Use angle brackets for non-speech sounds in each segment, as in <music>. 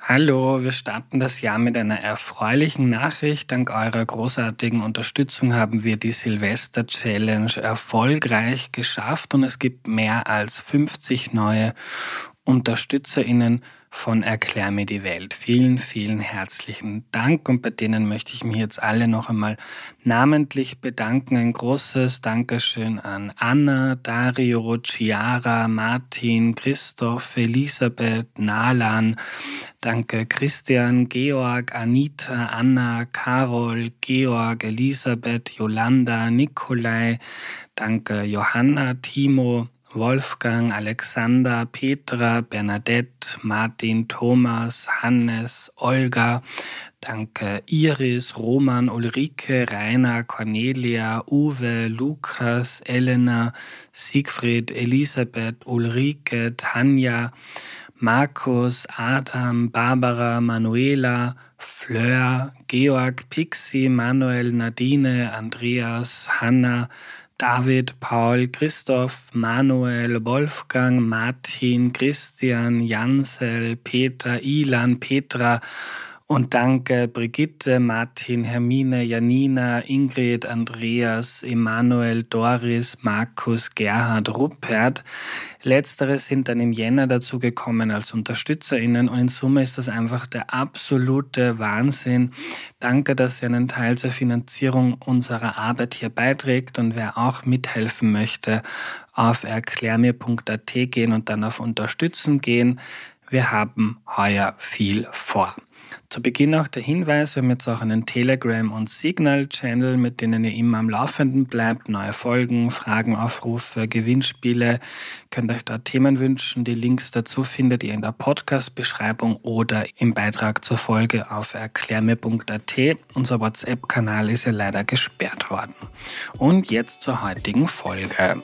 Hallo, wir starten das Jahr mit einer erfreulichen Nachricht. Dank eurer großartigen Unterstützung haben wir die Silvester Challenge erfolgreich geschafft und es gibt mehr als 50 neue UnterstützerInnen von Erklär mir die Welt. Vielen, vielen herzlichen Dank und bei denen möchte ich mich jetzt alle noch einmal namentlich bedanken. Ein großes Dankeschön an Anna, Dario, Chiara, Martin, Christoph, Elisabeth, Nalan. Danke Christian, Georg, Anita, Anna, Carol, Georg, Elisabeth, Yolanda, Nikolai. Danke Johanna, Timo, Wolfgang, Alexander, Petra, Bernadette, Martin, Thomas, Hannes, Olga, danke Iris, Roman, Ulrike, Rainer, Cornelia, Uwe, Lukas, Elena, Siegfried, Elisabeth, Ulrike, Tanja, Markus, Adam, Barbara, Manuela, Fleur, Georg, Pixi, Manuel, Nadine, Andreas, Hanna, David, Paul, Christoph, Manuel, Wolfgang, Martin, Christian, Jansel, Peter, Ilan, Petra und danke Brigitte, Martin, Hermine, Janina, Ingrid, Andreas, Emanuel, Doris, Markus, Gerhard, Rupert. Letztere sind dann im Jänner dazugekommen als UnterstützerInnen und in Summe ist das einfach der absolute Wahnsinn. Danke, dass ihr einen Teil zur Finanzierung unserer Arbeit hier beiträgt und wer auch mithelfen möchte, auf erklärmir.at gehen und dann auf Unterstützen gehen. Wir haben heuer viel vor. Zu Beginn auch der Hinweis, wir haben jetzt auch einen Telegram- und Signal-Channel, mit denen ihr immer am Laufenden bleibt. Neue Folgen, Fragen, Aufrufe, Gewinnspiele. Könnt euch da Themen wünschen. Die Links dazu findet ihr in der Podcast-Beschreibung oder im Beitrag zur Folge auf erklärme.at. Unser WhatsApp-Kanal ist ja leider gesperrt worden. Und jetzt zur heutigen Folge.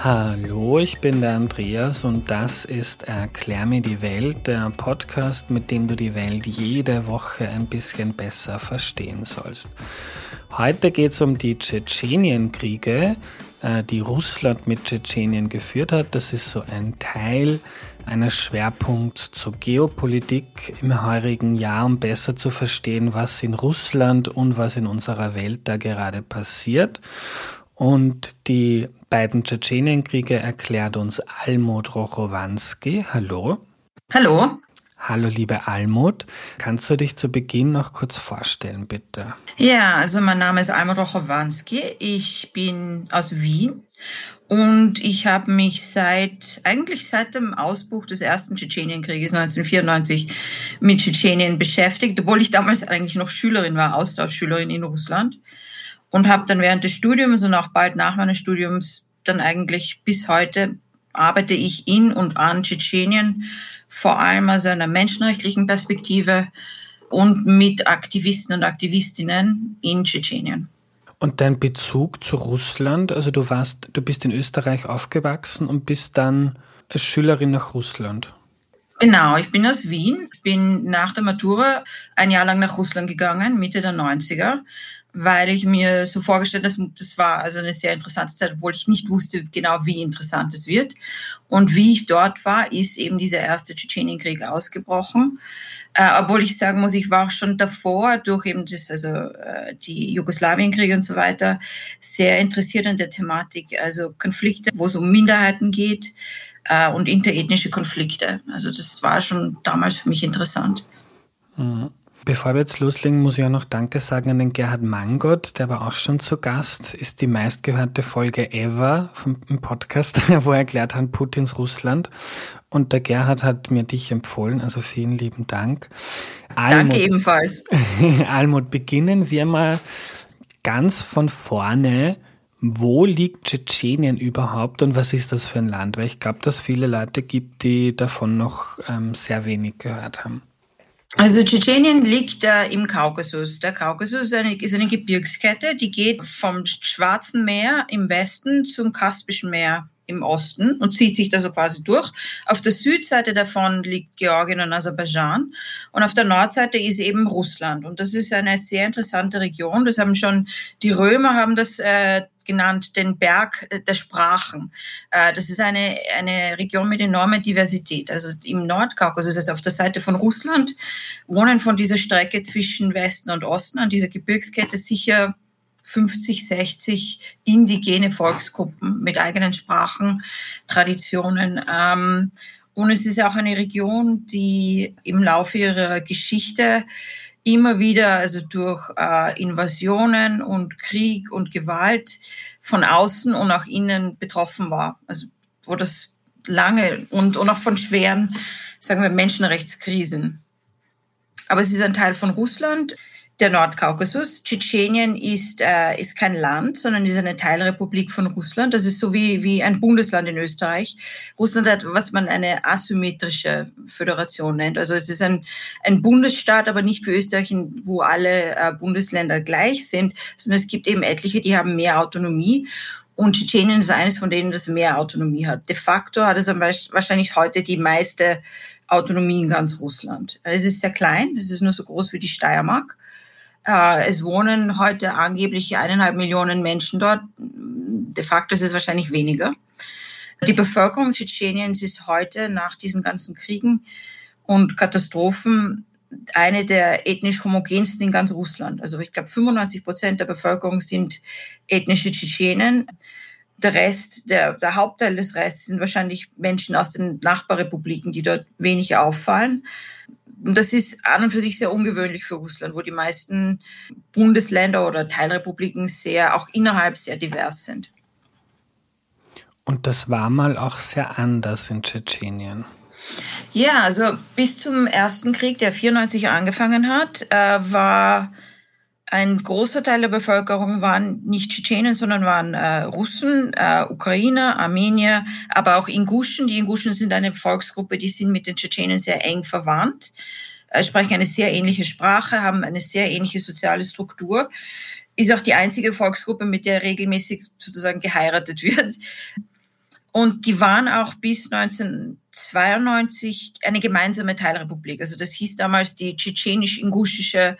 Hallo, ich bin der Andreas und das ist Erklär mir die Welt, der Podcast, mit dem du die Welt jede Woche ein bisschen besser verstehen sollst. Heute geht es um die Tschetschenienkriege, äh, die Russland mit Tschetschenien geführt hat. Das ist so ein Teil eines Schwerpunkts zur Geopolitik im heurigen Jahr, um besser zu verstehen, was in Russland und was in unserer Welt da gerade passiert. Und die beiden Tschetschenienkriege erklärt uns Almut Rochowanski. Hallo. Hallo. Hallo, liebe Almut. Kannst du dich zu Beginn noch kurz vorstellen, bitte? Ja, also mein Name ist Almut Rochowanski. Ich bin aus Wien und ich habe mich seit, eigentlich seit dem Ausbruch des ersten Tschetschenienkrieges 1994 mit Tschetschenien beschäftigt, obwohl ich damals eigentlich noch Schülerin war, Austauschschülerin in Russland und habe dann während des Studiums und auch bald nach meines Studiums dann eigentlich bis heute arbeite ich in und an Tschetschenien, vor allem aus einer menschenrechtlichen Perspektive und mit Aktivisten und Aktivistinnen in Tschetschenien. Und dein Bezug zu Russland, also du warst, du bist in Österreich aufgewachsen und bist dann als Schülerin nach Russland. Genau, ich bin aus Wien, bin nach der Matura ein Jahr lang nach Russland gegangen, Mitte der 90er, weil ich mir so vorgestellt habe, das war also eine sehr interessante Zeit, obwohl ich nicht wusste genau, wie interessant es wird. Und wie ich dort war, ist eben dieser erste Tschetschenienkrieg ausgebrochen. Äh, obwohl ich sagen muss, ich war auch schon davor durch eben das, also äh, die Jugoslawienkriege und so weiter, sehr interessiert an der Thematik, also Konflikte, wo es um Minderheiten geht äh, und interethnische Konflikte. Also das war schon damals für mich interessant. Mhm. Bevor wir jetzt loslegen, muss ich auch noch Danke sagen an den Gerhard Mangott, der war auch schon zu Gast, ist die meistgehörte Folge ever vom Podcast, <laughs> wo er erklärt hat, Putins Russland. Und der Gerhard hat mir dich empfohlen, also vielen lieben Dank. Almut, Danke ebenfalls. <laughs> Almut, beginnen wir mal ganz von vorne. Wo liegt Tschetschenien überhaupt und was ist das für ein Land? Weil ich glaube, dass viele Leute gibt, die davon noch ähm, sehr wenig gehört haben. Also Tschetschenien liegt äh, im Kaukasus. Der Kaukasus ist eine, ist eine Gebirgskette, die geht vom Schwarzen Meer im Westen zum Kaspischen Meer im Osten und zieht sich da so quasi durch. Auf der Südseite davon liegt Georgien und Aserbaidschan und auf der Nordseite ist eben Russland. Und das ist eine sehr interessante Region. Das haben schon die Römer haben das äh, genannt den Berg der Sprachen. Das ist eine, eine Region mit enormer Diversität. Also im Nordkaukasus, also auf der Seite von Russland, wohnen von dieser Strecke zwischen Westen und Osten an dieser Gebirgskette sicher 50, 60 indigene Volksgruppen mit eigenen Sprachen, Traditionen. Ähm, und es ist auch eine Region, die im Laufe ihrer Geschichte immer wieder, also durch äh, Invasionen und Krieg und Gewalt von außen und auch innen betroffen war. Also wo das lange und, und auch von schweren, sagen wir, Menschenrechtskrisen. Aber es ist ein Teil von Russland der Nordkaukasus. Tschetschenien ist, äh, ist kein Land, sondern ist eine Teilrepublik von Russland. Das ist so wie, wie ein Bundesland in Österreich. Russland hat, was man eine asymmetrische Föderation nennt. Also es ist ein, ein Bundesstaat, aber nicht wie Österreich, wo alle äh, Bundesländer gleich sind, sondern es gibt eben etliche, die haben mehr Autonomie. Und Tschetschenien ist eines von denen, das mehr Autonomie hat. De facto hat es wahrscheinlich heute die meiste Autonomie in ganz Russland. Es ist sehr klein, es ist nur so groß wie die Steiermark. Äh, es wohnen heute angeblich eineinhalb Millionen Menschen dort. De facto ist es wahrscheinlich weniger. Die Bevölkerung Tschetscheniens ist heute nach diesen ganzen Kriegen und Katastrophen eine der ethnisch homogensten in ganz Russland. Also ich glaube, 95 Prozent der Bevölkerung sind ethnische Tschetschenen. Der Rest, der, der Hauptteil des Restes sind wahrscheinlich Menschen aus den Nachbarrepubliken, die dort wenig auffallen. Und das ist an und für sich sehr ungewöhnlich für Russland, wo die meisten Bundesländer oder Teilrepubliken sehr, auch innerhalb sehr divers sind. Und das war mal auch sehr anders in Tschetschenien. Ja, also bis zum ersten Krieg, der 94 angefangen hat, äh, war ein großer Teil der Bevölkerung waren nicht Tschetschenen, sondern waren äh, Russen, äh, Ukrainer, Armenier, aber auch Inguschen. Die Inguschen sind eine Volksgruppe, die sind mit den Tschetschenen sehr eng verwandt, äh, sprechen eine sehr ähnliche Sprache, haben eine sehr ähnliche soziale Struktur. Ist auch die einzige Volksgruppe, mit der regelmäßig sozusagen geheiratet wird. Und die waren auch bis 1992 eine gemeinsame Teilrepublik. Also das hieß damals die tschetschenisch-inguschische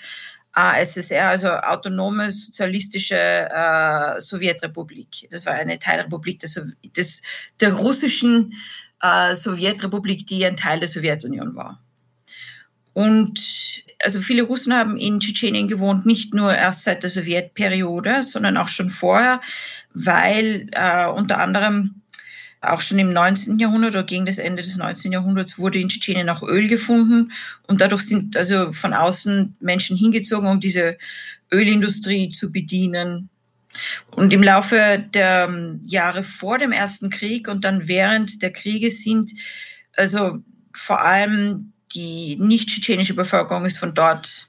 ASSR, also Autonome Sozialistische äh, Sowjetrepublik. Das war eine Teilrepublik des, des, der russischen äh, Sowjetrepublik, die ein Teil der Sowjetunion war. Und also viele Russen haben in Tschetschenien gewohnt, nicht nur erst seit der Sowjetperiode, sondern auch schon vorher, weil äh, unter anderem auch schon im 19. Jahrhundert oder gegen das Ende des 19. Jahrhunderts wurde in Tschetschenien auch Öl gefunden und dadurch sind also von außen Menschen hingezogen, um diese Ölindustrie zu bedienen. Und im Laufe der ähm, Jahre vor dem Ersten Krieg und dann während der Kriege sind also vor allem die nicht tschetschenische Bevölkerung ist von dort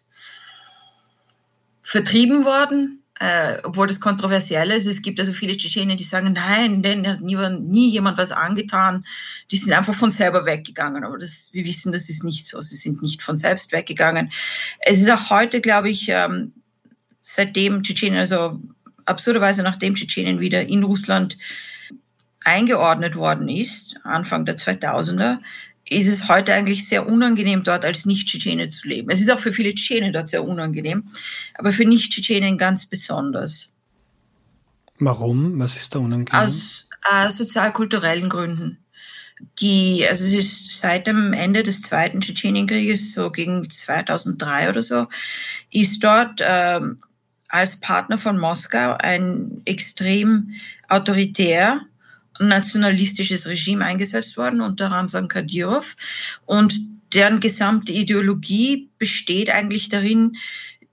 vertrieben worden äh, obwohl das kontroversiell ist. Es gibt also viele Tschetschenen, die sagen, nein, denen hat nie, nie jemand was angetan. Die sind einfach von selber weggegangen. Aber das, wir wissen, das ist nicht so. Sie sind nicht von selbst weggegangen. Es ist auch heute, glaube ich, ähm, seitdem Tschetschenien, also absurderweise nachdem Tschetschenien wieder in Russland eingeordnet worden ist, Anfang der 2000er, ist es heute eigentlich sehr unangenehm, dort als Nicht-Tschetschene zu leben. Es ist auch für viele Tschetschenen dort sehr unangenehm, aber für Nicht-Tschetschenen ganz besonders. Warum? Was ist da unangenehm? Aus äh, sozial-kulturellen Gründen. Die, also es ist seit dem Ende des Zweiten Tschetschenienkrieges, so gegen 2003 oder so, ist dort äh, als Partner von Moskau ein extrem autoritär nationalistisches Regime eingesetzt worden unter Ramzan Kadyrov und deren gesamte Ideologie besteht eigentlich darin,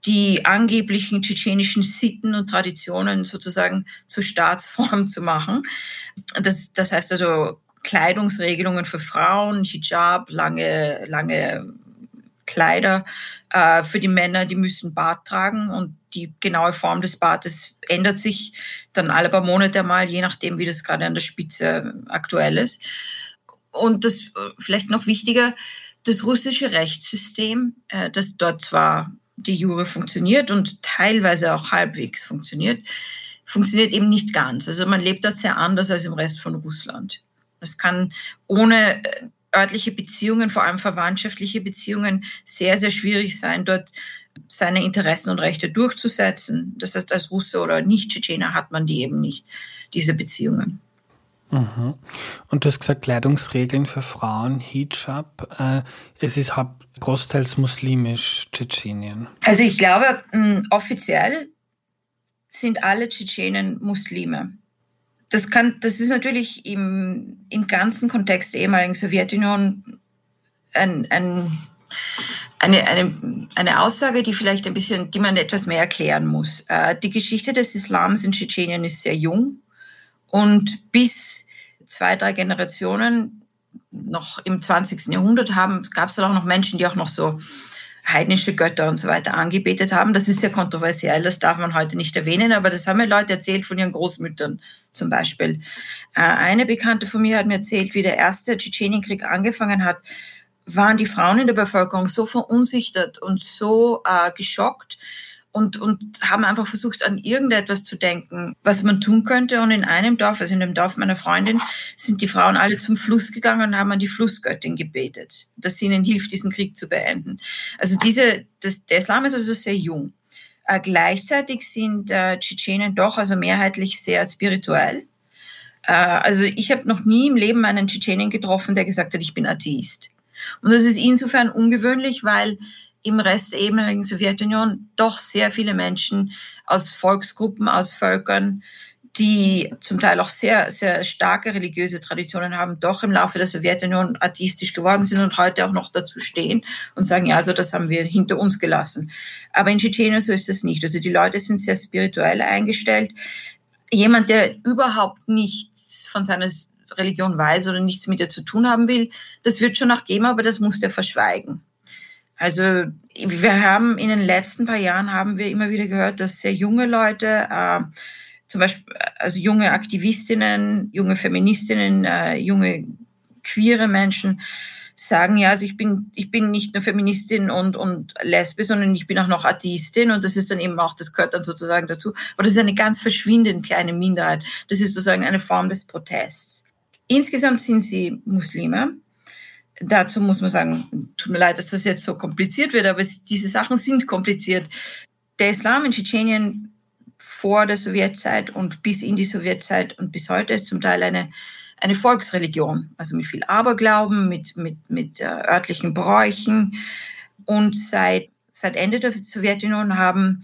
die angeblichen tschetschenischen Sitten und Traditionen sozusagen zur Staatsform zu machen. Das, das heißt also Kleidungsregelungen für Frauen, Hijab, lange, lange Kleider. Äh, für die Männer, die müssen Bart tragen und die genaue Form des Bartes ändert sich dann alle paar Monate mal, je nachdem, wie das gerade an der Spitze aktuell ist. Und das äh, vielleicht noch wichtiger, das russische Rechtssystem, äh, das dort zwar die Jure funktioniert und teilweise auch halbwegs funktioniert, funktioniert eben nicht ganz. Also man lebt dort sehr anders als im Rest von Russland. Es kann ohne äh, örtliche Beziehungen, vor allem verwandtschaftliche Beziehungen, sehr, sehr schwierig sein, dort seine Interessen und Rechte durchzusetzen. Das heißt, als Russe oder Nicht-Tschetschener hat man die eben nicht, diese Beziehungen. Mhm. Und du hast gesagt, Kleidungsregeln für Frauen, Hijab. Äh, es ist großteils muslimisch Tschetschenien. Also ich glaube, offiziell sind alle Tschetschenen Muslime. Das, kann, das ist natürlich im, im ganzen Kontext der ehemaligen Sowjetunion ein, ein, eine, eine, eine Aussage, die vielleicht ein bisschen, die man etwas mehr erklären muss. Äh, die Geschichte des Islams in Tschetschenien ist sehr jung und bis zwei, drei Generationen noch im 20. Jahrhundert haben, gab es dann auch noch Menschen, die auch noch so heidnische Götter und so weiter angebetet haben. Das ist sehr kontroversiell, das darf man heute nicht erwähnen, aber das haben mir Leute erzählt von ihren Großmüttern zum Beispiel. Äh, eine Bekannte von mir hat mir erzählt, wie der erste Tschetschenienkrieg angefangen hat, waren die Frauen in der Bevölkerung so verunsichert und so äh, geschockt, und, und haben einfach versucht, an irgendetwas zu denken, was man tun könnte. Und in einem Dorf, also in dem Dorf meiner Freundin, sind die Frauen alle zum Fluss gegangen und haben an die Flussgöttin gebetet, dass sie ihnen hilft, diesen Krieg zu beenden. Also diese, das, der Islam ist also sehr jung. Äh, gleichzeitig sind äh, Tschetschenen doch also mehrheitlich sehr spirituell. Äh, also ich habe noch nie im Leben einen Tschetschenen getroffen, der gesagt hat, ich bin Atheist. Und das ist insofern ungewöhnlich, weil im Rest der ehemaligen Sowjetunion doch sehr viele Menschen aus Volksgruppen, aus Völkern, die zum Teil auch sehr, sehr starke religiöse Traditionen haben, doch im Laufe der Sowjetunion atheistisch geworden sind und heute auch noch dazu stehen und sagen, ja, also das haben wir hinter uns gelassen. Aber in Tschetschenien so ist es nicht. Also die Leute sind sehr spirituell eingestellt. Jemand, der überhaupt nichts von seiner Religion weiß oder nichts mit ihr zu tun haben will, das wird schon noch geben, aber das muss der verschweigen. Also wir haben in den letzten paar Jahren haben wir immer wieder gehört, dass sehr junge Leute, äh, zum Beispiel also junge Aktivistinnen, junge Feministinnen, äh, junge queere Menschen sagen, ja, also ich bin, ich bin nicht nur Feministin und, und Lesbe, sondern ich bin auch noch Atheistin und das ist dann eben auch, das gehört dann sozusagen dazu. Aber das ist eine ganz verschwindend kleine Minderheit. Das ist sozusagen eine Form des Protests. Insgesamt sind sie Muslime Dazu muss man sagen, tut mir leid, dass das jetzt so kompliziert wird, aber es, diese Sachen sind kompliziert. Der Islam in Tschetschenien vor der Sowjetzeit und bis in die Sowjetzeit und bis heute ist zum Teil eine, eine Volksreligion, also mit viel Aberglauben, mit, mit, mit äh, örtlichen Bräuchen. Und seit, seit Ende der Sowjetunion haben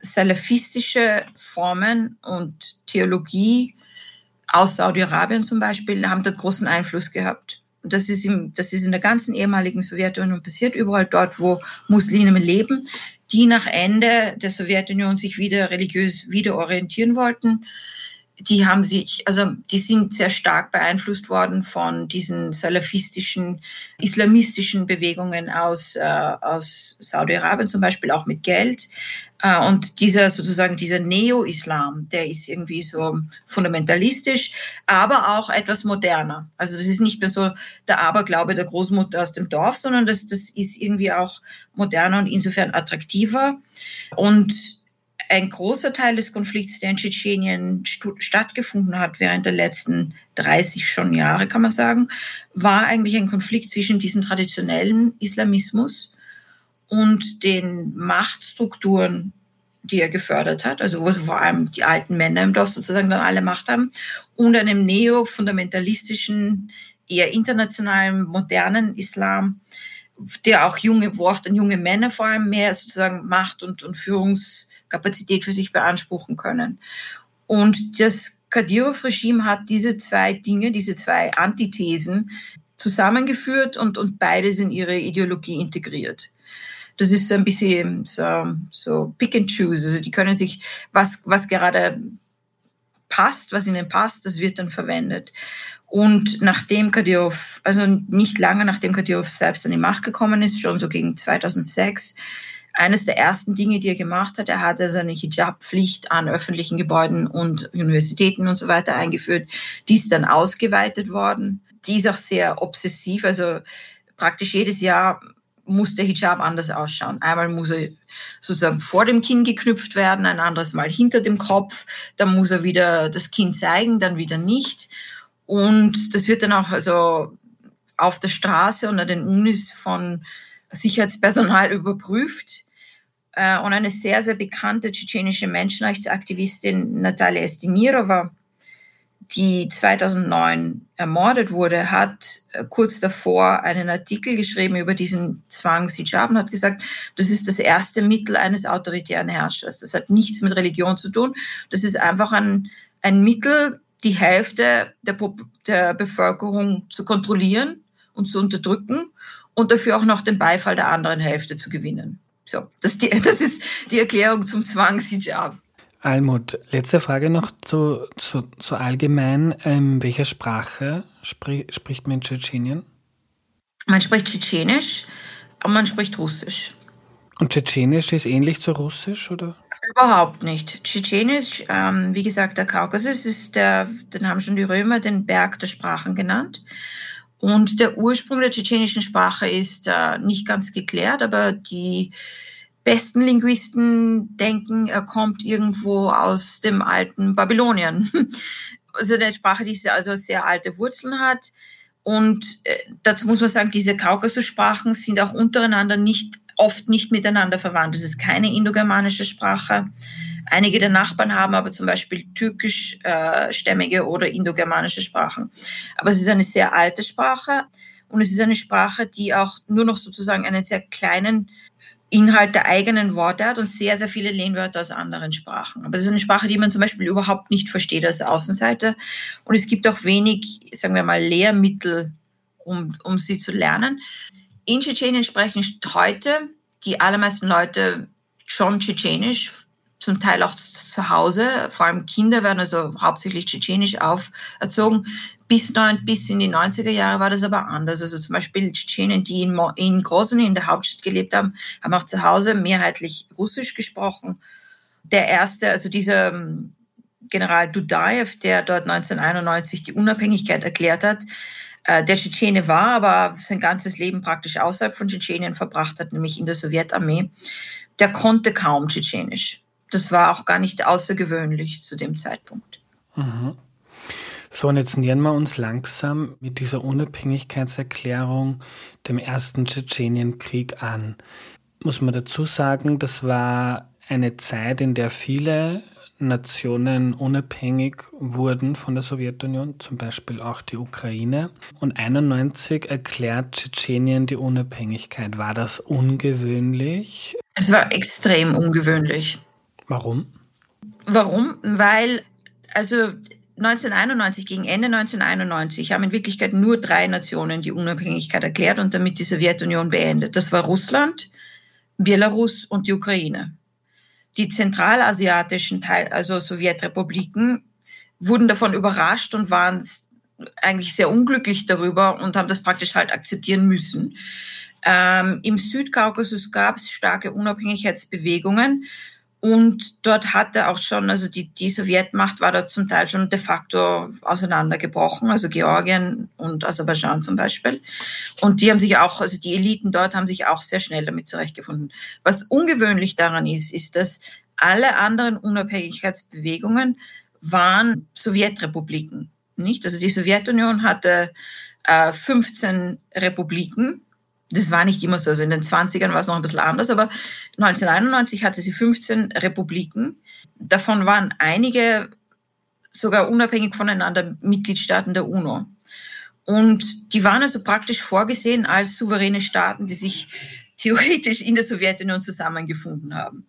salafistische Formen und Theologie aus Saudi-Arabien zum Beispiel, haben dort großen Einfluss gehabt. Und das ist, im, das ist in der ganzen ehemaligen Sowjetunion passiert, überall dort, wo Muslime leben, die nach Ende der Sowjetunion sich wieder religiös wieder orientieren wollten. Die haben sich, also die sind sehr stark beeinflusst worden von diesen salafistischen, islamistischen Bewegungen aus, äh, aus Saudi-Arabien, zum Beispiel auch mit Geld. Äh, und dieser sozusagen dieser Neo-Islam, der ist irgendwie so fundamentalistisch, aber auch etwas moderner. Also das ist nicht mehr so der Aberglaube der Großmutter aus dem Dorf, sondern das, das ist irgendwie auch moderner und insofern attraktiver. Und ein großer Teil des Konflikts, der in Tschetschenien stattgefunden hat während der letzten 30 schon Jahre, kann man sagen, war eigentlich ein Konflikt zwischen diesem traditionellen Islamismus und den Machtstrukturen, die er gefördert hat, also wo vor allem die alten Männer im Dorf sozusagen dann alle Macht haben, und einem neo-fundamentalistischen, eher internationalen, modernen Islam, der auch junge, wo auch dann junge Männer vor allem mehr sozusagen Macht und, und Führungskapazität für sich beanspruchen können. Und das Kadyrov-Regime hat diese zwei Dinge, diese zwei Antithesen zusammengeführt und, und beides in ihre Ideologie integriert das ist so ein bisschen so, so pick and choose. Also die können sich, was, was gerade passt, was ihnen passt, das wird dann verwendet. Und nachdem Kadyrov, also nicht lange nachdem Kadyrov selbst an die Macht gekommen ist, schon so gegen 2006, eines der ersten Dinge, die er gemacht hat, er hat also eine Hijab-Pflicht an öffentlichen Gebäuden und Universitäten und so weiter eingeführt. Die ist dann ausgeweitet worden. Die ist auch sehr obsessiv, also praktisch jedes Jahr muss der Hijab anders ausschauen. Einmal muss er sozusagen vor dem Kinn geknüpft werden, ein anderes Mal hinter dem Kopf, dann muss er wieder das Kinn zeigen, dann wieder nicht. Und das wird dann auch also auf der Straße und an den Unis von Sicherheitspersonal <laughs> überprüft. äh, und eine sehr, sehr bekannte tschetschenische Menschenrechtsaktivistin Natalia Estimirova, die 2009 ermordet wurde, hat äh, kurz davor einen Artikel geschrieben über diesen Zwang Hijab und hat gesagt, das ist das erste Mittel eines autoritären Herrschers. Das hat nichts mit Religion zu tun. Das ist einfach ein, ein Mittel, die Hälfte der, der Bevölkerung zu kontrollieren und zu unterdrücken und dafür auch noch den Beifall der anderen Hälfte zu gewinnen. So, das, die, <laughs> das ist die Erklärung zum Zwangshijab. Almut, letzte Frage noch zu, zu, zu allgemein. Ähm, welcher Sprache sprich, spricht man in Tschetschenien? Man spricht Tschetschenisch und man spricht Russisch. Und Tschetschenisch ist ähnlich zu Russisch, oder? Überhaupt nicht. Tschetschenisch, ähm, wie gesagt, der Kaukasus ist der, den haben schon die Römer den Berg der Sprachen genannt. Und der Ursprung der tschetschenischen Sprache ist äh, nicht ganz geklärt, aber die besten Linguisten denken, er kommt irgendwo aus dem alten Babylonien. <laughs> Also eine Sprache, die also sehr alte Wurzeln hat. Und äh, dazu muss man sagen, diese Kaukasussprachen sind auch untereinander nicht oft nicht miteinander verwandt. Es ist keine indogermanische Sprache. Einige der Nachbarn haben aber zum Beispiel türkischstämmige äh, oder indogermanische Sprachen. Aber es ist eine sehr alte Sprache und es ist eine Sprache, die auch nur noch sozusagen einen sehr kleinen Inhalt der eigenen Worte hat und sehr, sehr viele Lehnwörter aus anderen Sprachen. Aber es ist eine Sprache, die man zum Beispiel überhaupt nicht versteht als Außenseiter. Und es gibt auch wenig, sagen wir mal, Lehrmittel, um, um sie zu lernen. In Tschetschenien sprechen heute die allermeisten Leute schon Tschetschenisch, zum Teil auch zu Hause. Vor allem Kinder werden also hauptsächlich tschetschenisch auferzogen. Bis, neun, bis in die 90er Jahre war das aber anders. Also zum Beispiel Tschetschenen, die in, in Grozny, in der Hauptstadt gelebt haben, haben auch zu Hause mehrheitlich Russisch gesprochen. Der erste, also dieser ähm, General Dudaev, der dort 1991 die Unabhängigkeit erklärt hat, äh, der Tschetschene war, aber sein ganzes Leben praktisch außerhalb von Tschetschenien verbracht hat, nämlich in der Sowjetarmee, der konnte kaum Tschetschenisch. Das war auch gar nicht außergewöhnlich zu dem Zeitpunkt. Mhm. So, und jetzt nähern wir uns langsam mit dieser Unabhängigkeitserklärung dem ersten Tschetschenienkrieg an. Muss man dazu sagen, das war eine Zeit, in der viele Nationen unabhängig wurden von der Sowjetunion, zum Beispiel auch die Ukraine. Und 91 erklärt Tschetschenien die Unabhängigkeit. War das ungewöhnlich? Es war extrem ungewöhnlich. Warum? Warum? Weil, also 1991, gegen Ende 1991, haben in Wirklichkeit nur drei Nationen die Unabhängigkeit erklärt und damit die Sowjetunion beendet. Das war Russland, Belarus und die Ukraine. Die zentralasiatischen Teil, also Sowjetrepubliken, wurden davon überrascht und waren eigentlich sehr unglücklich darüber und haben das praktisch halt akzeptieren müssen. Ähm, Im Südkaukasus gab es starke Unabhängigkeitsbewegungen und dort hatte auch schon, also die, die Sowjetmacht war da zum Teil schon de facto auseinandergebrochen, also Georgien und Aserbaidschan zum Beispiel. Und die haben sich auch, also die Eliten dort haben sich auch sehr schnell damit zurechtgefunden. Was ungewöhnlich daran ist, ist, dass alle anderen Unabhängigkeitsbewegungen waren Sowjetrepubliken, nicht? Also die Sowjetunion hatte äh, 15 Republiken das war nicht immer so. Also in den 20ern war es noch ein bisschen anders, aber 1991 hatte sie 15 Republiken. Davon waren einige sogar unabhängig voneinander Mitgliedstaaten der UNO. Und die waren also praktisch vorgesehen als souveräne Staaten, die sich <laughs> theoretisch in der Sowjetunion zusammengefunden haben.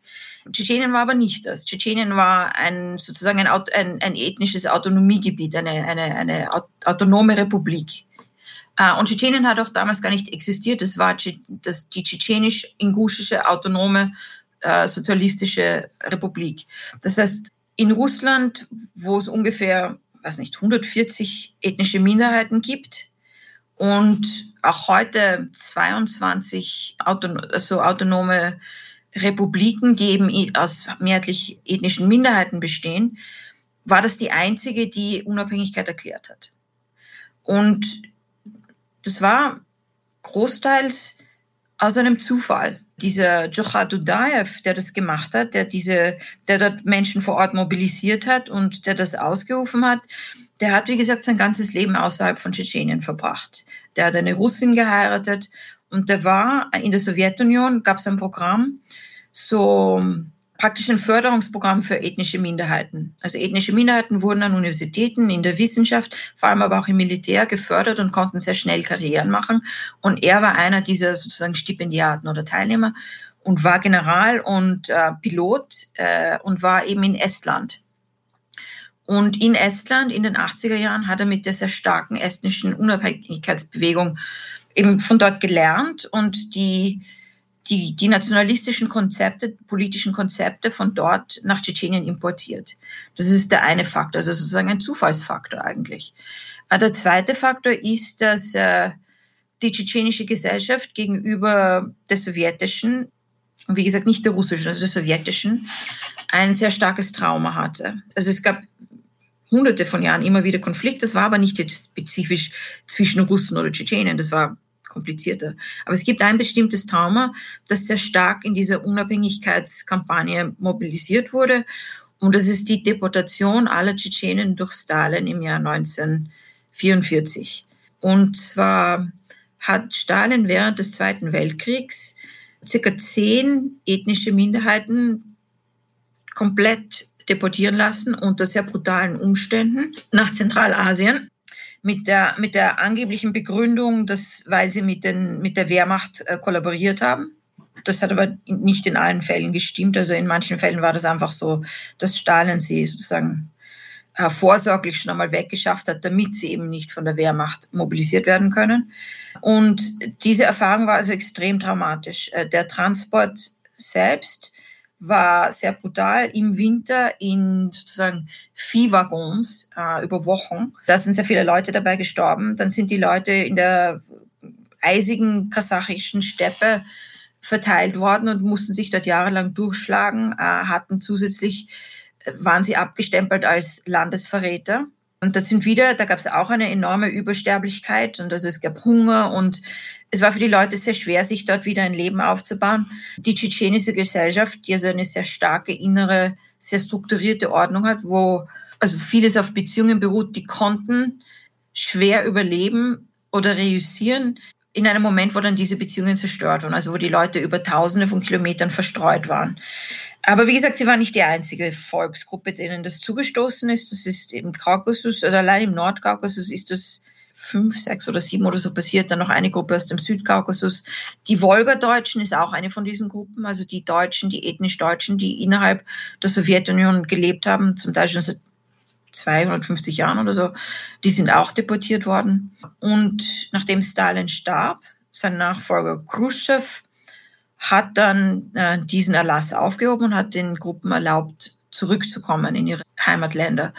Tschetschenien war aber nicht das. Tschetschenien war ein sozusagen ein, ein, ein ethnisches Autonomiegebiet, eine, eine, eine autonome Republik. Äh, und Tschetschenien hat auch damals gar nicht existiert. Das war die tschetschenisch-inguschische autonome äh, sozialistische Republik. Das heißt, in Russland, wo es ungefähr, weiß nicht, 140 ethnische Minderheiten gibt und auch heute 22 Auton also autonome Republiken, die eben aus mehrheitlich ethnischen Minderheiten bestehen, war das die einzige, die Unabhängigkeit erklärt hat. Und das war großteils aus einem Zufall. Dieser Johar Dudaev, der das gemacht hat, der diese, der dort Menschen vor Ort mobilisiert hat und der das ausgerufen hat, der hat, wie gesagt, sein ganzes Leben außerhalb von Tschetschenien verbracht. Der hat eine Russin geheiratet und der war in der Sowjetunion, gab es ein Programm, so praktisch ein Förderungsprogramm für ethnische Minderheiten. Also ethnische Minderheiten wurden an Universitäten, in der Wissenschaft, vor allem aber auch im Militär gefördert und konnten sehr schnell Karrieren machen. Und er war einer dieser sozusagen Stipendiaten oder Teilnehmer und war General und äh, Pilot äh, und war eben in Estland. Und in Estland in den 80er Jahren hat er mit der sehr starken estnischen Unabhängigkeitsbewegung eben von dort gelernt und die, die, die nationalistischen Konzepte, politischen Konzepte von dort nach Tschetschenien importiert. Das ist der eine Faktor, also sozusagen ein Zufallsfaktor eigentlich. Äh, der zweite Faktor ist, dass äh, die tschetschenische Gesellschaft gegenüber der sowjetischen und wie gesagt nicht der russischen, also der sowjetischen, ein sehr starkes Trauma hatte. Also es gab hunderte von Jahren immer wieder Konflikte. Das war aber nicht jetzt spezifisch zwischen Russen oder Tschetschenien. Das war komplizierter. Aber es gibt ein bestimmtes Trauma, das sehr stark in dieser Unabhängigkeitskampagne mobilisiert wurde. Und das ist die Deportation aller Tschetschenen durch Stalin im Jahr 1944. Und zwar hat Stalin während des Zweiten Weltkriegs circa zehn ethnische Minderheiten komplett deportieren lassen unter sehr brutalen Umständen nach Zentralasien mit der, mit der angeblichen Begründung, dass, weil sie mit, den, mit der Wehrmacht äh, kollaboriert haben. Das hat aber nicht in allen Fällen gestimmt. Also in manchen Fällen war das einfach so, dass Stalin sie sozusagen äh, vorsorglich schon einmal weggeschafft hat, damit sie eben nicht von der Wehrmacht mobilisiert werden können. Und diese Erfahrung war also extrem dramatisch. Äh, der Transport selbst war sehr brutal im Winter in sozusagen Viehwaggons äh, über Wochen. Da sind sehr viele Leute dabei gestorben. Dann sind die Leute in der eisigen kasachischen Steppe verteilt worden und mussten sich dort jahrelang durchschlagen, äh, hatten zusätzlich, äh, waren sie abgestempelt als Landesverräter. Und das sind wieder, da gab es auch eine enorme Übersterblichkeit und also es gab Hunger und es war für die Leute sehr schwer, sich dort wieder ein Leben aufzubauen. Die tschetschenische Gesellschaft, die also eine sehr starke innere, sehr strukturierte Ordnung hat, wo also vieles auf Beziehungen beruht, die konnten schwer überleben oder reüssieren in einem Moment, wo dann diese Beziehungen zerstört waren, also wo die Leute über Tausende von Kilometern verstreut waren. Aber wie gesagt, sie war nicht die einzige Volksgruppe, denen das zugestoßen ist. Das ist im Kaukasus, also allein im Nordkaukasus ist das fünf, sechs oder sieben oder so passiert. Dann noch eine Gruppe aus dem Südkaukasus. Die Wolgadeutschen ist auch eine von diesen Gruppen, also die Deutschen, die ethnisch Deutschen, die innerhalb der Sowjetunion gelebt haben, zum Teil schon seit 250 Jahren oder so, die sind auch deportiert worden. Und nachdem Stalin starb, sein Nachfolger Khrushchev hat dann äh, diesen Erlass aufgehoben und hat den Gruppen erlaubt, zurückzukommen in ihre Heimatländer.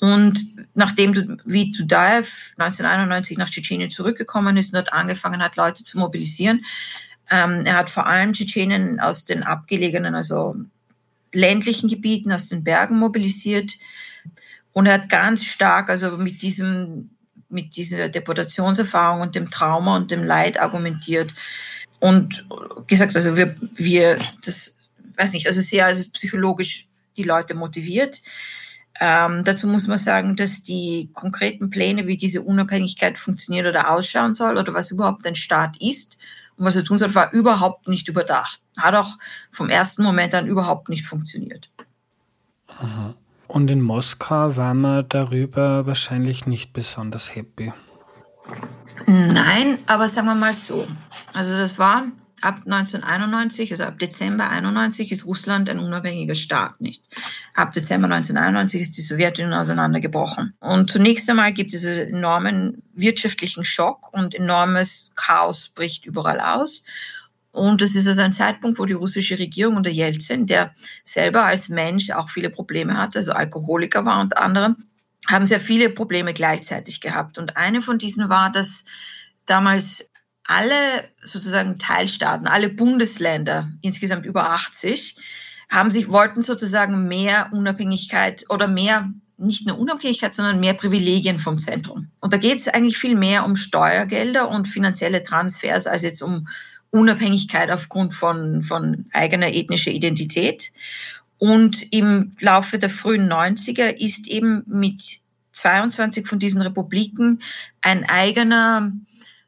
Und nachdem wie Dudaev 1991 nach Tschetschenien zurückgekommen ist und dort angefangen hat, Leute zu mobilisieren, ähm, er hat vor allem Tschetschenen aus den abgelegenen, also ländlichen Gebieten, aus den Bergen mobilisiert. Und er hat ganz stark, also mit diesem, mit dieser Deportationserfahrung und dem Trauma und dem Leid argumentiert und gesagt, also wir, wir, das, weiß nicht, also sehr also psychologisch die Leute motiviert. Ähm, dazu muss man sagen, dass die konkreten Pläne, wie diese Unabhängigkeit funktioniert oder ausschauen soll oder was überhaupt ein Staat ist und was er tun soll, war überhaupt nicht überdacht. Hat auch vom ersten Moment an überhaupt nicht funktioniert. Aha. Und in Moskau war man darüber wahrscheinlich nicht besonders happy. Nein, aber sagen wir mal so. Also das war ab 1991, also ab Dezember 91 ist Russland ein unabhängiger Staat, nicht? Ab Dezember 1991 ist die Sowjetunion auseinandergebrochen. Und zunächst einmal gibt es einen enormen wirtschaftlichen Schock und enormes Chaos bricht überall aus. Und das ist also ein Zeitpunkt, wo die russische Regierung unter Jelzin, der selber als Mensch auch viele Probleme hatte, also Alkoholiker war unter anderem, haben sehr viele Probleme gleichzeitig gehabt. Und eine von diesen war, dass damals alle sozusagen Teilstaaten, alle Bundesländer, insgesamt über 80, haben sich, wollten sozusagen mehr Unabhängigkeit oder mehr, nicht nur Unabhängigkeit, sondern mehr Privilegien vom Zentrum. Und da geht es eigentlich viel mehr um Steuergelder und finanzielle Transfers als jetzt um Unabhängigkeit aufgrund von, von eigener ethnischer Identität. Und im Laufe der frühen 90er ist eben mit 22 von diesen Republiken ein eigener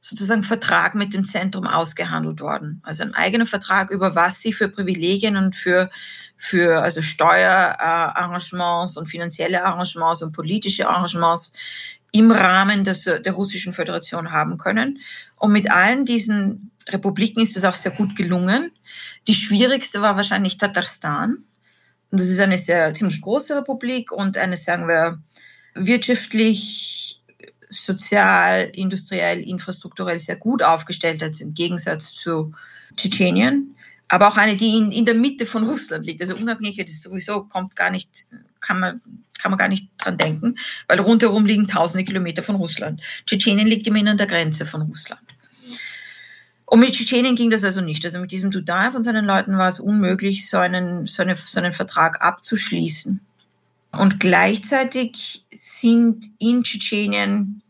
sozusagen Vertrag mit dem Zentrum ausgehandelt worden. Also ein eigener Vertrag über was sie für Privilegien und für, für also Steuerarrangements und finanzielle Arrangements und politische Arrangements im Rahmen des, der Russischen Föderation haben können. Und mit allen diesen Republiken ist das auch sehr gut gelungen. Die schwierigste war wahrscheinlich Tatarstan. Und das ist eine sehr ziemlich große Republik und eine, sagen wir, wirtschaftlich, sozial, industriell, infrastrukturell sehr gut aufgestellt als im Gegensatz zu Tschetschenien. Aber auch eine, die in, in der Mitte von Russland liegt. Also Unabhängigkeit ist sowieso, kommt gar nicht, kann man, kann man gar nicht dran denken, weil rundherum liegen tausende Kilometer von Russland. Tschetschenien liegt immerhin an der Grenze von Russland. Und mit Tschetschenien ging das also nicht. Also mit diesem Dudaev und seinen Leuten war es unmöglich, so einen, so, eine, so einen Vertrag abzuschließen. Und gleichzeitig sind in Tschetschenien,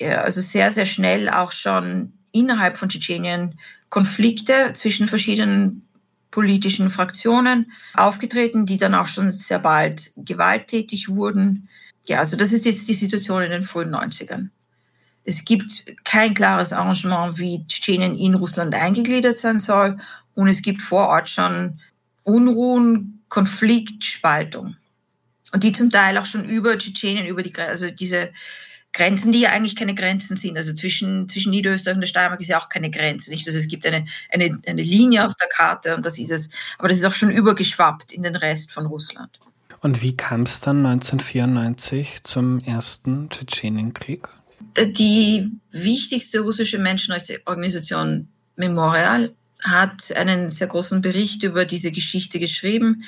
also sehr, sehr schnell auch schon innerhalb von Tschetschenien Konflikte zwischen verschiedenen politischen Fraktionen aufgetreten, die dann auch schon sehr bald gewalttätig wurden. Ja, also das ist jetzt die Situation in den frühen 90ern. Es gibt kein klares Arrangement, wie Tschetschenien in Russland eingegliedert sein soll. Und es gibt vor Ort schon Unruhen, Konflikt, Spaltung. Und die zum Teil auch schon über Tschetschenien, über die, also diese Grenzen, die ja eigentlich keine Grenzen sind. Also zwischen, zwischen Niederösterreich und der Steiermark ist ja auch keine Grenze. Nicht? Also es gibt eine, eine, eine Linie auf der Karte und das ist es. Aber das ist auch schon übergeschwappt in den Rest von Russland. Und wie kam es dann 1994 zum ersten Tschetschenienkrieg? Die wichtigste russische Menschenrechtsorganisation Memorial hat einen sehr großen Bericht über diese Geschichte geschrieben.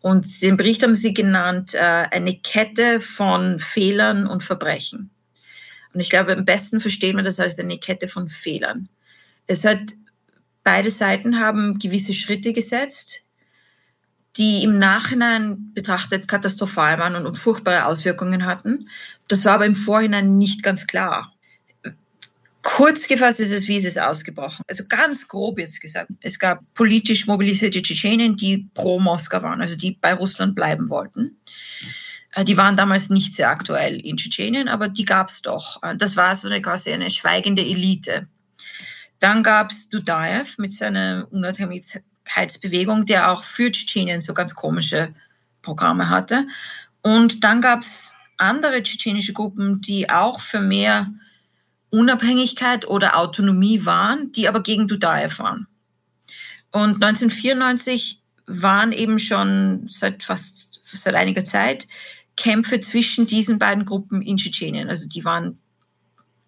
Und den Bericht haben sie genannt, äh, eine Kette von Fehlern und Verbrechen. Und ich glaube, am besten versteht man das als eine Kette von Fehlern. Es hat, beide Seiten haben gewisse Schritte gesetzt, die im Nachhinein betrachtet katastrophal waren und furchtbare Auswirkungen hatten. Das war aber im Vorhinein nicht ganz klar. Kurz gefasst ist es, wie ist es ausgebrochen? Also ganz grob jetzt gesagt. Es gab politisch mobilisierte Tschetschenen, die pro Moskau waren, also die bei Russland bleiben wollten. Äh, die waren damals nicht sehr aktuell in Tschetschenien, aber die gab es doch. Äh, das war so eine quasi eine schweigende Elite. Dann gab es Dudaev mit seiner Unabhängigkeitsbewegung, der auch für Tschetschenien so ganz komische Programme hatte. Und dann gab es andere tschetschenische Gruppen, die auch für mehr Unabhängigkeit oder Autonomie waren, die aber gegen Dudaev waren. Und 1994 waren eben schon seit fast seit einiger Zeit Kämpfe zwischen diesen beiden Gruppen in Tschetschenien. Also die waren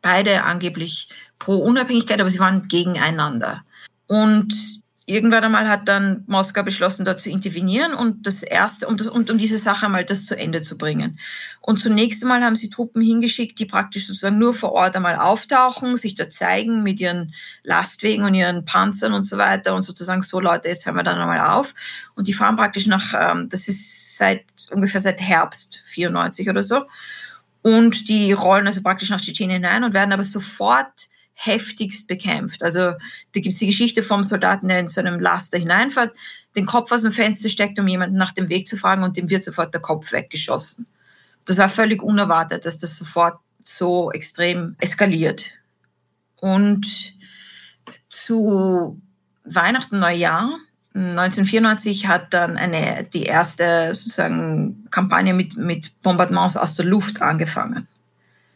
beide angeblich pro Unabhängigkeit, aber sie waren gegeneinander. Und irgendwann einmal hat dann Moskau beschlossen, dort zu intervenieren und das erste, um, das, um, um diese Sache einmal das zu Ende zu bringen. Und zunächst einmal haben sie Truppen hingeschickt, die praktisch sozusagen nur vor Ort einmal auftauchen, sich da zeigen mit ihren Lastwegen und ihren Panzern und so weiter und sozusagen so Leute, jetzt hören wir dann einmal auf. Und die fahren praktisch nach, ähm, das ist seit ungefähr seit Herbst 94 oder so. Und die rollen also praktisch nach Tschetschenien hinein und werden aber sofort heftigst bekämpft. Also da gibt es die Geschichte vom Soldaten, der in so einem Laster hineinfährt, den Kopf aus dem Fenster steckt, um jemanden nach dem Weg zu fragen und dem wird sofort der Kopf weggeschossen. Das war völlig unerwartet, dass das sofort so extrem eskaliert. Und zu Weihnachten, Neujahr 1994 hat dann eine, die erste sozusagen Kampagne mit, mit Bombardements aus der Luft angefangen.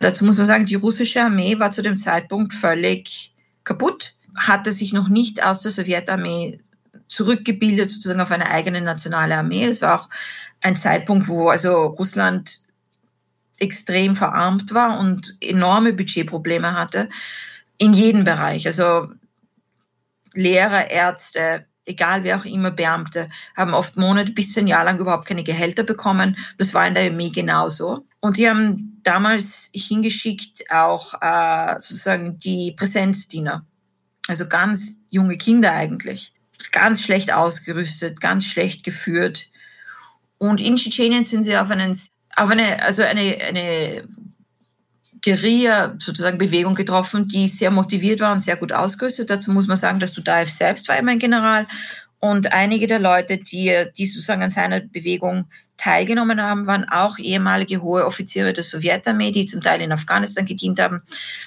Dazu muss man sagen, die russische Armee war zu dem Zeitpunkt völlig kaputt, hatte sich noch nicht aus der Sowjetarmee zurückgebildet, sozusagen auf eine eigene nationale Armee. Das war auch ein Zeitpunkt, wo also Russland extrem verarmt war und enorme Budgetprobleme hatte in jedem Bereich. Also Lehrer, Ärzte, egal wer auch immer, Beamte, haben oft Monate bis ein Jahr lang überhaupt keine Gehälter bekommen. Das war in der Armee genauso. Und die haben damals hingeschickt auch äh, sozusagen die Präsenzdiener, also ganz junge Kinder eigentlich, ganz schlecht ausgerüstet, ganz schlecht geführt. Und in Tschetschenien sind sie auf, einen, auf eine, also eine, eine Guerilla sozusagen Bewegung getroffen, die sehr motiviert war und sehr gut ausgerüstet. Dazu muss man sagen, dass Dudaev selbst war immer ein General und einige der Leute, die, die sozusagen an seiner Bewegung teilgenommen haben, waren auch ehemalige hohe Offiziere der Sowjetarmee, die zum Teil in Afghanistan gedient haben.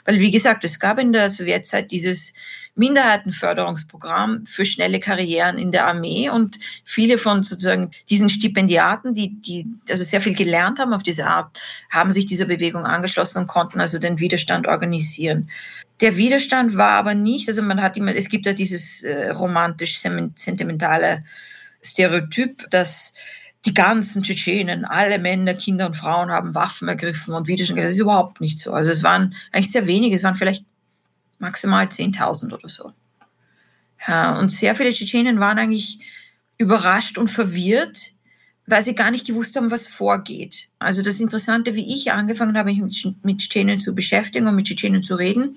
Weil, wie gesagt, es gab in der Sowjetzeit dieses Minderheitenförderungsprogramm für schnelle Karrieren in der Armee und viele von sozusagen diesen Stipendiaten, die, die also sehr viel gelernt haben auf diese Art, haben sich dieser Bewegung angeschlossen und konnten also den Widerstand organisieren. Der Widerstand war aber nicht, also man hat immer, es gibt ja dieses äh, romantisch sentimentale Stereotyp, dass die ganzen Tschetschenen, alle Männer, Kinder und Frauen haben Waffen ergriffen und Widerstand. Das ist überhaupt nicht so. Also es waren eigentlich sehr wenige, es waren vielleicht maximal 10.000 oder so. Und sehr viele Tschetschenen waren eigentlich überrascht und verwirrt, weil sie gar nicht gewusst haben, was vorgeht. Also das Interessante, wie ich angefangen habe, mich mit Tschetschenen zu beschäftigen und mit Tschetschenen zu reden,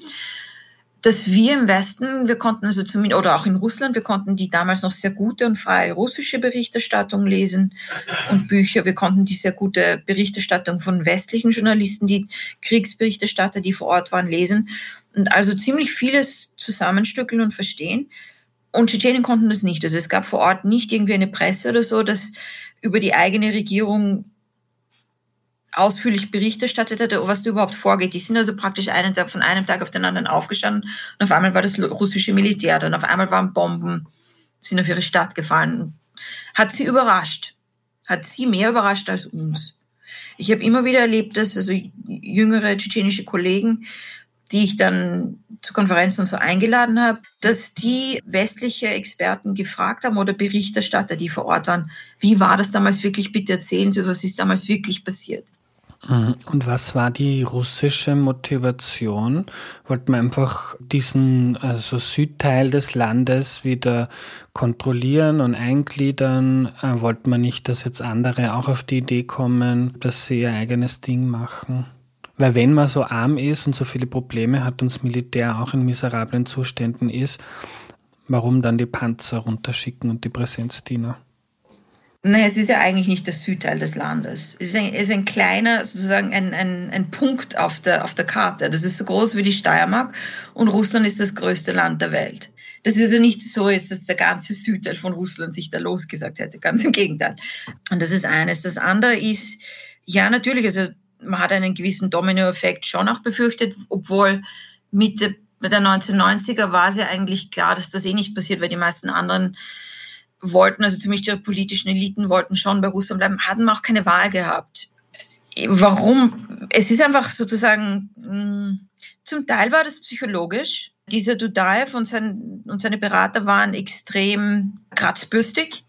dass wir im Westen, wir konnten also zumindest, oder auch in Russland, wir konnten die damals noch sehr gute und freie russische Berichterstattung lesen und Bücher. Wir konnten die sehr gute Berichterstattung von westlichen Journalisten, die Kriegsberichterstatter, die vor Ort waren, lesen und also ziemlich vieles zusammenstückeln und verstehen. Und Tschetschenen konnten das nicht. Also es gab vor Ort nicht irgendwie eine Presse oder so, dass über die eigene Regierung ausführlich Bericht erstattet hat, was da überhaupt vorgeht. Die sind also praktisch einen von einem Tag auf den anderen aufgestanden und auf einmal war das russische Militär dann, auf einmal waren Bomben, sind auf ihre Stadt gefallen. Hat sie überrascht. Hat sie mehr überrascht als uns. Ich habe immer wieder erlebt, dass also jüngere tschetschenische Kollegen, die ich dann zu Konferenzen und so eingeladen habe, dass die westliche Experten gefragt haben oder Berichterstatter, die vor Ort waren, wie war das damals wirklich? Bitte erzählen Sie, was ist damals wirklich passiert? Mhm. Und was war die russische Motivation? Wollte man einfach diesen also Südteil des Landes wieder kontrollieren und eingliedern? Äh, wollte man nicht, dass jetzt andere auch auf die Idee kommen, dass sie ihr eigenes Ding machen? Weil wenn man so arm ist und so viele Probleme hat und das Militär auch in miserablen Zuständen ist, warum dann die Panzer runterschicken und die Präsenzdiener? Naja, es ist ja eigentlich nicht der Südteil des Landes. Es ist ein, es ist ein kleiner, sozusagen ein, ein, ein Punkt auf der, auf der Karte. Das ist so groß wie die Steiermark und Russland ist das größte Land der Welt. Das ist also nicht so, dass der ganze Südteil von Russland sich da losgesagt hätte. Ganz im Gegenteil. Und das ist eines. Das andere ist, ja, natürlich, also man hat einen gewissen Dominoeffekt schon auch befürchtet, obwohl Mitte der 1990er war es ja eigentlich klar, dass das eh nicht passiert, weil die meisten anderen wollten, also zumindest die politischen Eliten wollten schon bei Russland bleiben, hatten auch keine Wahl gehabt. Warum? Es ist einfach sozusagen, hm, zum Teil war das psychologisch. Dieser Dudaev und, sein, und seine Berater waren extrem kratzbürstig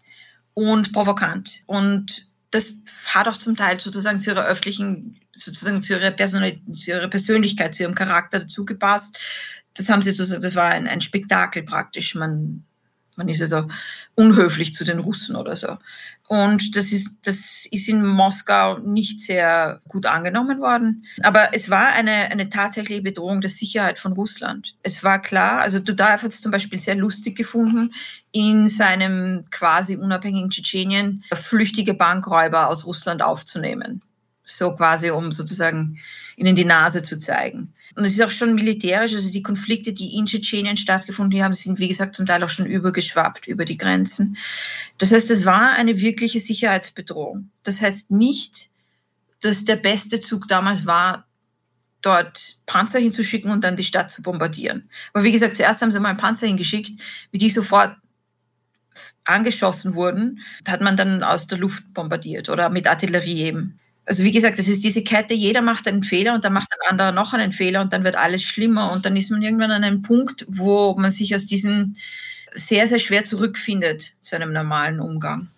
und provokant. Und das hat auch zum Teil sozusagen zu ihrer öffentlichen, sozusagen zu ihrer, Personal, zu ihrer Persönlichkeit, zu ihrem Charakter dazu gepasst. Das haben sie sozusagen, das war ein, ein Spektakel praktisch. Man man ist also unhöflich zu den Russen oder so. Und das ist, das ist in Moskau nicht sehr gut angenommen worden. Aber es war eine, eine tatsächliche Bedrohung der Sicherheit von Russland. Es war klar, also Dudaev hat es zum Beispiel sehr lustig gefunden, in seinem quasi unabhängigen Tschetschenien flüchtige Bankräuber aus Russland aufzunehmen. So quasi, um sozusagen ihnen die Nase zu zeigen. Und es ist auch schon militärisch, also die Konflikte, die in Tschetschenien stattgefunden haben, sind, wie gesagt, zum Teil auch schon übergeschwappt über die Grenzen. Das heißt, es war eine wirkliche Sicherheitsbedrohung. Das heißt nicht, dass der beste Zug damals war, dort Panzer hinzuschicken und dann die Stadt zu bombardieren. Aber wie gesagt, zuerst haben sie mal einen Panzer hingeschickt, wie die sofort angeschossen wurden, hat man dann aus der Luft bombardiert oder mit Artillerie eben also wie gesagt, das ist diese Kette, jeder macht einen Fehler und dann macht ein anderer noch einen Fehler und dann wird alles schlimmer und dann ist man irgendwann an einem Punkt, wo man sich aus diesem sehr, sehr schwer zurückfindet zu einem normalen Umgang.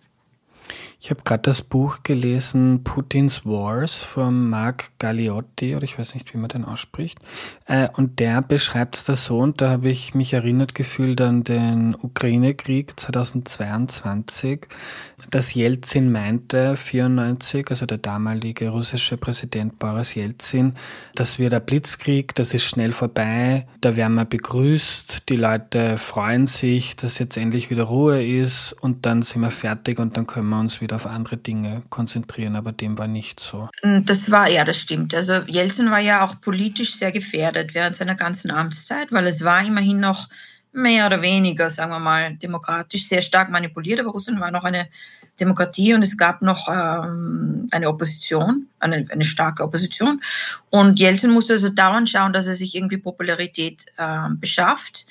Ich habe gerade das Buch gelesen, Putins Wars von Mark Galliotti, oder ich weiß nicht, wie man den ausspricht. Äh, und der beschreibt das so, und da habe ich mich erinnert gefühlt an den Ukraine-Krieg 2022, dass Jelzin meinte, 94, also der damalige russische Präsident Boris Jelzin, das wird ein Blitzkrieg, das ist schnell vorbei, da werden wir begrüßt, die Leute freuen sich, dass jetzt endlich wieder Ruhe ist und dann sind wir fertig und dann können wir uns wieder auf andere Dinge konzentrieren, aber dem war nicht so. Mm, das war, ja, das stimmt. Also Jelzin war ja auch politisch sehr gefährdet während seiner ganzen Amtszeit, weil es war immerhin noch mehr oder weniger, sagen wir mal, demokratisch, sehr stark manipuliert, aber Russland war noch eine Demokratie und es gab noch ähm, eine Opposition, eine, eine starke Opposition. Und Jelzin musste also dauernd schauen, dass er sich irgendwie Popularität äh, beschafft.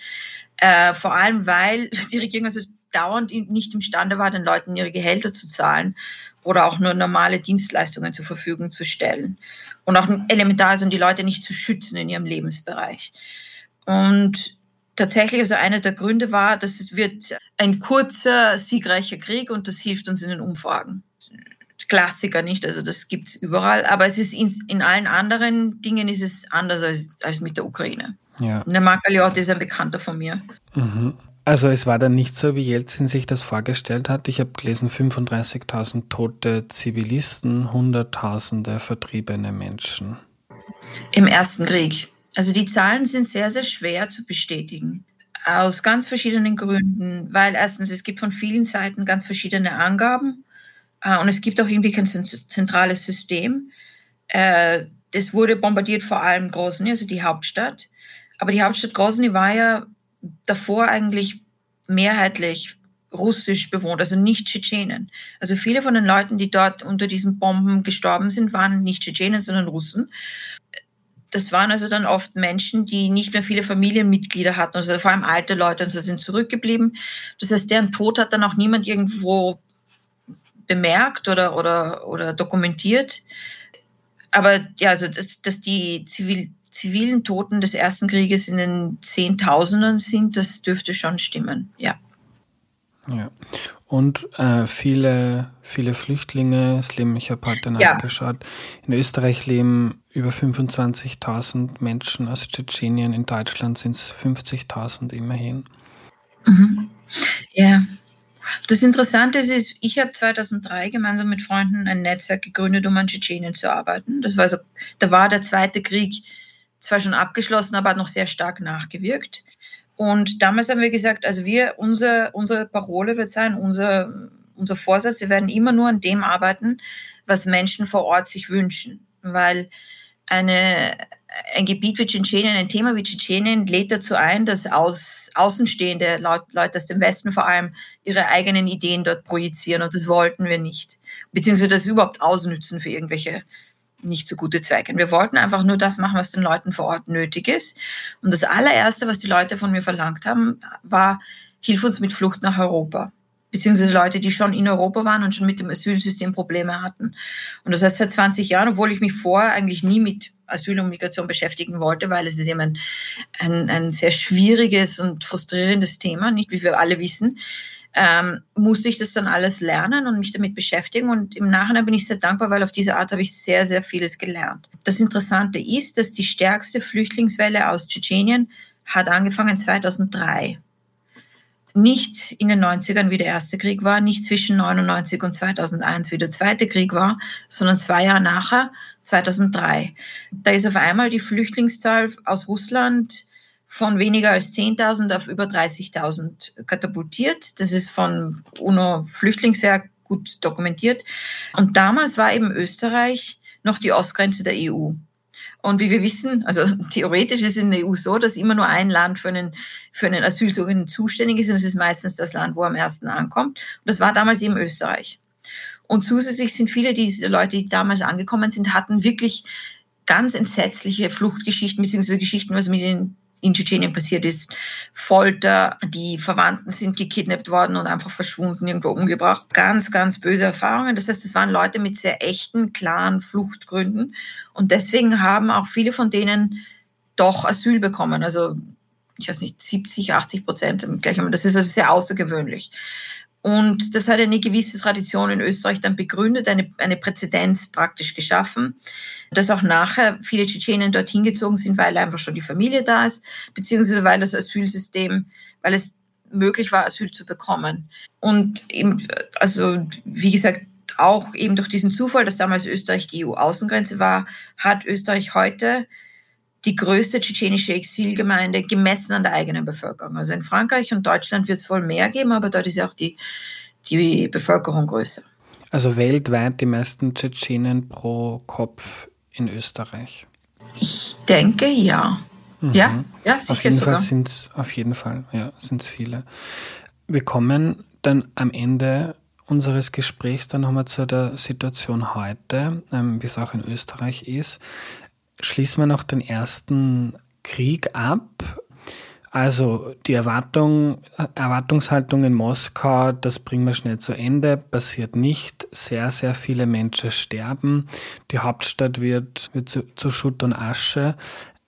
Äh, vor allem, weil <laughs> die Regierung also dauernd nicht imstande war, den Leuten ihre Gehälter zu zahlen oder auch nur normale Dienstleistungen zur Verfügung zu stellen. Und auch elementar, also die Leute nicht zu schützen in ihrem Lebensbereich. Und tatsächlich, also einer der Gründe war, dass es wird ein kurzer, siegreicher Krieg und das hilft uns in den Umfragen. Klassiker nicht, also das gibt's überall, aber es ist in, in allen anderen Dingen ist es anders als, als mit der Ukraine. Ja. Der Marc Aliotti ist ein Bekannter von mir. Mhm. Also es war dann nicht so, wie Jelzin sich das vorgestellt hat. Ich habe gelesen, 35.000 tote Zivilisten, Hunderttausende vertriebene Menschen. Im Ersten Krieg. Also die Zahlen sind sehr, sehr schwer zu bestätigen. Aus ganz verschiedenen Gründen. Weil erstens, es gibt von vielen Seiten ganz verschiedene Angaben. Äh, und es gibt auch irgendwie kein zentrales System. Äh, das wurde bombardiert vor allem Grozny, also die Hauptstadt. Aber die Hauptstadt Grozny war ja davor eigentlich mehrheitlich russisch bewohnt, also nicht Tschetschenen. Also viele von den Leuten, die dort unter diesen Bomben gestorben sind, waren nicht Tschetschenen, sondern Russen. Das waren also dann oft Menschen, die nicht mehr viele Familienmitglieder hatten, also vor allem alte Leute, und so sind zurückgeblieben. Das heißt, deren Tod hat dann auch niemand irgendwo bemerkt oder, oder, oder dokumentiert. Aber ja, also dass, dass die Zivil zivilen Toten des Ersten Krieges in den Zehntausenden sind, das dürfte schon stimmen, ja. Ja. Und äh, viele, viele Flüchtlinge, Slim, ich habe heute nachgeschaut. Ja. In Österreich leben über 25.000 Menschen aus Tschetschenien, in Deutschland sind es 50.000 immerhin. Mhm. Ja. Das Interessante ist, ich habe 2003 gemeinsam mit Freunden ein Netzwerk gegründet, um an Tschetschenien zu arbeiten. Das war also, da war der Zweite Krieg zwar schon abgeschlossen, aber hat noch sehr stark nachgewirkt. Und damals haben wir gesagt, also wir, unser, unsere Parole wird sein, unser, unser Vorsatz, wir werden immer nur an dem arbeiten, was Menschen vor Ort sich wünschen. Weil eine, ein Gebiet wie Tschetschenien, ein Thema wie Tschetschenien lädt dazu ein, dass aus, Außenstehende, Leute aus dem Westen vor allem, ihre eigenen Ideen dort projizieren. Und das wollten wir nicht. Beziehungsweise das überhaupt ausnützen für irgendwelche nicht so gute Zwecke. Wir wollten einfach nur das machen, was den Leuten vor Ort nötig ist. Und das allererste, was die Leute von mir verlangt haben, war, hilf uns mit Flucht nach Europa. Beziehungsweise Leute, die schon in Europa waren und schon mit dem Asylsystem Probleme hatten. Und das heißt, seit 20 Jahren, obwohl ich mich vorher eigentlich nie mit Asyl und Migration beschäftigen wollte, weil es ist eben ein, ein, ein sehr schwieriges und frustrierendes Thema, nicht wie wir alle wissen, ähm, musste ich das dann alles lernen und mich damit beschäftigen. Und im Nachhinein bin ich sehr dankbar, weil auf diese Art habe ich sehr, sehr vieles gelernt. Das Interessante ist, dass die stärkste Flüchtlingswelle aus Tschetschenien hat angefangen 2003. Nicht in den 90ern, wie der erste Krieg war, nicht zwischen 99 und 2001, wie der zweite Krieg war, sondern zwei Jahre nachher, 2003. Da ist auf einmal die Flüchtlingszahl aus Russland von weniger als 10.000 auf über 30.000 katapultiert. Das ist von UNO-Flüchtlingswerk gut dokumentiert. Und damals war eben Österreich noch die Ostgrenze der EU. Und wie wir wissen, also <laughs> theoretisch ist es in der EU so, dass immer nur ein Land für einen, für einen Asylsuchenden zuständig ist. Und das ist meistens das Land, wo er am ersten ankommt. Und das war damals eben Österreich. Und zusätzlich sind viele dieser Leute, die damals angekommen sind, hatten wirklich ganz entsetzliche Fluchtgeschichten, beziehungsweise Geschichten, was mit den in Tschetschenien passiert ist. Folter, die Verwandten sind gekidnappt worden und einfach verschwunden, irgendwo umgebracht. Ganz, ganz böse Erfahrungen. Das heißt, es waren Leute mit sehr echten, klaren Fluchtgründen. Und deswegen haben auch viele von denen doch Asyl bekommen. Also, ich weiß nicht, 70, 80 Prozent. Das ist also sehr außergewöhnlich. Und das hat eine gewisse Tradition in Österreich dann begründet, eine, eine Präzedenz praktisch geschaffen, dass auch nachher viele Tschetschenen dorthin gezogen sind, weil einfach schon die Familie da ist, beziehungsweise weil das Asylsystem, weil es möglich war, Asyl zu bekommen. Und eben, also wie gesagt, auch eben durch diesen Zufall, dass damals Österreich die EU-Außengrenze war, hat Österreich heute die größte tschetschenische Exilgemeinde gemessen an der eigenen Bevölkerung. Also in Frankreich und Deutschland wird es wohl mehr geben, aber dort ist ja auch die, die Bevölkerung größer. Also weltweit die meisten Tschetschenen pro Kopf in Österreich? Ich denke ja. Mhm. Ja, ja, sicher auf jeden sogar. Fall sind auf jeden Fall, ja, sind es viele. Wir kommen dann am Ende unseres Gesprächs dann nochmal zu der Situation heute, ähm, wie es auch in Österreich ist. Schließen wir noch den ersten Krieg ab. Also die Erwartung, Erwartungshaltung in Moskau, das bringen wir schnell zu Ende, passiert nicht. Sehr, sehr viele Menschen sterben. Die Hauptstadt wird, wird zu, zu Schutt und Asche.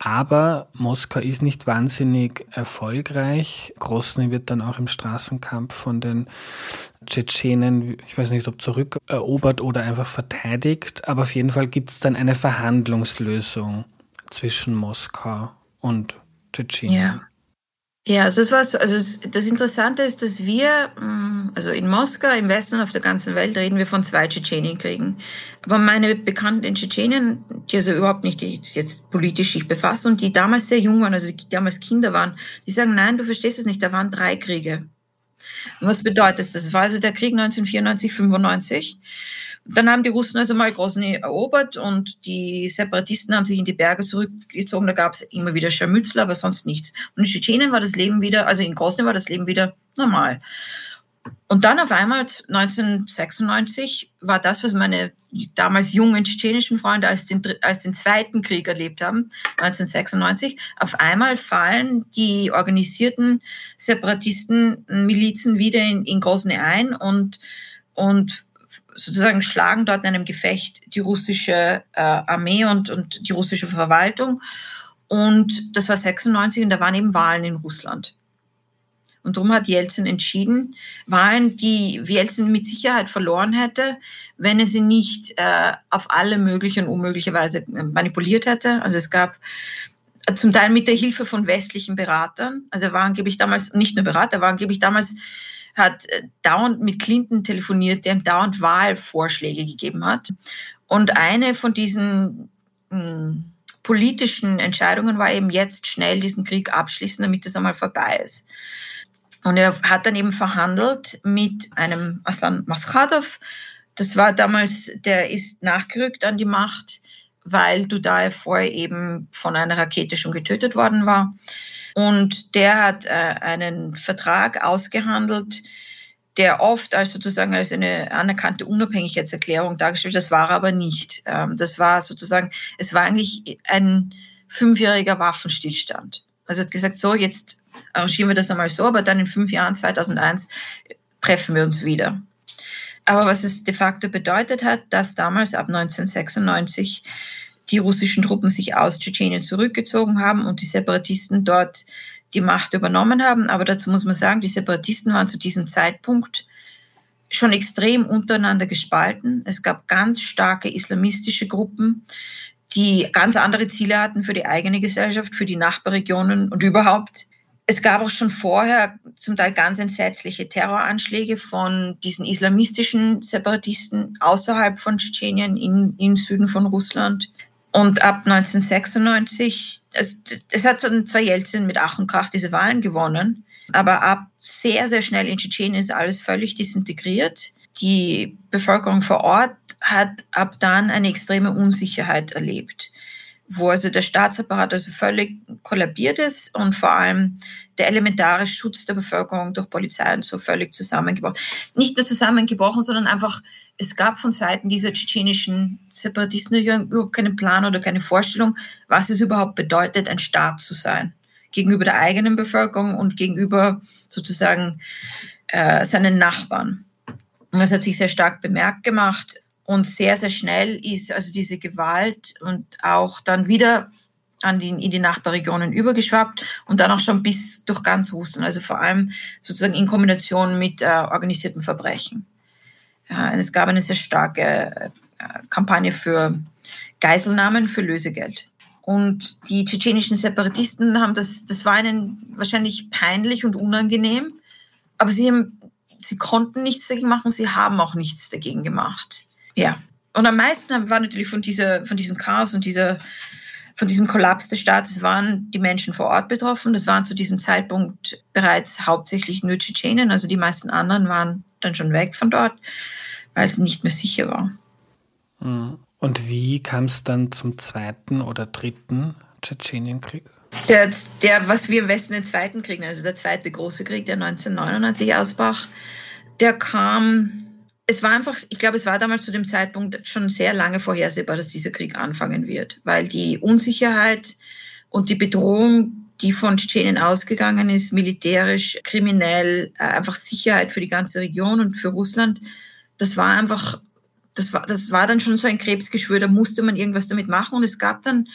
Aber Moskau ist nicht wahnsinnig erfolgreich. Grosny wird dann auch im Straßenkampf von den Tschetschenen, ich weiß nicht, ob zurückerobert oder einfach verteidigt. Aber auf jeden Fall gibt es dann eine Verhandlungslösung zwischen Moskau und Tschetschenien. Ja. Ja, also es war so, also das Interessante ist, dass wir, mm, also in Moskau, im Westen auf der ganzen Welt reden wir von zwei Tschetschenienkriegen. Aber meine Bekannten in Tschetschenien, die also überhaupt nicht jetzt politisch sich befassen und die damals sehr jung waren, also die damals Kinder waren, die sagen, nein, du verstehst es nicht, da waren drei Kriege. Und was bedeutet das? Das war also der Krieg 1994, 95. Dann haben die Russen also mal Grozny erobert und die Separatisten haben sich in die Berge zurückgezogen. Da gab es immer wieder Scharmützel, aber sonst nichts. Und in Tschetschenien war das Leben wieder, also in Grozny war das Leben wieder normal. Und dann auf einmal 1996 war das, was meine damals jungen tschetschenischen Freunde als den, als den Zweiten Krieg erlebt haben, 1996. Auf einmal fallen die organisierten Separatisten, Milizen wieder in, in Grozny ein und, und sozusagen schlagen dort in einem Gefecht die russische äh, Armee und, und die russische Verwaltung. Und das war 96 und da waren eben Wahlen in Russland. Und darum hat Jelzin entschieden, Wahlen, die Jelzin mit Sicherheit verloren hätte, wenn er sie nicht äh, auf alle mögliche und unmögliche Weise manipuliert hätte. Also es gab zum Teil mit der Hilfe von westlichen Beratern. Also er war angeblich damals, nicht nur Berater, er war angeblich damals hat äh, dauernd mit Clinton telefoniert, der ihm dauernd Wahlvorschläge gegeben hat. Und eine von diesen mh, hm, politischen Entscheidungen war eben jetzt schnell diesen Krieg abschließen, damit es einmal vorbei ist. Und er hat dann eben verhandelt mit einem Aslan Maskadov. Das war damals, der ist nachgerückt an die Macht, weil Dudaev vorher eben von einer Rakete schon getötet worden war. Und der hat äh, einen Vertrag ausgehandelt, der oft als sozusagen als eine anerkannte Unabhängigkeitserklärung dargestellt, das war aber nicht. Ähm, das war sozusagen, es war eigentlich ein fünfjähriger Waffenstillstand. Also hat gesagt, so, jetzt arrangieren wir das einmal so, aber dann in fünf Jahren, 2001, treffen wir uns wieder. Aber was es de facto bedeutet hat, dass damals ab 1996 die russischen Truppen sich aus Tschetschenien zurückgezogen haben und die Separatisten dort die Macht übernommen haben. Aber dazu muss man sagen, die Separatisten waren zu diesem Zeitpunkt schon extrem untereinander gespalten. Es gab ganz starke islamistische Gruppen, die ganz andere Ziele hatten für die eigene Gesellschaft, für die Nachbarregionen und überhaupt. Es gab auch schon vorher zum Teil ganz entsetzliche Terroranschläge von diesen islamistischen Separatisten außerhalb von Tschetschenien im, im Süden von Russland. Und ab 1996, es, es hat zwar Jelzin mit Ach und Krach diese Wahlen gewonnen, aber ab sehr, sehr schnell in Tschetschenien ist alles völlig disintegriert. Die Bevölkerung vor Ort hat ab dann eine extreme Unsicherheit erlebt wo also der Staatsapparat also völlig kollabiert ist und vor allem der elementare Schutz der Bevölkerung durch Polizei und so völlig zusammengebrochen. Nicht nur zusammengebrochen, sondern einfach, es gab von Seiten dieser tschetschenischen Separatisten überhaupt keinen Plan oder keine Vorstellung, was es überhaupt bedeutet, ein Staat zu sein. Gegenüber der eigenen Bevölkerung und gegenüber sozusagen äh, seinen Nachbarn. Und das hat sich sehr stark bemerkt gemacht. Und sehr, sehr schnell ist also diese Gewalt und auch dann wieder an die, in die Nachbarregionen übergeschwappt und dann auch schon bis durch ganz Russland, also vor allem sozusagen in Kombination mit äh, organisiertem Verbrechen. Ja, es gab eine sehr starke äh, Kampagne für Geiselnahmen, für Lösegeld. Und die tschetschenischen Separatisten haben das, das war ihnen wahrscheinlich peinlich und unangenehm, aber sie haben, sie konnten nichts dagegen machen, sie haben auch nichts dagegen gemacht. Ja. Und am meisten war natürlich von, dieser, von diesem Chaos und dieser, von diesem Kollaps des Staates waren die Menschen vor Ort betroffen. Das waren zu diesem Zeitpunkt bereits hauptsächlich nur Tschetschenen. Also die meisten anderen waren dann schon weg von dort, weil es nicht mehr sicher war. Mhm. Und wie kam es dann zum zweiten oder dritten Tschetschenienkrieg? Der, der, was wir im Westen den Zweiten Krieg, also der zweite große Krieg, der 1999 ausbrach, der kam, es war einfach, ich glaube, es war damals zu dem Zeitpunkt schon sehr lange vorhersehbar, dass dieser Krieg anfangen wird, weil die Unsicherheit und die Bedrohung, die von Tschetschenien ausgegangen ist, militärisch, kriminell, äh, einfach Sicherheit für die ganze Region und für Russland, das war einfach, das war, das war dann schon so ein Krebsgeschwür, da musste man irgendwas damit machen und es gab dann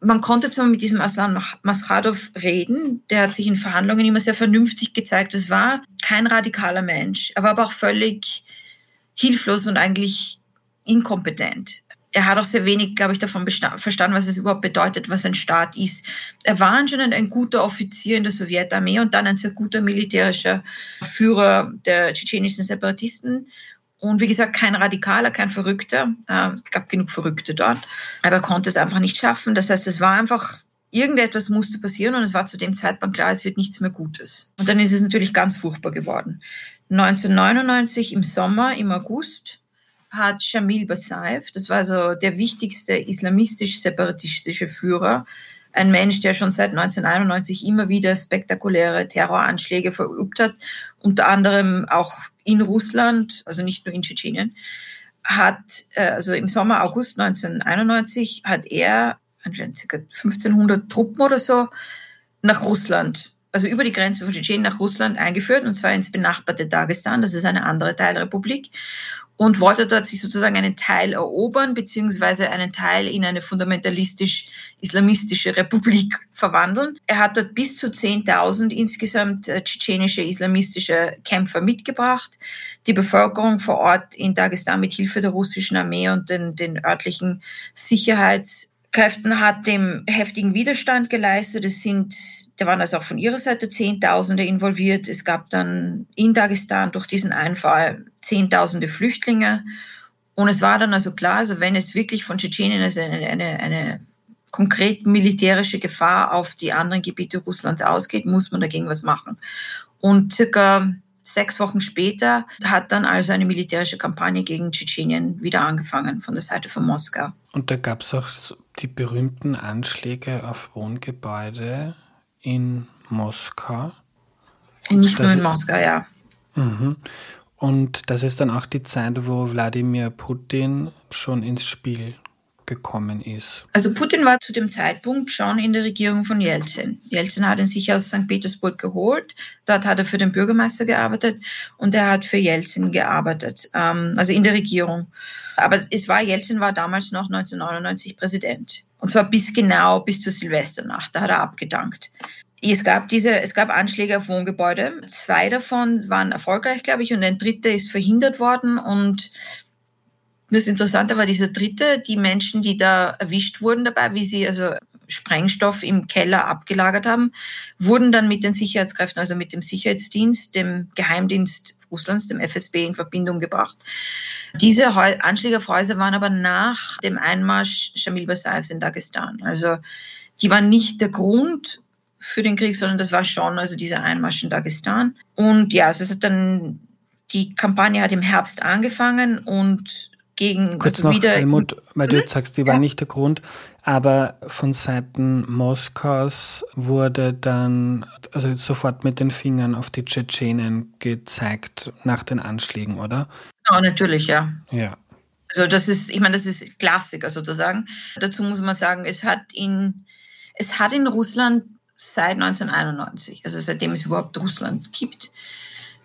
man konnte zwar mit diesem Aslan Maskhadov reden, der hat sich in Verhandlungen immer sehr vernünftig gezeigt. Es war kein radikaler Mensch, er war aber auch völlig hilflos und eigentlich inkompetent. Er hat auch sehr wenig, glaube ich, davon verstanden, was es überhaupt bedeutet, was ein Staat ist. Er war anscheinend ein guter Offizier in der Sowjetarmee und dann ein sehr guter militärischer Führer der tschetschenischen Separatisten und wie gesagt, kein Radikaler, kein Verrückter. Äh, es gab genug Verrückte dort. Aber er konnte es einfach nicht schaffen. Das heißt, es war einfach, irgendetwas musste passieren und es war zu dem Zeitpunkt klar, es wird nichts mehr Gutes. Und dann ist es natürlich ganz furchtbar geworden. 1999 im Sommer, im August, hat Shamil Basaev, das war also der wichtigste islamistisch-separatistische Führer, ein Mensch, der schon seit 1991 immer wieder spektakuläre Terroranschläge verübt hat, unter anderem auch in Russland, also nicht nur in Tschetschenien, hat, äh, also im Sommer, August 1991, hat er anscheinend ca. 1500 Truppen oder so nach Russland, also über die Grenze von Tschetschenien nach Russland eingeführt, und zwar ins benachbarte Dagestan, das ist eine andere Teilrepublik und wollte dort sich sozusagen einen Teil erobern, beziehungsweise einen Teil in eine fundamentalistisch-islamistische Republik verwandeln. Er hat dort bis zu 10.000 insgesamt äh, tschetschenische islamistische Kämpfer mitgebracht. Die Bevölkerung vor Ort in Dagestan mit Hilfe der russischen Armee und den, den örtlichen Sicherheits Kräften hat dem heftigen Widerstand geleistet. Es sind, da waren also auch von ihrer Seite Zehntausende involviert. Es gab dann in Dagestan durch diesen Einfall Zehntausende Flüchtlinge. Und es war dann also klar, also wenn es wirklich von Tschetschenien also eine, eine, eine konkret militärische Gefahr auf die anderen Gebiete Russlands ausgeht, muss man dagegen was machen. Und circa sechs Wochen später hat dann also eine militärische Kampagne gegen Tschetschenien wieder angefangen von der Seite von Moskau. Und da gab es auch die berühmten Anschläge auf Wohngebäude in Moskau. Nicht das nur in Moskau, ja. Mhm. Und das ist dann auch die Zeit, wo Wladimir Putin schon ins Spiel gekommen ist. Also Putin war zu dem Zeitpunkt schon in der Regierung von Jelzin. Jelzin hat ihn sich aus St. Petersburg geholt. Dort hat er für den Bürgermeister gearbeitet und er hat für Jelzin gearbeitet, ähm, also in der Regierung. Aber es war, Jelzin war damals noch 1999 Präsident. Und zwar bis genau bis zur Silvesternacht. Da hat er abgedankt. Es gab diese, es gab Anschläge auf Wohngebäude. Zwei davon waren erfolgreich, glaube ich, und ein dritter ist verhindert worden. Und das Interessante war dieser dritte, die Menschen, die da erwischt wurden dabei, wie sie also Sprengstoff im Keller abgelagert haben, wurden dann mit den Sicherheitskräften, also mit dem Sicherheitsdienst, dem Geheimdienst Russlands, dem FSB, in Verbindung gebracht. Diese Anschläge auf Häuser waren aber nach dem Einmarsch Shamil Basaevs in Dagestan. Also die waren nicht der Grund für den Krieg, sondern das war schon also dieser Einmarsch in Dagestan. Und ja, also es hat dann die Kampagne hat im Herbst angefangen und gegen Kurz also noch, wieder Helmut, weil du jetzt sagst, die ja. war nicht der Grund, aber von Seiten Moskaus wurde dann also sofort mit den Fingern auf die Tschetschenen gezeigt nach den Anschlägen, oder? Ja, natürlich, ja. Ja. Also das ist, ich meine, das ist Klassiker sozusagen. Dazu muss man sagen, es hat in, es hat in Russland seit 1991, also seitdem es überhaupt Russland gibt,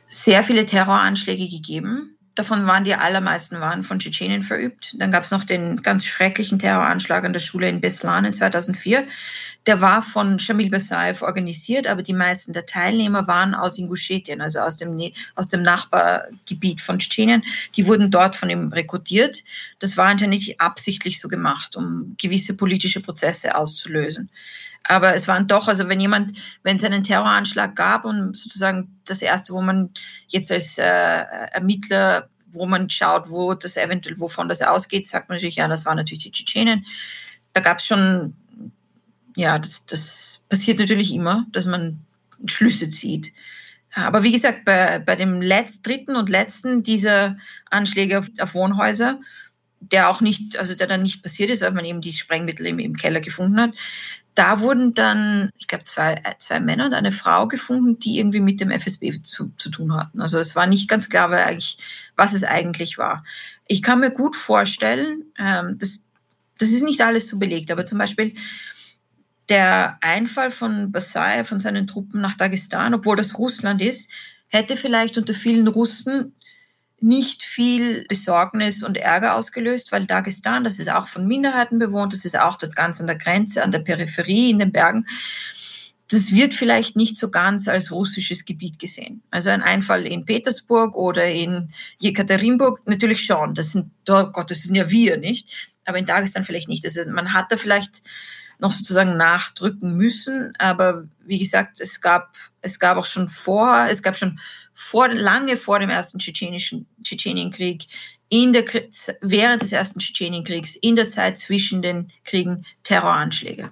sehr viele Terroranschläge gegeben Davon waren die allermeisten waren von Tschetschenien verübt. Dann gab es noch den ganz schrecklichen Terroranschlag an der Schule in Beslan in 2004. Der war von Shamil Basaev organisiert, aber die meisten der Teilnehmer waren aus Ingushetien, also aus dem, aus dem Nachbargebiet von Tschetschenien. Die wurden dort von ihm rekrutiert. Das war anscheinend nicht absichtlich so gemacht, um gewisse politische Prozesse auszulösen. Aber es waren doch, also wenn jemand, wenn es einen Terroranschlag gab und sozusagen das erste, wo man jetzt als äh, Ermittler, wo man schaut, wo das eventuell, wovon das ausgeht, sagt man natürlich, ja, das waren natürlich die Tschetschenen. Da gab es schon, ja, das, das passiert natürlich immer, dass man Schlüsse zieht. Aber wie gesagt, bei, bei dem letzten, dritten und letzten dieser Anschläge auf, auf Wohnhäuser der auch nicht, also der dann nicht passiert ist, weil man eben die Sprengmittel im, im Keller gefunden hat. Da wurden dann, ich glaube, zwei, zwei Männer und eine Frau gefunden, die irgendwie mit dem FSB zu, zu tun hatten. Also es war nicht ganz klar, was es eigentlich war. Ich kann mir gut vorstellen, ähm, das, das ist nicht alles so belegt, aber zum Beispiel der Einfall von Basai, von seinen Truppen nach Dagestan, obwohl das Russland ist, hätte vielleicht unter vielen Russen nicht viel Besorgnis und Ärger ausgelöst, weil Dagestan, das ist auch von Minderheiten bewohnt, das ist auch dort ganz an der Grenze, an der Peripherie, in den Bergen. Das wird vielleicht nicht so ganz als russisches Gebiet gesehen. Also ein Einfall in Petersburg oder in Jekaterinburg natürlich schon. Das sind, oh Gott, das sind ja wir, nicht? Aber in Dagestan vielleicht nicht. Also man hat da vielleicht noch sozusagen nachdrücken müssen. Aber wie gesagt, es gab, es gab auch schon vor, es gab schon vor, lange vor dem ersten tschetschenischen Tschetschenienkrieg, in der, während des ersten Tschetschenienkriegs, in der Zeit zwischen den Kriegen Terroranschläge.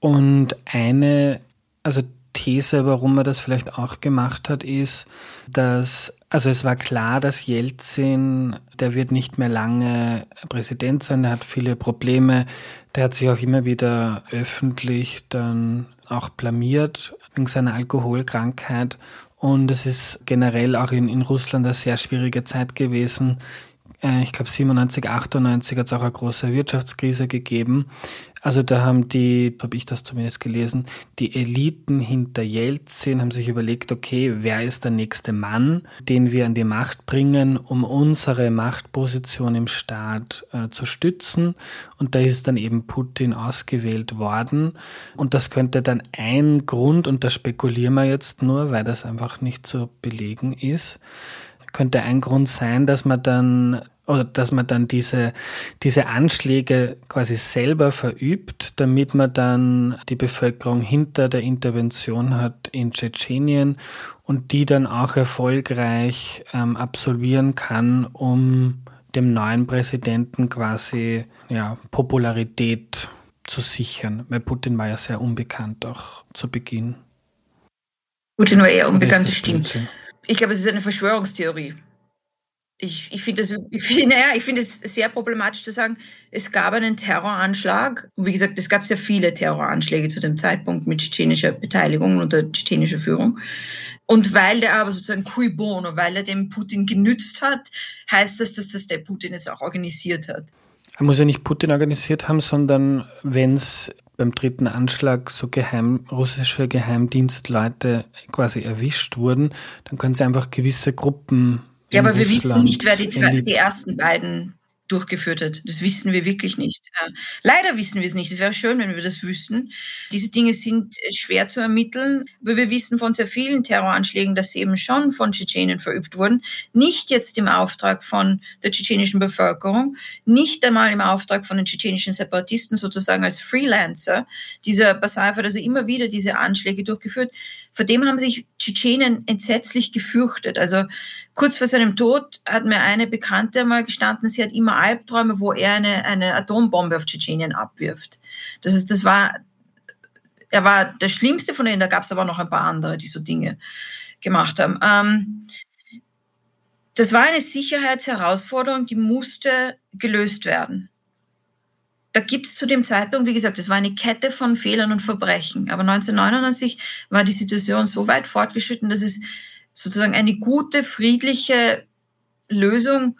Und eine, also These, warum er das vielleicht auch gemacht hat, ist, dass, also es war klar, dass Jelzin, der wird nicht mehr lange Präsident sein, der hat viele Probleme, der hat sich auch immer wieder öffentlich dann auch blamiert wegen seiner Alkoholkrankheit und es ist generell auch in, in Russland eine sehr schwierige Zeit gewesen. Äh, ich glaube 97, 98 hat es auch eine große Wirtschaftskrise gegeben. Also da haben die, habe ich das zumindest gelesen, die Eliten hinter Jelzin haben sich überlegt, okay, wer ist der nächste Mann, den wir an die Macht bringen, um unsere Machtposition im Staat äh, zu stützen. Und da ist dann eben Putin ausgewählt worden. Und das könnte dann ein Grund, und da spekulieren wir jetzt nur, weil das einfach nicht zu belegen ist, könnte ein Grund sein, dass man dann oder dass man dann diese, diese Anschläge quasi selber verübt, damit man dann die Bevölkerung hinter der Intervention hat in Tschetschenien und die dann auch erfolgreich ähm, absolvieren kann, um dem neuen Präsidenten quasi ja, Popularität zu sichern. Weil Putin war ja sehr unbekannt auch zu Beginn. Putin war eher unbekannt, das stimmt. Ich glaube, es ist eine Verschwörungstheorie ich, ich finde es <laughs> ich find, naja, ich find es sehr problematisch zu sagen, es gab einen Terroranschlag. Und wie gesagt, es gab sehr viele Terroranschläge zu dem Zeitpunkt mit tschetschenischer Beteiligung unter tschetschenischer Führung. Und weil der aber sozusagen cui bono, weil er den Putin genützt hat, heißt das, dass das der Putin es auch organisiert hat. Er muss ja nicht Putin organisiert haben, sondern wenn es beim dritten Anschlag so geheim, russische Geheimdienstleute quasi erwischt wurden, dann können sie einfach gewisse Gruppen ja, aber wir wissen nicht, wer die, zwei, die ersten beiden durchgeführt hat. Das wissen wir wirklich nicht. Leider wissen wir es nicht. Es wäre schön, wenn wir das wüssten. Diese Dinge sind äh, schwer zu ermitteln, aber wir wissen von sehr vielen Terroranschlägen, dass sie eben schon von Tschetschenen verübt wurden. Nicht jetzt im Auftrag von der tschetschenischen Bevölkerung, nicht einmal im Auftrag von den tschetschenischen Separatisten, sozusagen als Freelancer. Dieser Basar hat also immer wieder diese Anschläge durchgeführt. Vor dem haben sich Tschetschenen entsetzlich gefürchtet. Also kurz vor seinem Tod hat mir eine Bekannte mal gestanden, sie hat immer Albträume, wo er eine, eine Atombombe auf Tschetschenien abwirft. Das ist, das war, er war der schlimmste von denen, da gab es aber noch ein paar andere, die so Dinge gemacht haben. Ähm, das war eine Sicherheitsherausforderung, die musste gelöst werden da gibt es zu dem Zeitpunkt, wie gesagt, es war eine Kette von Fehlern und Verbrechen. Aber 1999 war die Situation so weit fortgeschritten, dass es sozusagen eine gute, friedliche Lösung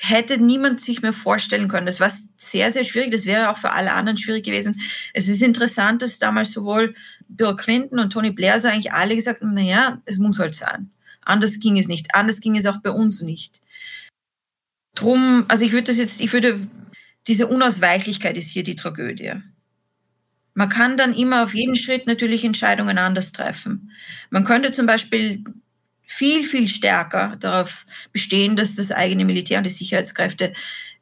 hätte niemand sich mehr vorstellen können. Das war sehr, sehr schwierig. Das wäre auch für alle anderen schwierig gewesen. Es ist interessant, dass damals sowohl Bill Clinton und Tony Blair so eigentlich alle gesagt haben, naja, es muss halt sein. Anders ging es nicht. Anders ging es auch bei uns nicht. Drum, also ich würde das jetzt, ich würde diese Unausweichlichkeit ist hier die Tragödie. Man kann dann immer auf jeden Schritt natürlich Entscheidungen anders treffen. Man könnte zum Beispiel viel, viel stärker darauf bestehen, dass das eigene Militär und die Sicherheitskräfte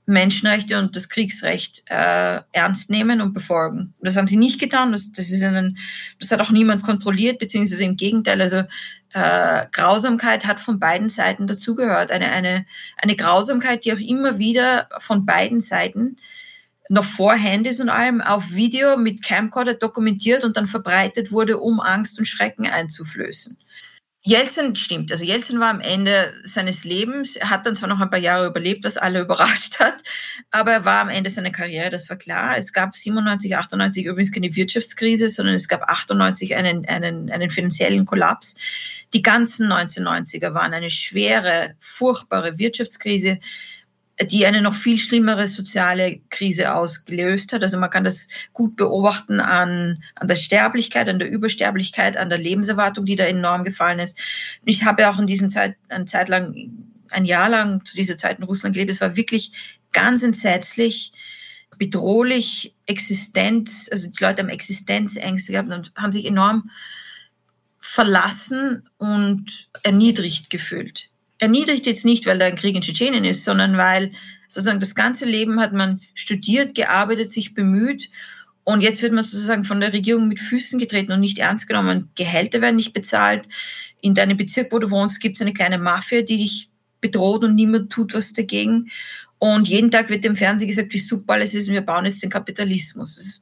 Menschenrechte und das Kriegsrecht äh, ernst nehmen und befolgen. Das haben sie nicht getan. Das, das, ist einen, das hat auch niemand kontrolliert, beziehungsweise im Gegenteil. Also äh, Grausamkeit hat von beiden Seiten dazugehört. Eine, eine, eine Grausamkeit, die auch immer wieder von beiden Seiten noch vor Handys und allem auf Video mit Camcorder dokumentiert und dann verbreitet wurde, um Angst und Schrecken einzuflößen. Jelzin stimmt. Also Jelzin war am Ende seines Lebens, er hat dann zwar noch ein paar Jahre überlebt, was alle <laughs> überrascht hat, aber er war am Ende seiner Karriere, das war klar. Es gab 97, 98 übrigens keine Wirtschaftskrise, sondern es gab 98 einen, einen, einen finanziellen Kollaps. Die ganzen 1990er waren eine schwere, furchtbare Wirtschaftskrise die eine noch viel schlimmere soziale Krise ausgelöst hat. Also man kann das gut beobachten an, an der Sterblichkeit, an der Übersterblichkeit, an der Lebenserwartung, die da enorm gefallen ist. Ich habe auch in diesen Zeit, eine Zeit lang, ein Jahr lang zu dieser Zeit in Russland gelebt. Es war wirklich ganz entsetzlich, bedrohlich, Existenz, also die Leute haben Existenzängste gehabt und haben sich enorm verlassen und erniedrigt gefühlt erniedrigt jetzt nicht, weil da ein Krieg in Tschetschenien ist, sondern weil sozusagen das ganze Leben hat man studiert, gearbeitet, sich bemüht und jetzt wird man sozusagen von der Regierung mit Füßen getreten und nicht ernst genommen. Gehälter werden nicht bezahlt. In deinem Bezirk, wo du wohnst, gibt es eine kleine Mafia, die dich bedroht und niemand tut was dagegen. Und jeden Tag wird dem Fernsehen gesagt, wie super alles ist und wir bauen jetzt den Kapitalismus.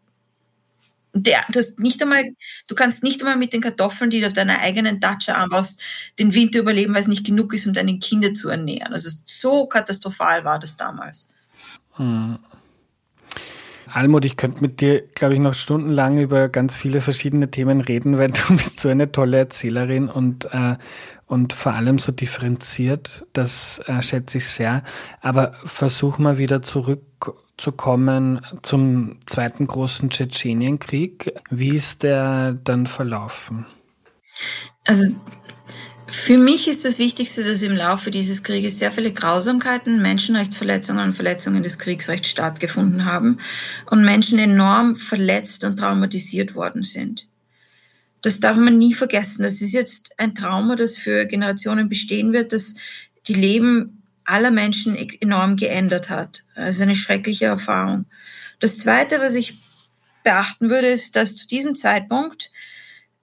Der, du, hast nicht einmal, du kannst nicht einmal mit den Kartoffeln, die du auf deiner eigenen Datsche anbaust, den Winter überleben, weil es nicht genug ist, um deine Kinder zu ernähren. Also so katastrophal war das damals. Hm. Almut, ich könnte mit dir, glaube ich, noch stundenlang über ganz viele verschiedene Themen reden, weil du <laughs> bist so eine tolle Erzählerin und, äh, und vor allem so differenziert. Das äh, schätze ich sehr. Aber versuch mal wieder zurück zu kommen zum zweiten großen Tschetschenienkrieg. Wie ist der dann verlaufen? Also für mich ist das Wichtigste, dass im Laufe dieses Krieges sehr viele Grausamkeiten, Menschenrechtsverletzungen und Verletzungen des Kriegsrechts stattgefunden haben und Menschen enorm verletzt und traumatisiert worden sind. Das darf man nie vergessen. Das ist jetzt ein Trauma, das für Generationen bestehen wird, dass die Leben aller Menschen enorm geändert hat. Also eine schreckliche Erfahrung. Das Zweite, was ich beachten würde, ist, dass zu diesem Zeitpunkt,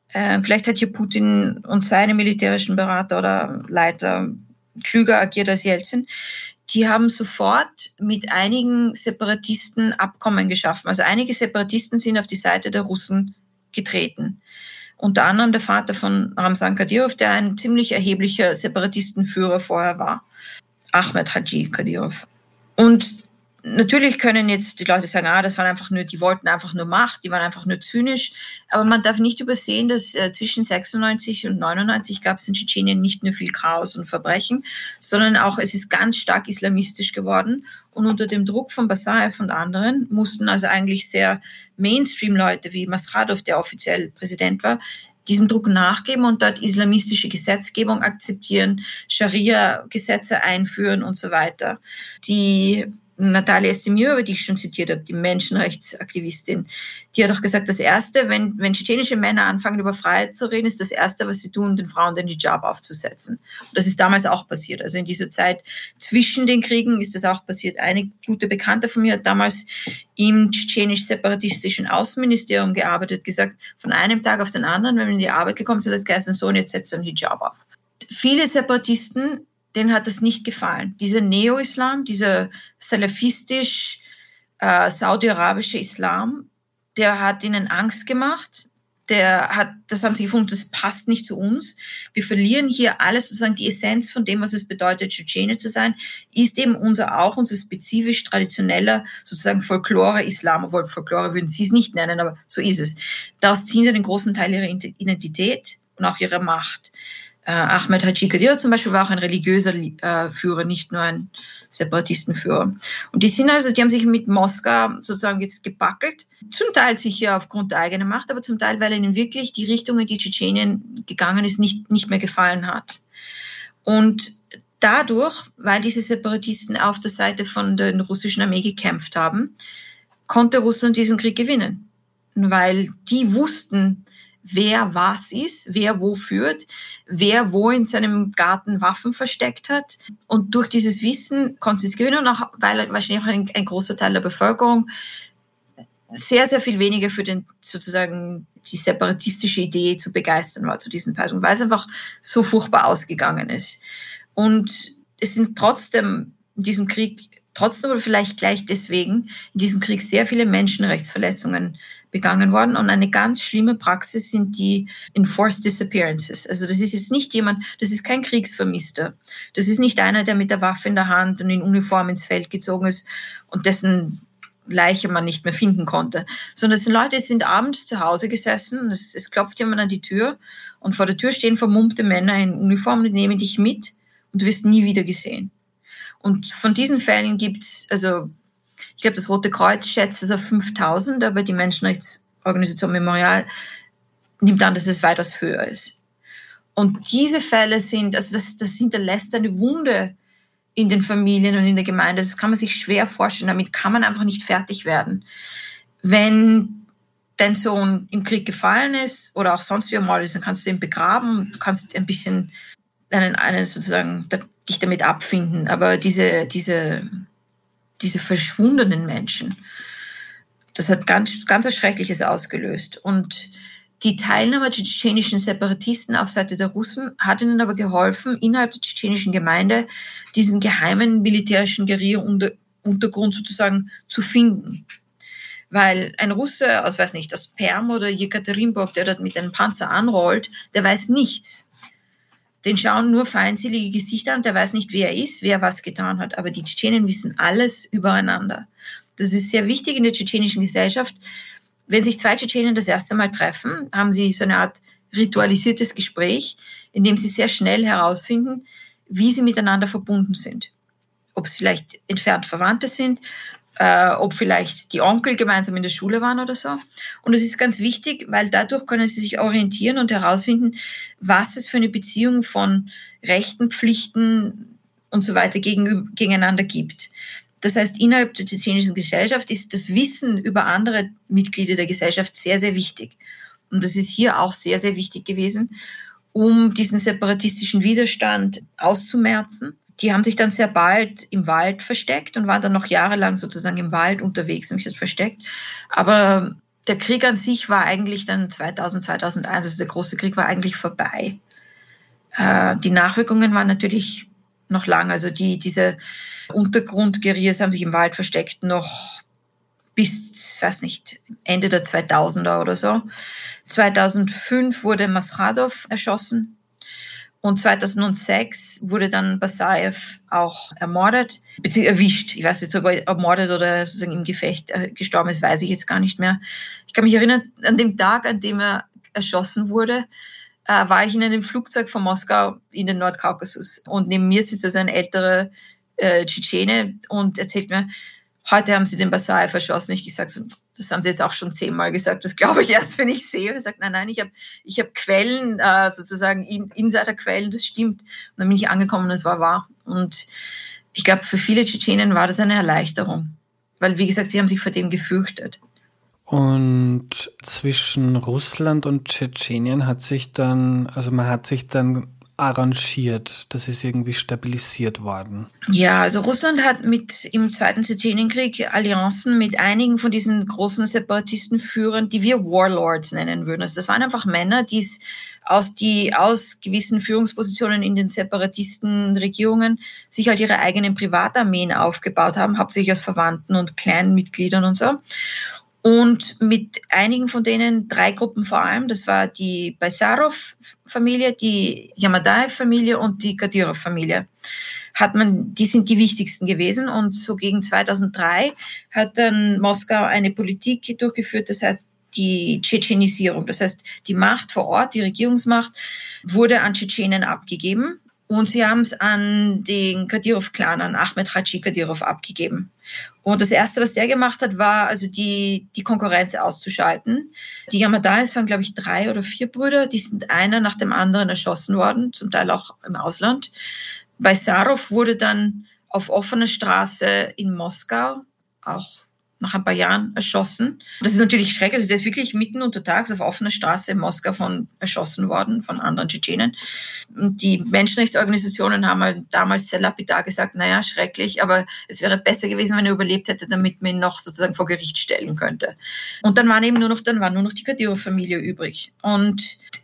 äh, vielleicht hat hier Putin und seine militärischen Berater oder Leiter klüger agiert als Jelzin, die haben sofort mit einigen Separatisten Abkommen geschaffen. Also einige Separatisten sind auf die Seite der Russen getreten. Unter anderem der Vater von Ramzan Kadyrov, der ein ziemlich erheblicher Separatistenführer vorher war. Ahmed Haji Kadyrov. Und natürlich können jetzt die Leute sagen, ah, das waren einfach nur, die wollten einfach nur Macht, die waren einfach nur zynisch. Aber man darf nicht übersehen, dass äh, zwischen 96 und 99 gab es in Tschetschenien nicht nur viel Chaos und Verbrechen, sondern auch es ist ganz stark islamistisch geworden. Und unter dem Druck von Basayev und anderen mussten also eigentlich sehr Mainstream-Leute wie Masradov, der offiziell Präsident war, diesem Druck nachgeben und dort islamistische Gesetzgebung akzeptieren, Scharia-Gesetze einführen und so weiter. Die Natalia Estemirova, die ich schon zitiert habe, die Menschenrechtsaktivistin, die hat auch gesagt, das Erste, wenn, wenn tschetschenische Männer anfangen, über Freiheit zu reden, ist das Erste, was sie tun, den Frauen den Hijab aufzusetzen. Und das ist damals auch passiert. Also in dieser Zeit zwischen den Kriegen ist das auch passiert. Eine gute Bekannte von mir hat damals im tschetschenisch-separatistischen Außenministerium gearbeitet, gesagt, von einem Tag auf den anderen, wenn wir in die Arbeit gekommen sind, das Geist und Sohn, jetzt setzt du einen Hijab auf. Viele Separatisten denen hat das nicht gefallen. Dieser Neo-Islam, dieser salafistisch äh, saudi-arabische Islam, der hat ihnen Angst gemacht. Der hat, das haben sie gefunden, das passt nicht zu uns. Wir verlieren hier alles, sozusagen die Essenz von dem, was es bedeutet, Tschetschene zu sein, ist eben unser auch, unser spezifisch traditioneller, sozusagen Folklore-Islam, obwohl Folklore würden sie es nicht nennen, aber so ist es. Daraus ziehen sie einen großen Teil ihrer Identität und auch ihrer Macht. Äh, Ahmed Haji Kadir zum Beispiel war auch ein religiöser äh, Führer, nicht nur ein Separatistenführer. Und die sind also, die haben sich mit Moskau sozusagen jetzt gebackelt. Zum Teil sicher aufgrund der eigenen Macht, aber zum Teil, weil ihnen wirklich die Richtung, in die Tschetschenien gegangen ist, nicht, nicht mehr gefallen hat. Und dadurch, weil diese Separatisten auf der Seite von der russischen Armee gekämpft haben, konnte Russland diesen Krieg gewinnen. Weil die wussten, wer was ist, wer wo führt, wer wo in seinem Garten Waffen versteckt hat. Und durch dieses Wissen konnte es gewinnen auch, weil wahrscheinlich auch ein, ein großer Teil der Bevölkerung sehr, sehr viel weniger für den sozusagen die separatistische Idee zu begeistern war zu diesem Zeitpunkt, weil es einfach so furchtbar ausgegangen ist. Und es sind trotzdem in diesem Krieg trotzdem oder vielleicht gleich deswegen in diesem Krieg sehr viele Menschenrechtsverletzungen begangen worden. Und eine ganz schlimme Praxis sind die Enforced Disappearances. Also das ist jetzt nicht jemand, das ist kein Kriegsvermisster. Das ist nicht einer, der mit der Waffe in der Hand und in Uniform ins Feld gezogen ist und dessen Leiche man nicht mehr finden konnte. Sondern es sind Leute, die sind abends zu Hause gesessen, es, es klopft jemand an die Tür und vor der Tür stehen vermummte Männer in Uniform und nehmen dich mit und du wirst nie wieder gesehen. Und von diesen Fällen gibt's also ich glaube, das Rote Kreuz schätzt es auf 5000, aber die Menschenrechtsorganisation Memorial nimmt an, dass es weitaus höher ist. Und diese Fälle sind, also das, das hinterlässt eine Wunde in den Familien und in der Gemeinde. Das kann man sich schwer vorstellen. Damit kann man einfach nicht fertig werden. Wenn dein Sohn im Krieg gefallen ist oder auch sonst wie einmal ist, dann kannst du ihn begraben, du kannst ein bisschen einen, einen sozusagen dich damit abfinden. Aber diese, diese diese verschwundenen Menschen. Das hat ganz, ganz was ausgelöst. Und die Teilnahme der tschetschenischen Separatisten auf Seite der Russen hat ihnen aber geholfen, innerhalb der tschetschenischen Gemeinde diesen geheimen militärischen Guerilla-Untergrund sozusagen zu finden. Weil ein Russe aus, weiß nicht, aus Perm oder Jekaterinburg, der dort mit einem Panzer anrollt, der weiß nichts den schauen nur feindselige Gesichter an, der weiß nicht, wer er ist, wer was getan hat. Aber die Tschetschenen wissen alles übereinander. Das ist sehr wichtig in der tschetschenischen Gesellschaft. Wenn sich zwei Tschetschenen das erste Mal treffen, haben sie so eine Art ritualisiertes Gespräch, in dem sie sehr schnell herausfinden, wie sie miteinander verbunden sind. Ob es vielleicht entfernt Verwandte sind, äh, ob vielleicht die Onkel gemeinsam in der Schule waren oder so. Und das ist ganz wichtig, weil dadurch können sie sich orientieren und herausfinden, was es für eine Beziehung von Rechten, Pflichten und so weiter gegen, gegeneinander gibt. Das heißt, innerhalb der tschetschenischen Gesellschaft ist das Wissen über andere Mitglieder der Gesellschaft sehr, sehr wichtig. Und das ist hier auch sehr, sehr wichtig gewesen, um diesen separatistischen Widerstand auszumerzen die haben sich dann sehr bald im Wald versteckt und waren dann noch jahrelang sozusagen im Wald unterwegs und sich versteckt. Aber der Krieg an sich war eigentlich dann 2000, 2001, also der große Krieg war eigentlich vorbei. Äh, die Nachwirkungen waren natürlich noch lang. Also die, diese Untergrundguerillas haben sich im Wald versteckt noch bis, weiß nicht, Ende der 2000er oder so. 2005 wurde Masradov erschossen und 2006 wurde dann Basayev auch ermordet, beziehungsweise erwischt. Ich weiß jetzt, ob er ermordet oder sozusagen im Gefecht äh, gestorben ist, weiß ich jetzt gar nicht mehr. Ich kann mich erinnern, an dem Tag, an dem er erschossen wurde, äh, war ich in einem Flugzeug von Moskau in den Nordkaukasus. Und neben mir sitzt also ein älterer äh, Tschetschene und erzählt mir, heute haben sie den Basayev erschossen. Ich gesagt, das haben sie jetzt auch schon zehnmal gesagt, das glaube ich erst, wenn ich sehe. Er sagt, nein, nein, ich habe ich hab Quellen, äh, sozusagen Insiderquellen, das stimmt. Und dann bin ich angekommen und es war wahr. Und ich glaube, für viele Tschetschenen war das eine Erleichterung. Weil, wie gesagt, sie haben sich vor dem gefürchtet. Und zwischen Russland und Tschetschenien hat sich dann, also man hat sich dann arrangiert? Das ist irgendwie stabilisiert worden. Ja, also Russland hat mit im Zweiten Tschetschenienkrieg Allianzen mit einigen von diesen großen Separatistenführern, die wir Warlords nennen würden. Also das waren einfach Männer, die aus, die aus gewissen Führungspositionen in den Separatistenregierungen sich halt ihre eigenen Privatarmeen aufgebaut haben, hauptsächlich aus Verwandten und kleinen Mitgliedern und so. Und mit einigen von denen, drei Gruppen vor allem, das war die Baisarov-Familie, die Yamadaev-Familie und die Kadyrov-Familie, hat man, die sind die wichtigsten gewesen. Und so gegen 2003 hat dann Moskau eine Politik durchgeführt, das heißt die Tschetschenisierung. Das heißt, die Macht vor Ort, die Regierungsmacht, wurde an Tschetschenen abgegeben. Und sie haben es an den Kadyrov-Clan, an Ahmed Haji Kadyrov abgegeben. Und das Erste, was der gemacht hat, war also die, die Konkurrenz auszuschalten. Die Yamadais waren, glaube ich, drei oder vier Brüder. Die sind einer nach dem anderen erschossen worden, zum Teil auch im Ausland. Bei Sarov wurde dann auf offener Straße in Moskau, auch nach ein paar Jahren erschossen. Das ist natürlich schrecklich. Also der ist wirklich mitten untertags auf offener Straße in Moskau von erschossen worden von anderen Tschetschenen. Und die Menschenrechtsorganisationen haben halt damals sehr lapidar gesagt, naja, schrecklich, aber es wäre besser gewesen, wenn er überlebt hätte, damit man ihn noch sozusagen vor Gericht stellen könnte. Und dann waren eben nur noch, dann war nur noch die Kadyrov-Familie übrig. Und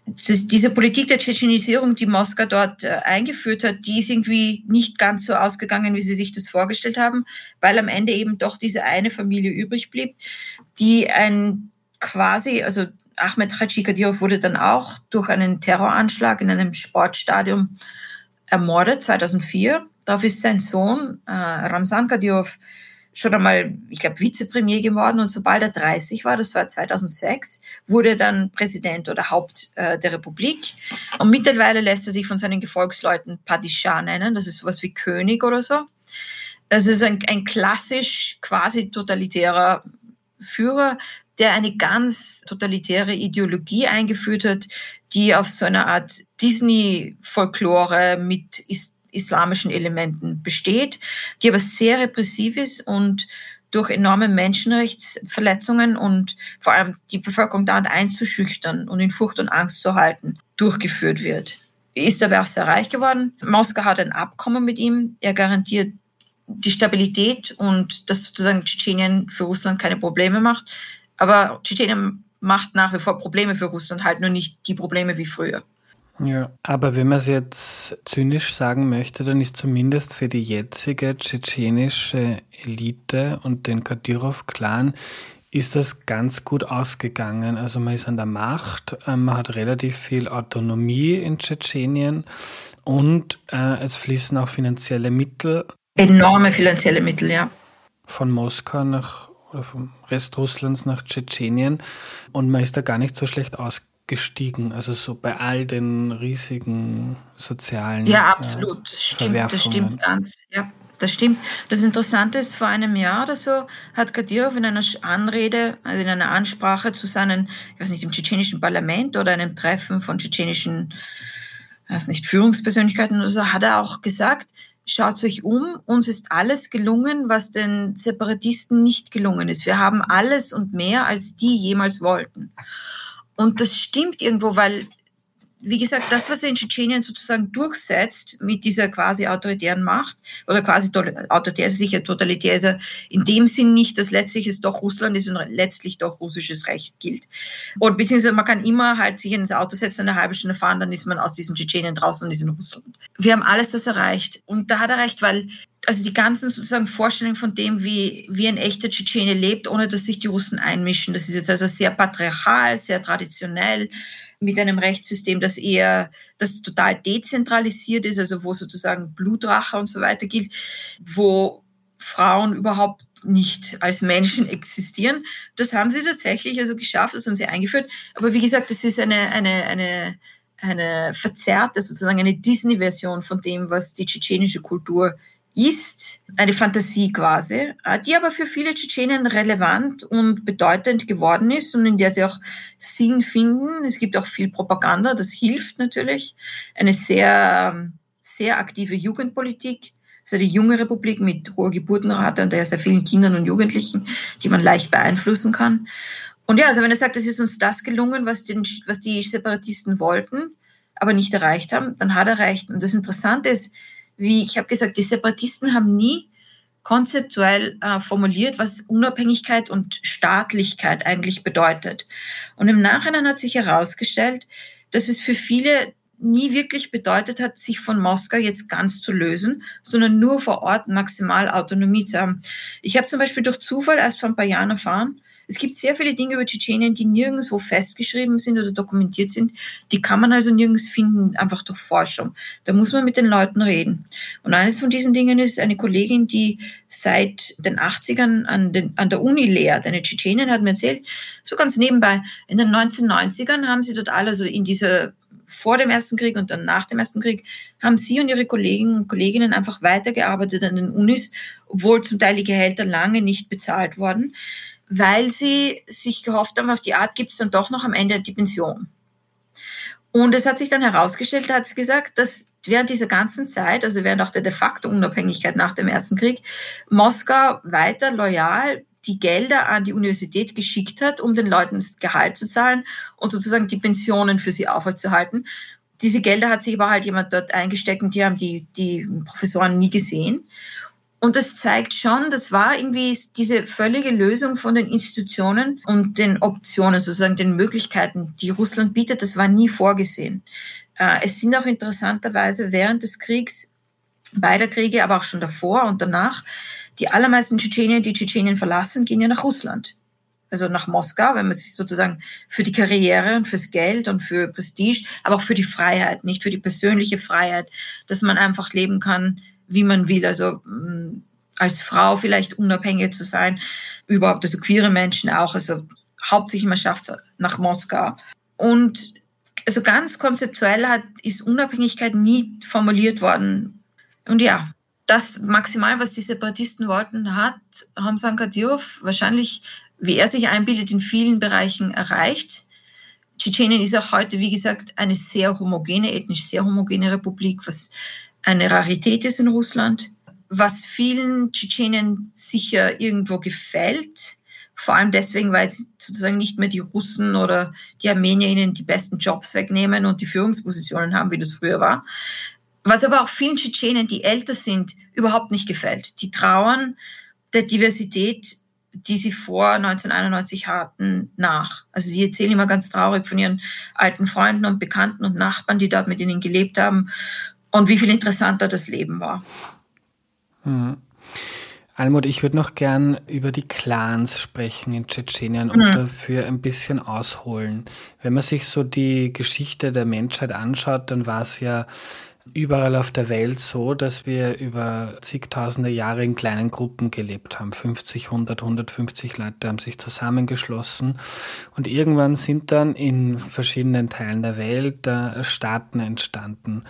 diese Politik der Tschetschenisierung, die Moskau dort äh, eingeführt hat, die ist irgendwie nicht ganz so ausgegangen, wie sie sich das vorgestellt haben, weil am Ende eben doch diese eine Familie übrig blieb, die ein quasi, also Ahmed Haji Kadyrov wurde dann auch durch einen Terroranschlag in einem Sportstadion ermordet, 2004. Darauf ist sein Sohn äh, Ramzan Kadyrov schon einmal, ich glaube, Vizepremier geworden und sobald er 30 war, das war 2006, wurde er dann Präsident oder Haupt äh, der Republik. Und mittlerweile lässt er sich von seinen Gefolgsleuten Padishah nennen, das ist sowas wie König oder so. Das ist ein, ein klassisch quasi totalitärer Führer, der eine ganz totalitäre Ideologie eingeführt hat, die auf so einer Art Disney-Folklore mit islamischen Elementen besteht, die aber sehr repressiv ist und durch enorme Menschenrechtsverletzungen und vor allem die Bevölkerung da einzuschüchtern und in Furcht und Angst zu halten, durchgeführt wird. Ist aber auch sehr reich geworden. Moskau hat ein Abkommen mit ihm. Er garantiert die Stabilität und dass sozusagen Tschetschenien für Russland keine Probleme macht. Aber Tschetschenien macht nach wie vor Probleme für Russland, halt nur nicht die Probleme wie früher. Ja, aber wenn man es jetzt zynisch sagen möchte, dann ist zumindest für die jetzige tschetschenische Elite und den Kadyrov-Clan ist das ganz gut ausgegangen. Also man ist an der Macht, äh, man hat relativ viel Autonomie in Tschetschenien und äh, es fließen auch finanzielle Mittel. Enorme finanzielle Mittel, ja. Von Moskau nach oder vom Rest Russlands nach Tschetschenien und man ist da gar nicht so schlecht ausgegangen gestiegen, also so bei all den riesigen sozialen. Ja, absolut. Das stimmt, das stimmt ganz. Ja, das stimmt. Das Interessante ist, vor einem Jahr oder so hat Kadyrov in einer Anrede, also in einer Ansprache zu seinen, ich weiß nicht, im tschetschenischen Parlament oder einem Treffen von tschetschenischen, weiß nicht, Führungspersönlichkeiten oder so, hat er auch gesagt, schaut euch um, uns ist alles gelungen, was den Separatisten nicht gelungen ist. Wir haben alles und mehr, als die jemals wollten. Und das stimmt irgendwo, weil, wie gesagt, das, was er in Tschetschenien sozusagen durchsetzt mit dieser quasi autoritären Macht, oder quasi autoritär ist sicher totalitär, ist er in dem Sinn nicht, dass letztlich es doch Russland ist und letztlich doch russisches Recht gilt. Oder beziehungsweise man kann immer halt sich ins Auto setzen, eine halbe Stunde fahren, dann ist man aus diesem Tschetschenien draußen und ist in Russland. Wir haben alles das erreicht. Und da hat er recht, weil also die ganzen sozusagen Vorstellungen von dem, wie, wie ein echter Tschetschene lebt, ohne dass sich die Russen einmischen. Das ist jetzt also sehr patriarchal, sehr traditionell, mit einem Rechtssystem, das eher, das total dezentralisiert ist, also wo sozusagen Blutrache und so weiter gilt, wo Frauen überhaupt nicht als Menschen <laughs> existieren. Das haben sie tatsächlich also geschafft, das haben sie eingeführt. Aber wie gesagt, das ist eine, eine, eine, eine verzerrte, sozusagen eine Disney-Version von dem, was die tschetschenische Kultur ist eine Fantasie quasi, äh, die aber für viele Tschetschenen relevant und bedeutend geworden ist und in der sie auch Sinn finden. Es gibt auch viel Propaganda, das hilft natürlich. Eine sehr, sehr aktive Jugendpolitik. Es ist eine junge Republik mit hoher Geburtenrate und daher sehr vielen Kindern und Jugendlichen, die man leicht beeinflussen kann. Und ja, also wenn er sagt, es ist uns das gelungen, was, den, was die Separatisten wollten, aber nicht erreicht haben, dann hat er recht. Und das Interessante ist, wie ich habe gesagt, die Separatisten haben nie konzeptuell äh, formuliert, was Unabhängigkeit und Staatlichkeit eigentlich bedeutet. Und im Nachhinein hat sich herausgestellt, dass es für viele nie wirklich bedeutet hat, sich von Moskau jetzt ganz zu lösen, sondern nur vor Ort maximal Autonomie zu haben. Ich habe zum Beispiel durch Zufall erst vor ein paar Jahren erfahren, es gibt sehr viele Dinge über Tschetschenien, die nirgendwo festgeschrieben sind oder dokumentiert sind. Die kann man also nirgends finden, einfach durch Forschung. Da muss man mit den Leuten reden. Und eines von diesen Dingen ist eine Kollegin, die seit den 80ern an, den, an der Uni lehrt. Eine Tschetschenin hat mir erzählt, so ganz nebenbei, in den 1990ern haben sie dort alle, also in dieser vor dem Ersten Krieg und dann nach dem Ersten Krieg, haben sie und ihre Kollegen und Kolleginnen einfach weitergearbeitet an den Unis, obwohl zum Teil die Gehälter lange nicht bezahlt wurden weil sie sich gehofft haben, auf die Art gibt es dann doch noch am Ende die Pension. Und es hat sich dann herausgestellt, hat sie gesagt, dass während dieser ganzen Zeit, also während auch der de facto Unabhängigkeit nach dem Ersten Krieg, Moskau weiter loyal die Gelder an die Universität geschickt hat, um den Leuten das Gehalt zu zahlen und sozusagen die Pensionen für sie aufrechtzuerhalten. Diese Gelder hat sich aber halt jemand dort eingesteckt und die haben die, die Professoren nie gesehen. Und das zeigt schon, das war irgendwie diese völlige Lösung von den Institutionen und den Optionen, sozusagen den Möglichkeiten, die Russland bietet, das war nie vorgesehen. Äh, es sind auch interessanterweise während des Kriegs, beider Kriege, aber auch schon davor und danach, die allermeisten Tschetschenien, die Tschetschenien verlassen, gehen ja nach Russland. Also nach Moskau, wenn man sich sozusagen für die Karriere und fürs Geld und für Prestige, aber auch für die Freiheit, nicht für die persönliche Freiheit, dass man einfach leben kann, wie man will. Also mm, als Frau vielleicht unabhängig zu sein, überhaupt, also queere Menschen auch, also hauptsächlich man schafft es nach Moskau. Und also ganz konzeptuell hat, ist Unabhängigkeit nie formuliert worden. Und ja, das maximal, was die Separatisten wollten, hat Hamzan Kadyrov wahrscheinlich, wie er sich einbildet, in vielen Bereichen erreicht. Tschetschenien ist auch heute, wie gesagt, eine sehr homogene, ethnisch sehr homogene Republik, was eine Rarität ist in Russland, was vielen Tschetschenen sicher irgendwo gefällt, vor allem deswegen, weil sozusagen nicht mehr die Russen oder die Armenier ihnen die besten Jobs wegnehmen und die Führungspositionen haben, wie das früher war. Was aber auch vielen Tschetschenen, die älter sind, überhaupt nicht gefällt. Die trauern der Diversität, die sie vor 1991 hatten, nach. Also die erzählen immer ganz traurig von ihren alten Freunden und Bekannten und Nachbarn, die dort mit ihnen gelebt haben und wie viel interessanter das Leben war. Mhm. Almut, ich würde noch gern über die Clans sprechen in Tschetschenien und mhm. dafür ein bisschen ausholen. Wenn man sich so die Geschichte der Menschheit anschaut, dann war es ja überall auf der Welt so, dass wir über zigtausende Jahre in kleinen Gruppen gelebt haben. 50, 100, 150 Leute haben sich zusammengeschlossen und irgendwann sind dann in verschiedenen Teilen der Welt äh, Staaten entstanden.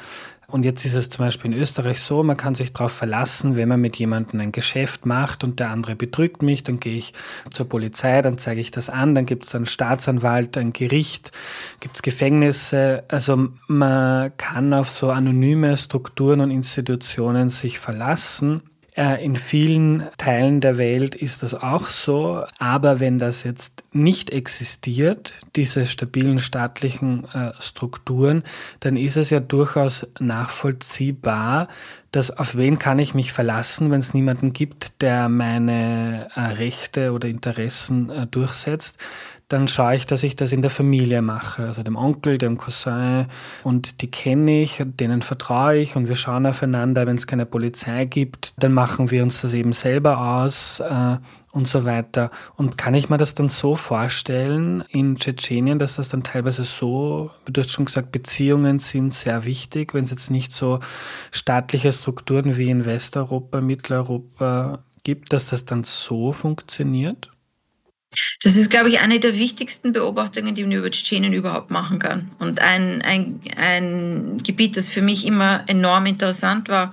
Und jetzt ist es zum Beispiel in Österreich so, man kann sich darauf verlassen, wenn man mit jemandem ein Geschäft macht und der andere betrügt mich, dann gehe ich zur Polizei, dann zeige ich das an, dann gibt es einen Staatsanwalt, ein Gericht, gibt es Gefängnisse. Also man kann auf so anonyme Strukturen und Institutionen sich verlassen. Äh, in vielen Teilen der Welt ist das auch so, aber wenn das jetzt nicht existiert, diese stabilen staatlichen äh, Strukturen, dann ist es ja durchaus nachvollziehbar, dass auf wen kann ich mich verlassen, wenn es niemanden gibt, der meine äh, Rechte oder Interessen durchsetzt dann schaue ich, dass ich das in der Familie mache. Also dem Onkel, dem Cousin und die kenne ich, denen vertraue ich und wir schauen aufeinander. Wenn es keine Polizei gibt, dann machen wir uns das eben selber aus äh, und so weiter. Und kann ich mir das dann so vorstellen in Tschetschenien, dass das dann teilweise so, wie du hast schon gesagt, Beziehungen sind sehr wichtig, wenn es jetzt nicht so staatliche Strukturen wie in Westeuropa, Mitteleuropa gibt, dass das dann so funktioniert? Das ist, glaube ich, eine der wichtigsten Beobachtungen, die man über Tschetschenien überhaupt machen kann. Und ein, ein, ein Gebiet, das für mich immer enorm interessant war,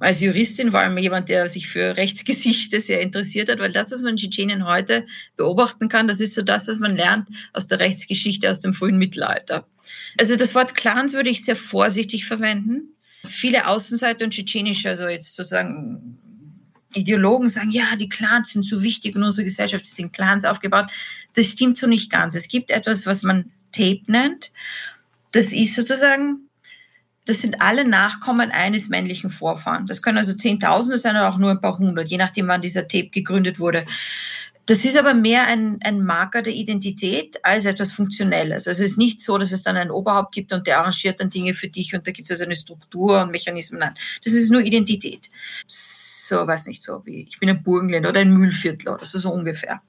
als Juristin, vor allem jemand, der sich für Rechtsgeschichte sehr interessiert hat, weil das, was man in Tschetschenien heute beobachten kann, das ist so das, was man lernt aus der Rechtsgeschichte aus dem frühen Mittelalter. Also das Wort Clans würde ich sehr vorsichtig verwenden. Viele Außenseiter und Tschetschenische, also jetzt sozusagen Ideologen sagen, ja, die Clans sind so wichtig in unserer Gesellschaft sind Clans aufgebaut. Das stimmt so nicht ganz. Es gibt etwas, was man Tape nennt. Das ist sozusagen, das sind alle Nachkommen eines männlichen Vorfahren. Das können also Zehntausende sein oder auch nur ein paar hundert, je nachdem, wann dieser Tape gegründet wurde. Das ist aber mehr ein, ein Marker der Identität als etwas Funktionelles. Also es ist nicht so, dass es dann ein Oberhaupt gibt und der arrangiert dann Dinge für dich und da gibt es also eine Struktur und Mechanismen. Nein, das ist nur Identität so, weiß nicht, so wie, ich bin ein Burgenländer oder ein Mühlviertler oder so, so ungefähr,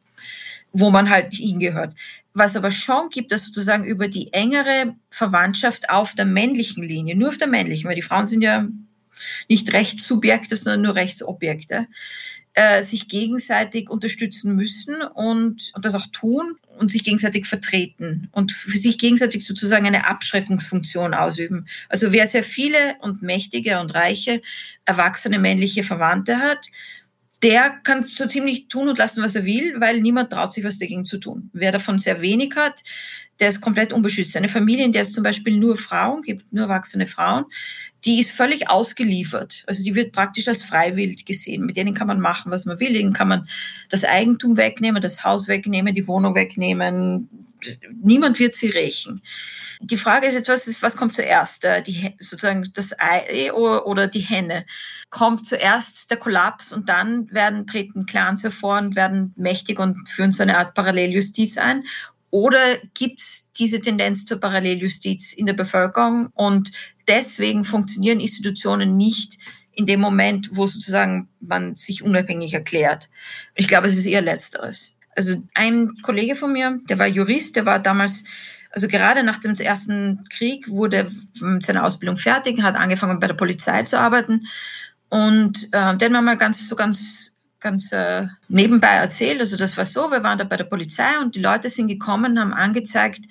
wo man halt hingehört. Was aber schon gibt, dass sozusagen über die engere Verwandtschaft auf der männlichen Linie, nur auf der männlichen, weil die Frauen sind ja nicht Rechtssubjekte, sondern nur Rechtsobjekte, äh, sich gegenseitig unterstützen müssen und, und das auch tun und sich gegenseitig vertreten und für sich gegenseitig sozusagen eine Abschreckungsfunktion ausüben. Also wer sehr viele und mächtige und reiche erwachsene männliche Verwandte hat, der kann so ziemlich tun und lassen, was er will, weil niemand traut sich was dagegen zu tun. Wer davon sehr wenig hat, der ist komplett unbeschützt. Eine Familie, in der es zum Beispiel nur Frauen gibt, nur erwachsene Frauen, die ist völlig ausgeliefert. Also die wird praktisch als freiwillig gesehen. Mit denen kann man machen, was man will. Denen kann man das Eigentum wegnehmen, das Haus wegnehmen, die Wohnung wegnehmen, niemand wird sie rächen. Die Frage ist jetzt, was, ist, was kommt zuerst? Äh, die, sozusagen das Ei oder die Henne? Kommt zuerst der Kollaps und dann werden, treten Clans hervor und werden mächtig und führen so eine Art Paralleljustiz ein? Oder gibt es diese Tendenz zur Paralleljustiz in der Bevölkerung und deswegen funktionieren Institutionen nicht in dem Moment, wo sozusagen man sich unabhängig erklärt? Ich glaube, es ist eher letzteres. Also ein Kollege von mir, der war Jurist, der war damals also gerade nach dem Ersten Krieg wurde seine Ausbildung fertig, hat angefangen bei der Polizei zu arbeiten und äh, hat mir mal ganz so ganz ganz äh, nebenbei erzählt. Also das war so, wir waren da bei der Polizei und die Leute sind gekommen, haben angezeigt,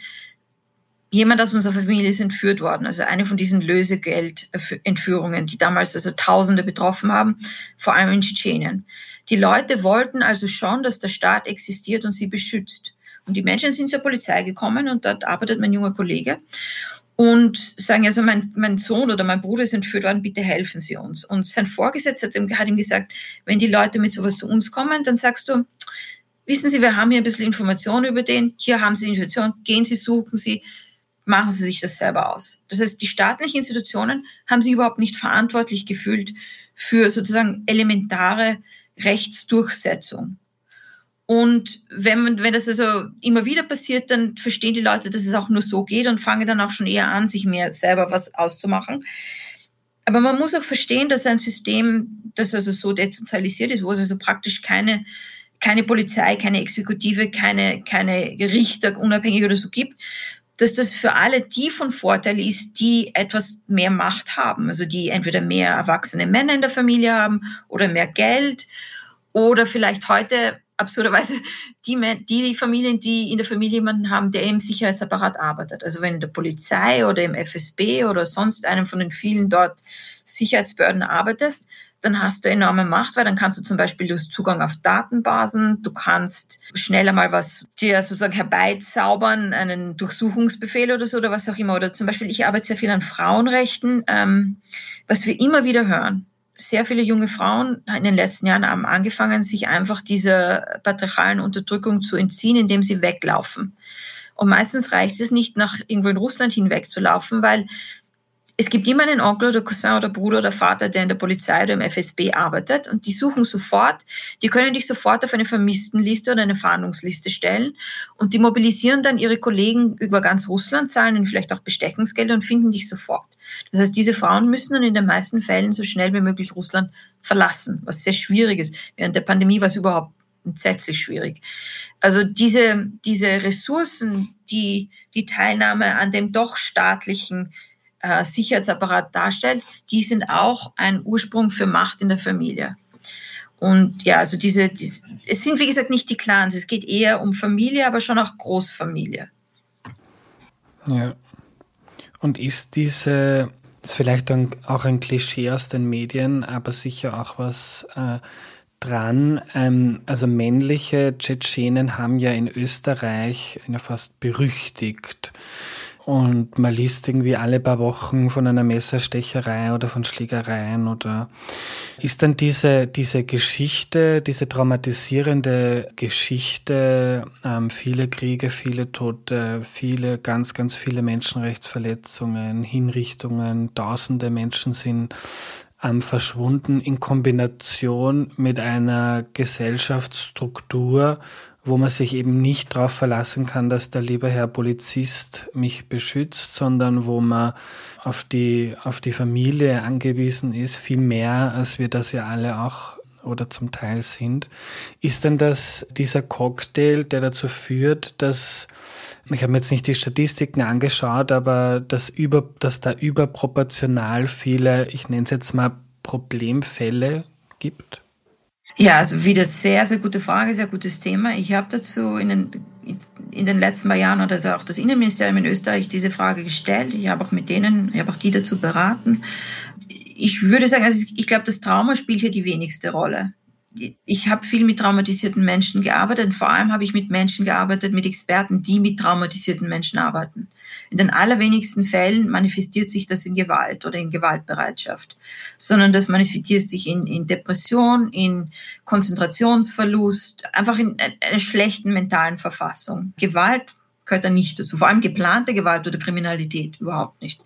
jemand aus unserer Familie ist entführt worden. Also eine von diesen Lösegeldentführungen, die damals also Tausende betroffen haben, vor allem in Tschetschenien. Die Leute wollten also schon, dass der Staat existiert und sie beschützt. Und die Menschen sind zur Polizei gekommen und dort arbeitet mein junger Kollege und sagen, also mein, mein Sohn oder mein Bruder ist entführt worden, bitte helfen Sie uns. Und sein Vorgesetzter hat ihm, hat ihm gesagt, wenn die Leute mit sowas zu uns kommen, dann sagst du, wissen Sie, wir haben hier ein bisschen Informationen über den, hier haben Sie die Information, gehen Sie, suchen Sie, machen Sie sich das selber aus. Das heißt, die staatlichen Institutionen haben sich überhaupt nicht verantwortlich gefühlt für sozusagen elementare Rechtsdurchsetzung. Und wenn, wenn das also immer wieder passiert, dann verstehen die Leute, dass es auch nur so geht und fangen dann auch schon eher an, sich mehr selber was auszumachen. Aber man muss auch verstehen, dass ein System, das also so dezentralisiert ist, wo es also praktisch keine, keine Polizei, keine Exekutive, keine, keine Richter unabhängig oder so gibt, dass das für alle die von Vorteil ist, die etwas mehr Macht haben, also die entweder mehr erwachsene Männer in der Familie haben oder mehr Geld oder vielleicht heute absurderweise die, die Familien, die in der Familie jemanden haben, der im Sicherheitsapparat arbeitet. Also wenn in der Polizei oder im FSB oder sonst einem von den vielen dort Sicherheitsbehörden arbeitest, dann hast du enorme Macht, weil dann kannst du zum Beispiel du hast Zugang auf Datenbasen, du kannst schneller mal was dir sozusagen herbeizaubern, einen Durchsuchungsbefehl oder so oder was auch immer. Oder zum Beispiel, ich arbeite sehr viel an Frauenrechten, ähm, was wir immer wieder hören sehr viele junge Frauen in den letzten Jahren haben angefangen, sich einfach dieser patriarchalen Unterdrückung zu entziehen, indem sie weglaufen. Und meistens reicht es nicht, nach irgendwo in Russland hinwegzulaufen, weil es gibt immer einen Onkel oder Cousin oder Bruder oder Vater, der in der Polizei oder im FSB arbeitet und die suchen sofort, die können dich sofort auf eine Vermisstenliste oder eine Fahndungsliste stellen und die mobilisieren dann ihre Kollegen über ganz Russland, zahlen ihnen vielleicht auch Bestechungsgelder und finden dich sofort. Das heißt, diese Frauen müssen dann in den meisten Fällen so schnell wie möglich Russland verlassen, was sehr schwierig ist. Während der Pandemie war es überhaupt entsetzlich schwierig. Also diese, diese Ressourcen, die die Teilnahme an dem doch staatlichen äh, Sicherheitsapparat darstellt, die sind auch ein Ursprung für Macht in der Familie. Und ja, also diese, diese, es sind wie gesagt nicht die Clans, es geht eher um Familie, aber schon auch Großfamilie. Ja. Und ist diese, ist vielleicht auch ein Klischee aus den Medien, aber sicher auch was äh, dran. Ähm, also männliche Tschetschenen haben ja in Österreich ja fast berüchtigt und man liest irgendwie alle paar Wochen von einer Messerstecherei oder von Schlägereien oder ist dann diese, diese Geschichte, diese traumatisierende Geschichte, ähm, viele Kriege, viele Tote, viele, ganz, ganz viele Menschenrechtsverletzungen, Hinrichtungen, tausende Menschen sind ähm, verschwunden in Kombination mit einer Gesellschaftsstruktur, wo man sich eben nicht darauf verlassen kann, dass der liebe Herr Polizist mich beschützt, sondern wo man auf die, auf die Familie angewiesen ist, viel mehr, als wir das ja alle auch oder zum Teil sind. Ist denn das dieser Cocktail, der dazu führt, dass, ich habe mir jetzt nicht die Statistiken angeschaut, aber dass, über, dass da überproportional viele, ich nenne es jetzt mal Problemfälle gibt? Ja, also wieder sehr, sehr gute Frage, sehr gutes Thema. Ich habe dazu in den, in den letzten paar Jahren oder also auch das Innenministerium in Österreich diese Frage gestellt. Ich habe auch mit denen, ich habe auch die dazu beraten. Ich würde sagen, also ich glaube, das Trauma spielt hier die wenigste Rolle ich habe viel mit traumatisierten Menschen gearbeitet. Vor allem habe ich mit Menschen gearbeitet, mit Experten, die mit traumatisierten Menschen arbeiten. In den allerwenigsten Fällen manifestiert sich das in Gewalt oder in Gewaltbereitschaft, sondern das manifestiert sich in, in Depression, in Konzentrationsverlust, einfach in einer schlechten mentalen Verfassung. Gewalt gehört da nicht dazu. Vor allem geplante Gewalt oder Kriminalität überhaupt nicht.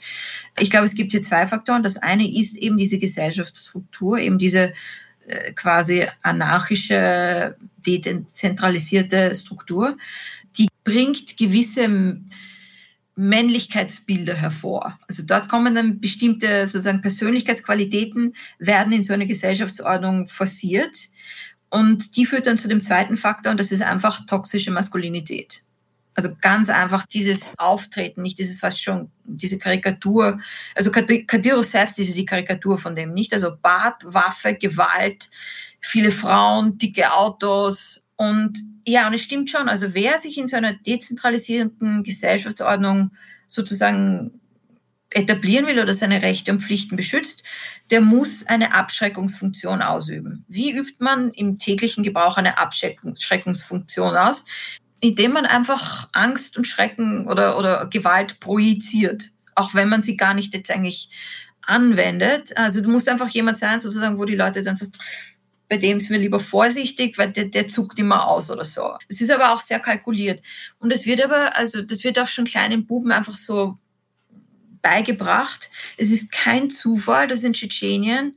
Ich glaube, es gibt hier zwei Faktoren. Das eine ist eben diese Gesellschaftsstruktur, eben diese äh, quasi anarchische, dezentralisierte Struktur, die bringt gewisse Männlichkeitsbilder hervor. Also dort kommen dann bestimmte sozusagen Persönlichkeitsqualitäten werden in so einer Gesellschaftsordnung forciert und die führt dann zu dem zweiten Faktor und das ist einfach toxische Maskulinität. Also ganz einfach dieses Auftreten, nicht dieses fast schon, diese Karikatur. Also Kadyrov selbst ist die Karikatur von dem, nicht? Also Bart, Waffe, Gewalt, viele Frauen, dicke Autos. Und ja, und es stimmt schon. Also wer sich in so einer dezentralisierenden Gesellschaftsordnung sozusagen etablieren will oder seine Rechte und Pflichten beschützt, der muss eine Abschreckungsfunktion ausüben. Wie übt man im täglichen Gebrauch eine Abschreckungsfunktion aus? indem man einfach Angst und Schrecken oder, oder Gewalt projiziert, auch wenn man sie gar nicht jetzt eigentlich anwendet. Also du musst einfach jemand sein, sozusagen, wo die Leute dann so, bei dem sind wir lieber vorsichtig, weil der, der zuckt immer aus oder so. Es ist aber auch sehr kalkuliert. Und es wird aber, also das wird auch schon kleinen Buben einfach so beigebracht. Es ist kein Zufall, dass in Tschetschenien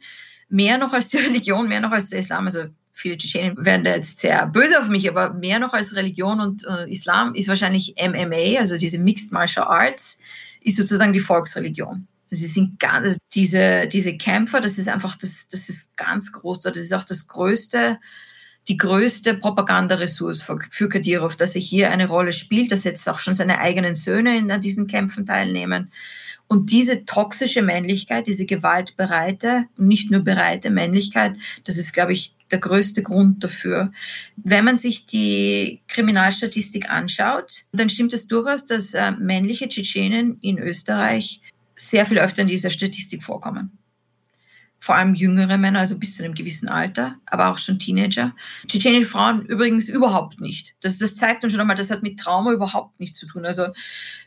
mehr noch als die Religion, mehr noch als der Islam, also viele Tschetschenen werden da jetzt sehr böse auf mich, aber mehr noch als Religion und äh, Islam ist wahrscheinlich MMA, also diese Mixed Martial Arts, ist sozusagen die Volksreligion. Sie sind ganz, also diese, diese Kämpfer, das ist einfach, das, das ist ganz groß. Das ist auch das größte, die größte Propagandaressource für, für Kadyrov, dass er hier eine Rolle spielt, dass jetzt auch schon seine eigenen Söhne in diesen Kämpfen teilnehmen. Und diese toxische Männlichkeit, diese gewaltbereite, nicht nur bereite Männlichkeit, das ist, glaube ich, der größte Grund dafür. Wenn man sich die Kriminalstatistik anschaut, dann stimmt es durchaus, dass äh, männliche Tschetschenen in Österreich sehr viel öfter in dieser Statistik vorkommen. Vor allem jüngere Männer, also bis zu einem gewissen Alter, aber auch schon Teenager. Tschetschenische Frauen übrigens überhaupt nicht. Das, das zeigt uns schon einmal, das hat mit Trauma überhaupt nichts zu tun. Also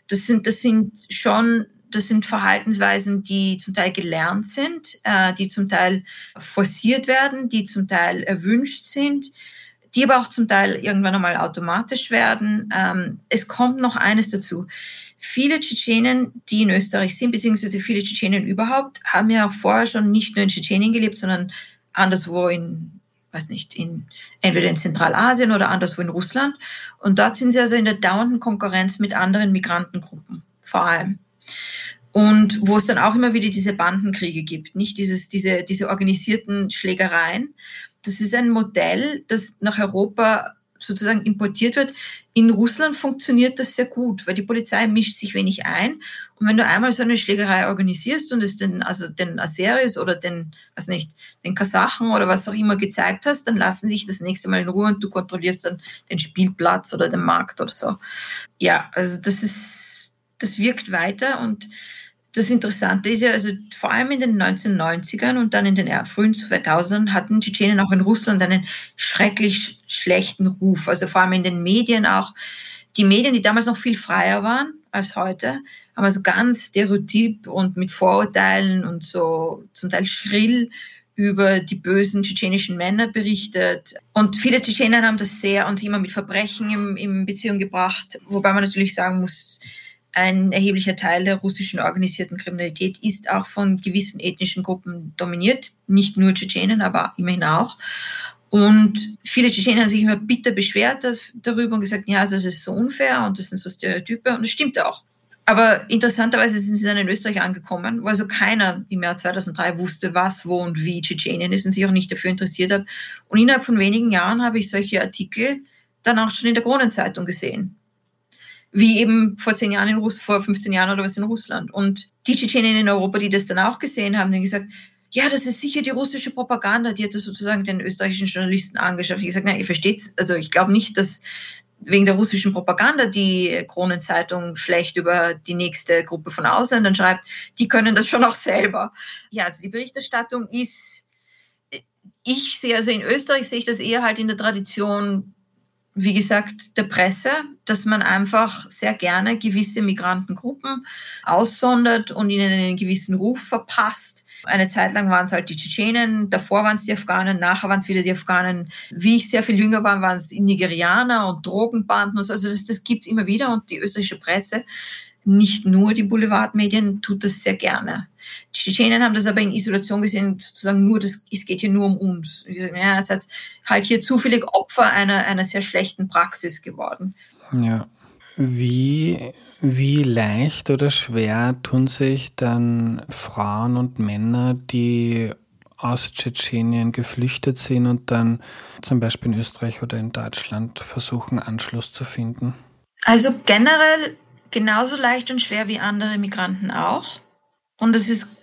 das sind, das sind schon das sind Verhaltensweisen, die zum Teil gelernt sind, äh, die zum Teil forciert werden, die zum Teil erwünscht sind, die aber auch zum Teil irgendwann einmal automatisch werden. Ähm, es kommt noch eines dazu. Viele Tschetschenen, die in Österreich sind, beziehungsweise viele Tschetschenen überhaupt, haben ja auch vorher schon nicht nur in Tschetschenien gelebt, sondern anderswo in, weiß nicht, in, entweder in Zentralasien oder anderswo in Russland. Und dort sind sie also in der dauernden Konkurrenz mit anderen Migrantengruppen, vor allem und wo es dann auch immer wieder diese Bandenkriege gibt, nicht dieses, diese, diese organisierten Schlägereien. Das ist ein Modell, das nach Europa sozusagen importiert wird. In Russland funktioniert das sehr gut, weil die Polizei mischt sich wenig ein. Und wenn du einmal so eine Schlägerei organisierst und es den, also den Aseris oder den, was nicht, den Kasachen oder was auch immer gezeigt hast, dann lassen sich das nächste Mal in Ruhe und du kontrollierst dann den Spielplatz oder den Markt oder so. Ja, also das ist, das wirkt weiter und das Interessante ist ja, also vor allem in den 1990ern und dann in den frühen 2000ern hatten Tschetschenen auch in Russland einen schrecklich schlechten Ruf. Also vor allem in den Medien auch. Die Medien, die damals noch viel freier waren als heute, haben also ganz stereotyp und mit Vorurteilen und so zum Teil schrill über die bösen tschetschenischen Männer berichtet. Und viele Tschetschenen haben das sehr und sich immer mit Verbrechen in, in Beziehung gebracht, wobei man natürlich sagen muss, ein erheblicher Teil der russischen organisierten Kriminalität ist auch von gewissen ethnischen Gruppen dominiert, nicht nur Tschetschenen, aber immerhin auch. Und viele Tschetschenen haben sich immer bitter beschwert darüber und gesagt, ja, also das ist so unfair und das sind so Stereotype und das stimmt auch. Aber interessanterweise sind sie dann in Österreich angekommen, wo also keiner im Jahr 2003 wusste, was, wo und wie Tschetschenien ist und sich auch nicht dafür interessiert hat. Und innerhalb von wenigen Jahren habe ich solche Artikel dann auch schon in der Kronenzeitung gesehen wie eben vor zehn Jahren in Russland, vor 15 Jahren oder was in Russland. Und die Tschetschenen in Europa, die das dann auch gesehen haben, haben gesagt, ja, das ist sicher die russische Propaganda, die hat das sozusagen den österreichischen Journalisten angeschafft. Ich gesagt, nein, ihr versteht's, also ich glaube nicht, dass wegen der russischen Propaganda die Kronenzeitung schlecht über die nächste Gruppe von Ausländern schreibt. Die können das schon auch selber. Ja, also die Berichterstattung ist, ich sehe also in Österreich sehe ich das eher halt in der Tradition wie gesagt, der Presse, dass man einfach sehr gerne gewisse Migrantengruppen aussondert und ihnen einen gewissen Ruf verpasst. Eine Zeit lang waren es halt die Tschetschenen, davor waren es die Afghanen, nachher waren es wieder die Afghanen. Wie ich sehr viel jünger war, waren es Nigerianer und Drogenbanden und so. Also das, das gibt's immer wieder und die österreichische Presse, nicht nur die Boulevardmedien, tut das sehr gerne. Die Tschetschenen haben das aber in Isolation gesehen, sozusagen nur, das, es geht hier nur um uns. Wir sagen, ja, es ist halt hier zufällig Opfer einer, einer sehr schlechten Praxis geworden. Ja. Wie wie leicht oder schwer tun sich dann Frauen und Männer, die aus Tschetschenien geflüchtet sind und dann zum Beispiel in Österreich oder in Deutschland versuchen, Anschluss zu finden? Also generell genauso leicht und schwer wie andere Migranten auch. Und es ist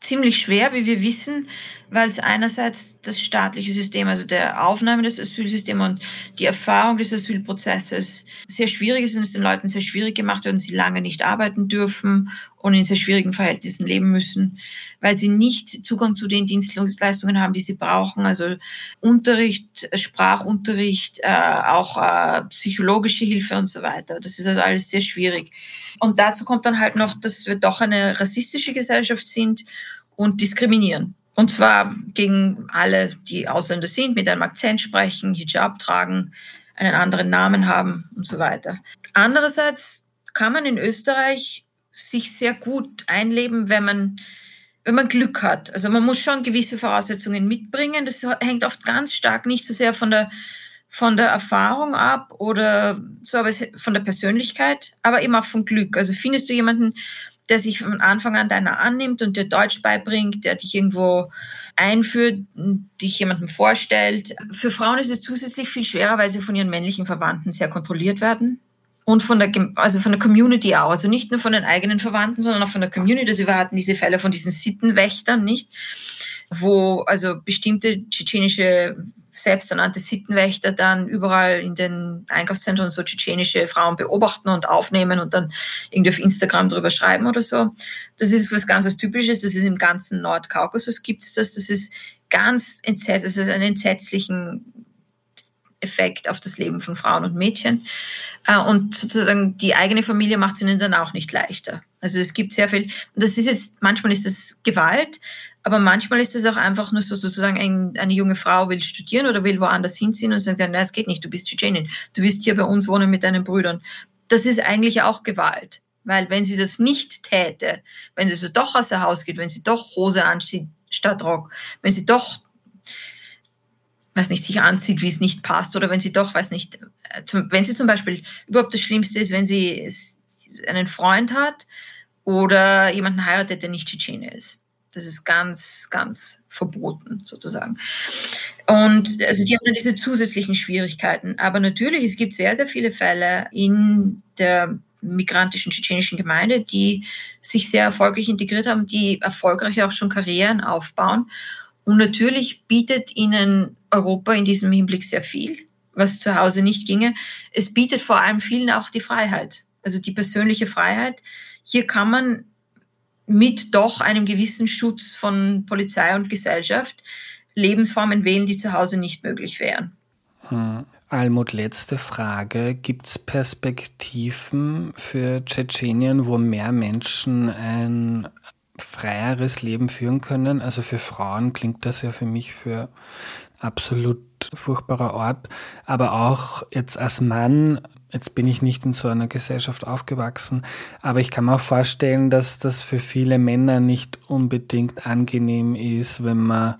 ziemlich schwer, wie wir wissen, weil es einerseits das staatliche System, also der Aufnahme des Asylsystems und die Erfahrung des Asylprozesses sehr schwierig ist und es den Leuten sehr schwierig gemacht wird und sie lange nicht arbeiten dürfen und in sehr schwierigen Verhältnissen leben müssen, weil sie nicht Zugang zu den Dienstleistungen haben, die sie brauchen, also Unterricht, Sprachunterricht, äh, auch äh, psychologische Hilfe und so weiter. Das ist also alles sehr schwierig. Und dazu kommt dann halt noch, dass wir doch eine rassistische Gesellschaft sind und diskriminieren. Und zwar gegen alle, die Ausländer sind, mit einem Akzent sprechen, Hijab tragen, einen anderen Namen haben und so weiter. Andererseits kann man in Österreich sich sehr gut einleben, wenn man wenn man Glück hat. Also man muss schon gewisse Voraussetzungen mitbringen. Das hängt oft ganz stark nicht so sehr von der von der Erfahrung ab oder so, aber von der Persönlichkeit, aber eben auch von Glück. Also findest du jemanden, der sich von Anfang an deiner annimmt und dir Deutsch beibringt, der dich irgendwo einführt, dich jemandem vorstellt. Für Frauen ist es zusätzlich viel schwerer, weil sie von ihren männlichen Verwandten sehr kontrolliert werden. Und von der, also von der Community auch. Also nicht nur von den eigenen Verwandten, sondern auch von der Community. Also wir hatten diese Fälle von diesen Sittenwächtern, nicht? Wo also bestimmte tschetschenische selbsternannte Sittenwächter dann überall in den Einkaufszentren so tschetschenische Frauen beobachten und aufnehmen und dann irgendwie auf Instagram drüber schreiben oder so. Das ist was ganz was Typisches. Das ist im ganzen Nordkaukasus gibt es das. Das ist ganz entsetzlich. Das ist einen entsetzlichen Effekt auf das Leben von Frauen und Mädchen. Äh, und sozusagen die eigene Familie macht es ihnen dann auch nicht leichter. Also es gibt sehr viel, das ist jetzt, manchmal ist das Gewalt, aber manchmal ist es auch einfach nur so, sozusagen ein, eine junge Frau will studieren oder will woanders hinziehen und sagt, nein, es geht nicht, du bist Tschetschenin, du wirst hier bei uns wohnen mit deinen Brüdern. Das ist eigentlich auch Gewalt. Weil wenn sie das nicht täte, wenn sie so doch aus der Haus geht, wenn sie doch Hose anzieht statt Rock, wenn sie doch, weiß nicht, sich anzieht, wie es nicht passt, oder wenn sie doch, weiß nicht, äh, wenn sie zum Beispiel, überhaupt das Schlimmste ist, wenn sie einen Freund hat oder jemanden heiratet, der nicht Tschetschene ist. Das ist ganz, ganz verboten sozusagen. Und also die haben dann diese zusätzlichen Schwierigkeiten. Aber natürlich, es gibt sehr, sehr viele Fälle in der migrantischen tschetschenischen Gemeinde, die sich sehr erfolgreich integriert haben, die erfolgreich auch schon Karrieren aufbauen. Und natürlich bietet ihnen Europa in diesem Hinblick sehr viel, was zu Hause nicht ginge. Es bietet vor allem vielen auch die Freiheit, also die persönliche Freiheit. Hier kann man mit doch einem gewissen Schutz von Polizei und Gesellschaft Lebensformen wählen, die zu Hause nicht möglich wären. Hm. Almut, letzte Frage. Gibt es Perspektiven für Tschetschenien, wo mehr Menschen ein freieres Leben führen können? Also für Frauen klingt das ja für mich für absolut furchtbarer Ort. Aber auch jetzt als Mann Jetzt bin ich nicht in so einer Gesellschaft aufgewachsen, aber ich kann mir auch vorstellen, dass das für viele Männer nicht unbedingt angenehm ist, wenn man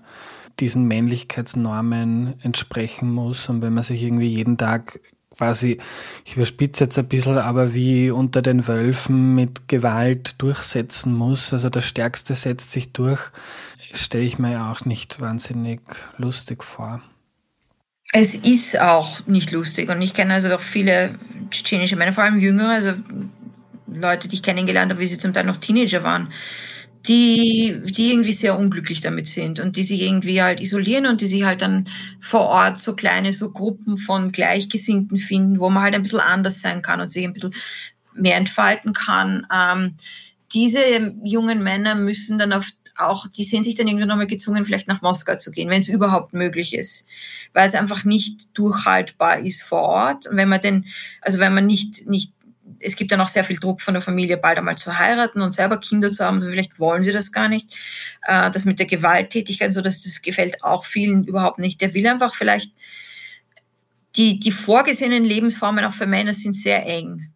diesen Männlichkeitsnormen entsprechen muss und wenn man sich irgendwie jeden Tag quasi, ich überspitze jetzt ein bisschen, aber wie unter den Wölfen mit Gewalt durchsetzen muss. Also der Stärkste setzt sich durch, stelle ich mir ja auch nicht wahnsinnig lustig vor. Es ist auch nicht lustig und ich kenne also auch viele tschetschenische Männer, vor allem jüngere, also Leute, die ich kennengelernt habe, wie sie zum Teil noch Teenager waren, die, die irgendwie sehr unglücklich damit sind und die sich irgendwie halt isolieren und die sich halt dann vor Ort so kleine, so Gruppen von Gleichgesinnten finden, wo man halt ein bisschen anders sein kann und sich ein bisschen mehr entfalten kann. Ähm, diese jungen Männer müssen dann auf auch, die sehen sich dann irgendwann nochmal gezwungen, vielleicht nach Moskau zu gehen, wenn es überhaupt möglich ist, weil es einfach nicht durchhaltbar ist vor Ort. Und wenn man denn, also wenn man nicht, nicht es gibt dann auch sehr viel Druck von der Familie, bald einmal zu heiraten und selber Kinder zu haben. Also vielleicht wollen sie das gar nicht. Äh, das mit der Gewalttätigkeit, so dass das gefällt auch vielen überhaupt nicht. Der will einfach vielleicht die, die vorgesehenen Lebensformen auch für Männer sind sehr eng.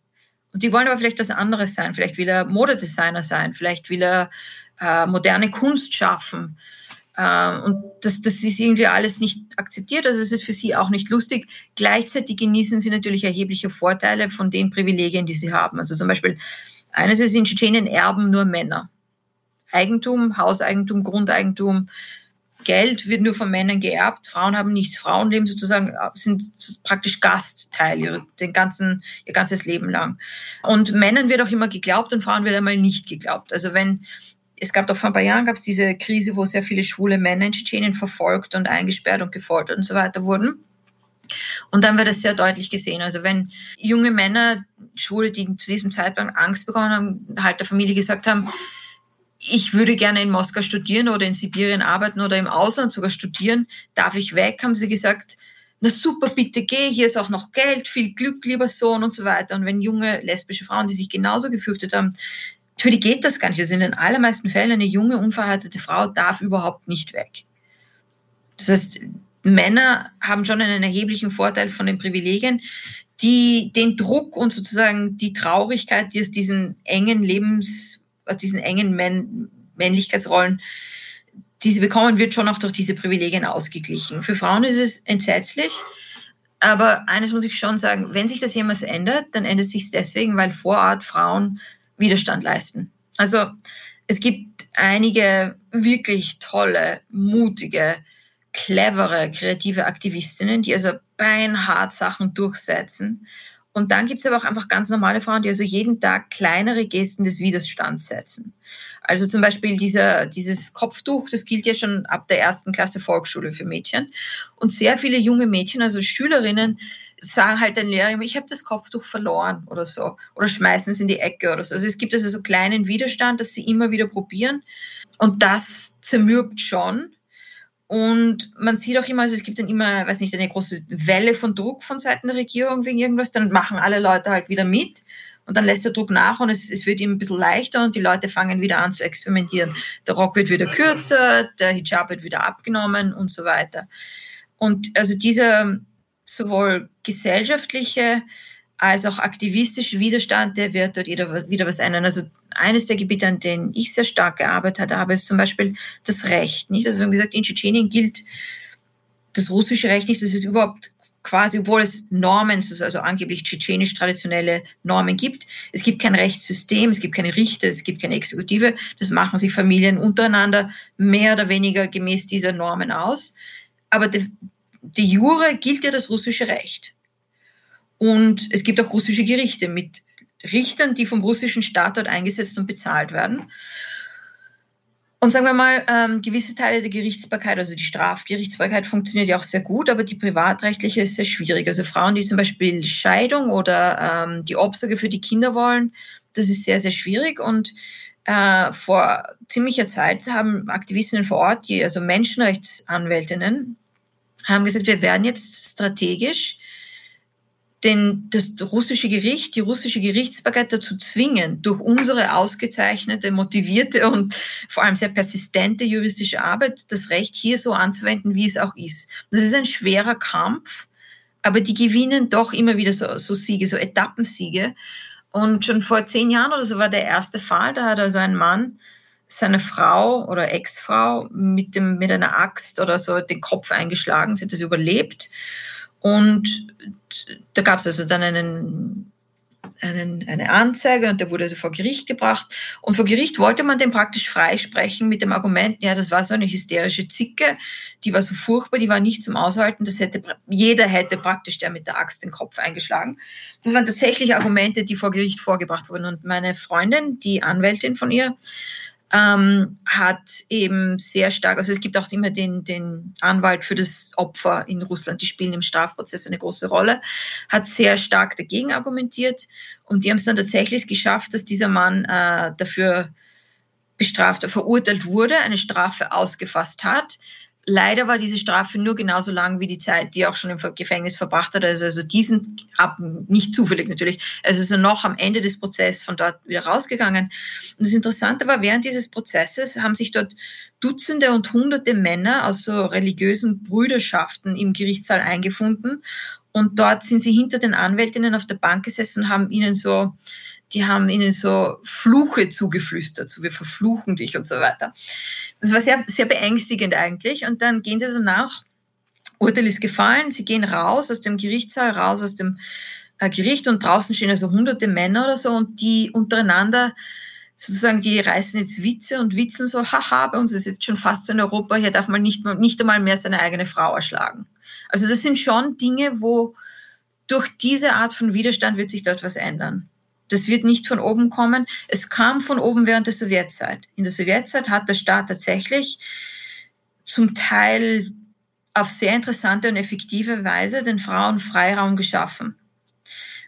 Und die wollen aber vielleicht was anderes sein. Vielleicht will er Modedesigner sein. Vielleicht will er äh, moderne Kunst schaffen. Äh, und das, das ist irgendwie alles nicht akzeptiert. Also es ist für sie auch nicht lustig. Gleichzeitig genießen sie natürlich erhebliche Vorteile von den Privilegien, die sie haben. Also zum Beispiel, eines ist, in Tschetschenien erben nur Männer. Eigentum, Hauseigentum, Grundeigentum, Geld wird nur von Männern geerbt. Frauen haben nichts. Frauen leben sozusagen, sind praktisch Gastteil ihres, den ganzen, ihr ganzes Leben lang. Und Männern wird auch immer geglaubt und Frauen wird einmal nicht geglaubt. Also wenn es gab doch vor ein paar Jahren gab es diese Krise, wo sehr viele schwule Männer in Tschetschenien verfolgt und eingesperrt und gefoltert und so weiter wurden. Und dann wird das sehr deutlich gesehen. Also wenn junge Männer, Schwule, die zu diesem Zeitpunkt Angst bekommen haben, halt der Familie gesagt haben, ich würde gerne in Moskau studieren oder in Sibirien arbeiten oder im Ausland sogar studieren, darf ich weg, haben sie gesagt, na super, bitte geh, hier ist auch noch Geld, viel Glück, lieber Sohn und so weiter. Und wenn junge lesbische Frauen, die sich genauso gefürchtet haben, für die geht das gar nicht. Also in den allermeisten Fällen eine junge, unverheiratete Frau darf überhaupt nicht weg. Das heißt, Männer haben schon einen erheblichen Vorteil von den Privilegien, die den Druck und sozusagen die Traurigkeit, die aus diesen engen Lebens, aus diesen engen Männ Männlichkeitsrollen, die sie bekommen, wird schon auch durch diese Privilegien ausgeglichen. Für Frauen ist es entsetzlich. Aber eines muss ich schon sagen, wenn sich das jemals ändert, dann ändert es sich deswegen, weil vor Ort Frauen Widerstand leisten. Also es gibt einige wirklich tolle, mutige, clevere, kreative Aktivistinnen, die also beinhart Sachen durchsetzen. Und dann gibt es aber auch einfach ganz normale Frauen, die also jeden Tag kleinere Gesten des Widerstands setzen. Also zum Beispiel dieser, dieses Kopftuch, das gilt ja schon ab der ersten Klasse Volksschule für Mädchen. Und sehr viele junge Mädchen, also Schülerinnen, sagen halt den Lehrer immer, ich habe das Kopftuch verloren oder so. Oder schmeißen es in die Ecke oder so. Also es gibt also so kleinen Widerstand, dass sie immer wieder probieren. Und das zermürbt schon. Und man sieht auch immer, also es gibt dann immer, weiß nicht, eine große Welle von Druck von Seiten der Regierung wegen irgendwas, dann machen alle Leute halt wieder mit und dann lässt der Druck nach und es, es wird ihm ein bisschen leichter und die Leute fangen wieder an zu experimentieren. Der Rock wird wieder kürzer, der Hijab wird wieder abgenommen und so weiter. Und also dieser sowohl gesellschaftliche als auch aktivistische Widerstand, der wird dort wieder was, wieder was ändern. Also eines der Gebiete, an denen ich sehr stark gearbeitet habe, ist zum Beispiel das Recht. Nicht? Also wir haben gesagt, in Tschetschenien gilt das russische Recht nicht, das ist überhaupt quasi, obwohl es Normen, also angeblich tschetschenisch traditionelle Normen gibt. Es gibt kein Rechtssystem, es gibt keine Richter, es gibt keine Exekutive. Das machen sich Familien untereinander mehr oder weniger gemäß dieser Normen aus. Aber die, die Jure gilt ja das russische Recht. Und es gibt auch russische Gerichte mit Richtern, die vom russischen Staat dort eingesetzt und bezahlt werden. Und sagen wir mal, ähm, gewisse Teile der Gerichtsbarkeit, also die Strafgerichtsbarkeit funktioniert ja auch sehr gut, aber die privatrechtliche ist sehr schwierig. Also Frauen, die zum Beispiel Scheidung oder ähm, die Obsorge für die Kinder wollen, das ist sehr, sehr schwierig. Und äh, vor ziemlicher Zeit haben Aktivistinnen vor Ort, die, also Menschenrechtsanwältinnen, haben gesagt, wir werden jetzt strategisch den, das russische Gericht, die russische Gerichtsbarkeit dazu zwingen, durch unsere ausgezeichnete, motivierte und vor allem sehr persistente juristische Arbeit das Recht hier so anzuwenden, wie es auch ist. Das ist ein schwerer Kampf, aber die gewinnen doch immer wieder so, so Siege, so Etappensiege. Und schon vor zehn Jahren oder so war der erste Fall, da hat also ein Mann seine Frau oder Ex-Frau mit, mit einer Axt oder so den Kopf eingeschlagen, sie hat das überlebt. Und da gab es also dann einen, einen, eine Anzeige und der wurde also vor Gericht gebracht. Und vor Gericht wollte man den praktisch freisprechen mit dem Argument, ja, das war so eine hysterische Zicke, die war so furchtbar, die war nicht zum Aushalten, das hätte, jeder hätte praktisch der mit der Axt den Kopf eingeschlagen. Das waren tatsächlich Argumente, die vor Gericht vorgebracht wurden. Und meine Freundin, die Anwältin von ihr, ähm, hat eben sehr stark, also es gibt auch immer den, den Anwalt für das Opfer in Russland, die spielen im Strafprozess eine große Rolle, hat sehr stark dagegen argumentiert. Und die haben es dann tatsächlich geschafft, dass dieser Mann äh, dafür bestraft, verurteilt wurde, eine Strafe ausgefasst hat, Leider war diese Strafe nur genauso lang wie die Zeit, die er auch schon im Gefängnis verbracht hat. Also, also diesen nicht zufällig natürlich. Also so noch am Ende des Prozesses von dort wieder rausgegangen. Und das Interessante war, während dieses Prozesses haben sich dort Dutzende und Hunderte Männer aus so religiösen Brüderschaften im Gerichtssaal eingefunden. Und dort sind sie hinter den Anwältinnen auf der Bank gesessen und haben ihnen so die haben ihnen so Fluche zugeflüstert, so wir verfluchen dich und so weiter. Das war sehr, sehr beängstigend eigentlich. Und dann gehen sie so nach, Urteil ist gefallen, sie gehen raus aus dem Gerichtssaal, raus aus dem äh, Gericht und draußen stehen also hunderte Männer oder so und die untereinander sozusagen, die reißen jetzt Witze und witzen so, haha, bei uns ist jetzt schon fast so in Europa, hier darf man nicht, nicht einmal mehr seine eigene Frau erschlagen. Also das sind schon Dinge, wo durch diese Art von Widerstand wird sich dort was ändern. Das wird nicht von oben kommen. Es kam von oben während der Sowjetzeit. In der Sowjetzeit hat der Staat tatsächlich zum Teil auf sehr interessante und effektive Weise den Frauen Freiraum geschaffen.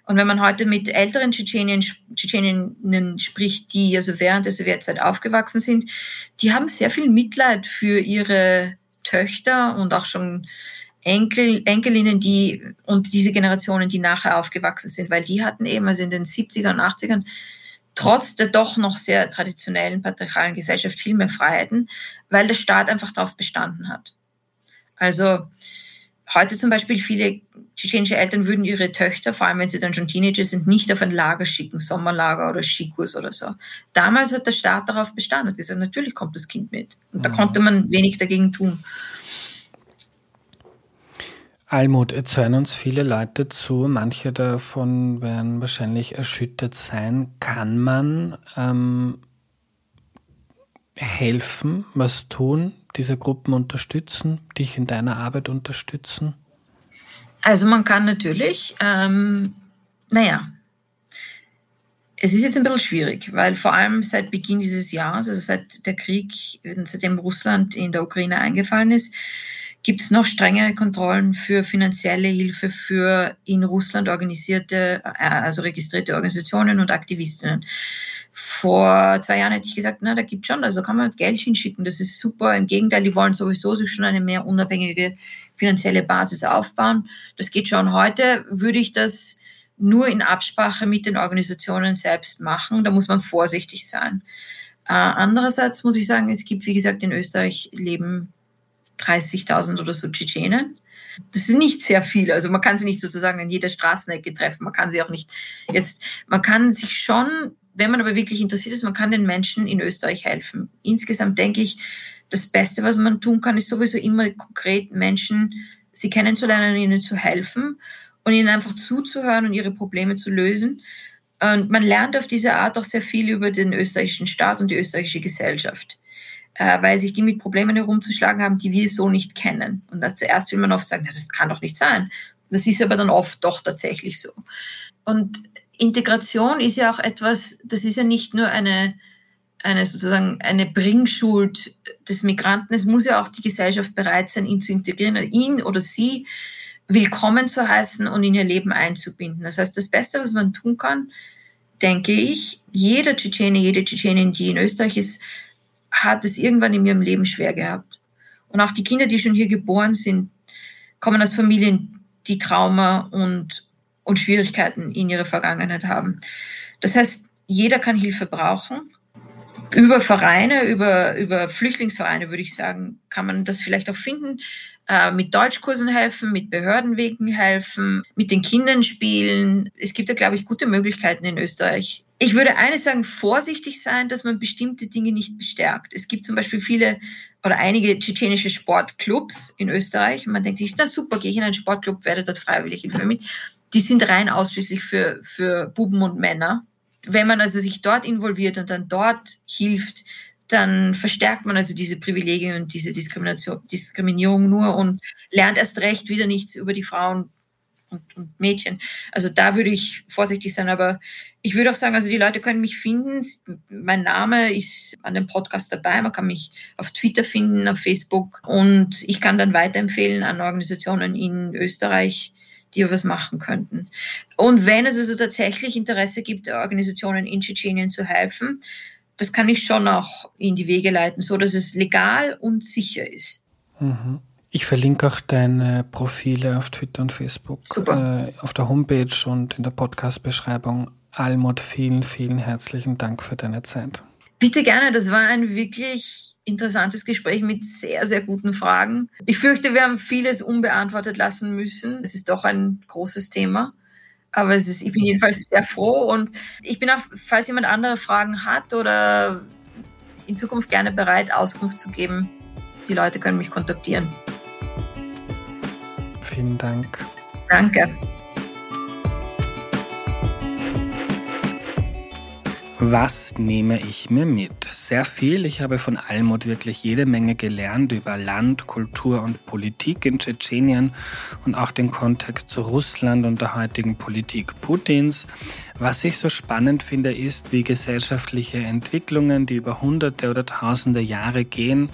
Und wenn man heute mit älteren Tschetschenien, Tschetscheninnen spricht, die also während der Sowjetzeit aufgewachsen sind, die haben sehr viel Mitleid für ihre Töchter und auch schon Enkel, Enkelinnen, die und diese Generationen, die nachher aufgewachsen sind, weil die hatten eben also in den 70er und 80ern trotz der doch noch sehr traditionellen patriarchalen Gesellschaft viel mehr Freiheiten, weil der Staat einfach darauf bestanden hat. Also heute zum Beispiel viele tschetschenische Eltern würden ihre Töchter, vor allem wenn sie dann schon Teenager sind, nicht auf ein Lager schicken, Sommerlager oder Skikurs oder so. Damals hat der Staat darauf bestanden und gesagt, natürlich kommt das Kind mit. Und da mhm. konnte man wenig dagegen tun. Almut, jetzt hören uns viele Leute zu, manche davon werden wahrscheinlich erschüttert sein. Kann man ähm, helfen, was tun, diese Gruppen unterstützen, dich in deiner Arbeit unterstützen? Also man kann natürlich, ähm, naja, es ist jetzt ein bisschen schwierig, weil vor allem seit Beginn dieses Jahres, also seit der Krieg, seitdem Russland in der Ukraine eingefallen ist, gibt es noch strengere Kontrollen für finanzielle Hilfe für in Russland organisierte, äh, also registrierte Organisationen und Aktivistinnen. Vor zwei Jahren hätte ich gesagt, na, da gibt schon, also kann man Geld hinschicken, das ist super. Im Gegenteil, die wollen sowieso sich schon eine mehr unabhängige finanzielle Basis aufbauen. Das geht schon. Heute würde ich das nur in Absprache mit den Organisationen selbst machen. Da muss man vorsichtig sein. Äh, andererseits muss ich sagen, es gibt, wie gesagt, in Österreich leben 30.000 oder so Tschetschenen. Das ist nicht sehr viel. Also man kann sie nicht sozusagen an jeder Straßenecke treffen. Man kann sie auch nicht jetzt, man kann sich schon, wenn man aber wirklich interessiert ist, man kann den Menschen in Österreich helfen. Insgesamt denke ich, das Beste, was man tun kann, ist sowieso immer konkret Menschen, sie kennenzulernen, ihnen zu helfen und ihnen einfach zuzuhören und ihre Probleme zu lösen. Und man lernt auf diese Art auch sehr viel über den österreichischen Staat und die österreichische Gesellschaft äh, weil sich die mit Problemen herumzuschlagen haben, die wir so nicht kennen. Und das zuerst will man oft sagen, das kann doch nicht sein. Das ist aber dann oft doch tatsächlich so. Und Integration ist ja auch etwas, das ist ja nicht nur eine, eine sozusagen eine Bringschuld des Migranten. Es muss ja auch die Gesellschaft bereit sein, ihn zu integrieren, ihn oder sie willkommen zu heißen und in ihr Leben einzubinden. Das heißt, das Beste, was man tun kann, denke ich, jeder Tschetschene, jede Tschetschenin, die in Österreich ist, hat es irgendwann in ihrem Leben schwer gehabt. Und auch die Kinder, die schon hier geboren sind, kommen aus Familien, die Trauma und, und Schwierigkeiten in ihrer Vergangenheit haben. Das heißt, jeder kann Hilfe brauchen. Über Vereine, über, über Flüchtlingsvereine würde ich sagen, kann man das vielleicht auch finden. Äh, mit Deutschkursen helfen, mit Behördenwegen helfen, mit den Kindern spielen. Es gibt ja, glaube ich, gute Möglichkeiten in Österreich, ich würde eines sagen, vorsichtig sein, dass man bestimmte Dinge nicht bestärkt. Es gibt zum Beispiel viele oder einige tschetschenische Sportclubs in Österreich. Man denkt sich, na super, gehe ich in einen Sportclub, werde dort freiwillig mit. Die sind rein ausschließlich für, für Buben und Männer. Wenn man also sich dort involviert und dann dort hilft, dann verstärkt man also diese Privilegien und diese Diskrimination, Diskriminierung nur und lernt erst recht wieder nichts über die Frauen und, und Mädchen. Also da würde ich vorsichtig sein, aber ich würde auch sagen, also die Leute können mich finden. Mein Name ist an dem Podcast dabei. Man kann mich auf Twitter finden, auf Facebook und ich kann dann weiterempfehlen an Organisationen in Österreich, die was machen könnten. Und wenn es also tatsächlich Interesse gibt, Organisationen in Tschetschenien zu helfen, das kann ich schon auch in die Wege leiten, so dass es legal und sicher ist. Mhm. Ich verlinke auch deine Profile auf Twitter und Facebook. Super. Äh, auf der Homepage und in der Podcast-Beschreibung. Almut, vielen, vielen herzlichen Dank für deine Zeit. Bitte gerne, das war ein wirklich interessantes Gespräch mit sehr, sehr guten Fragen. Ich fürchte, wir haben vieles unbeantwortet lassen müssen. Es ist doch ein großes Thema. Aber es ist, ich bin jedenfalls sehr froh und ich bin auch, falls jemand andere Fragen hat oder in Zukunft gerne bereit, Auskunft zu geben, die Leute können mich kontaktieren. Vielen Dank. Danke. Was nehme ich mir mit? Sehr viel. Ich habe von Almut wirklich jede Menge gelernt über Land, Kultur und Politik in Tschetschenien und auch den Kontext zu Russland und der heutigen Politik Putins. Was ich so spannend finde, ist, wie gesellschaftliche Entwicklungen, die über Hunderte oder Tausende Jahre gehen,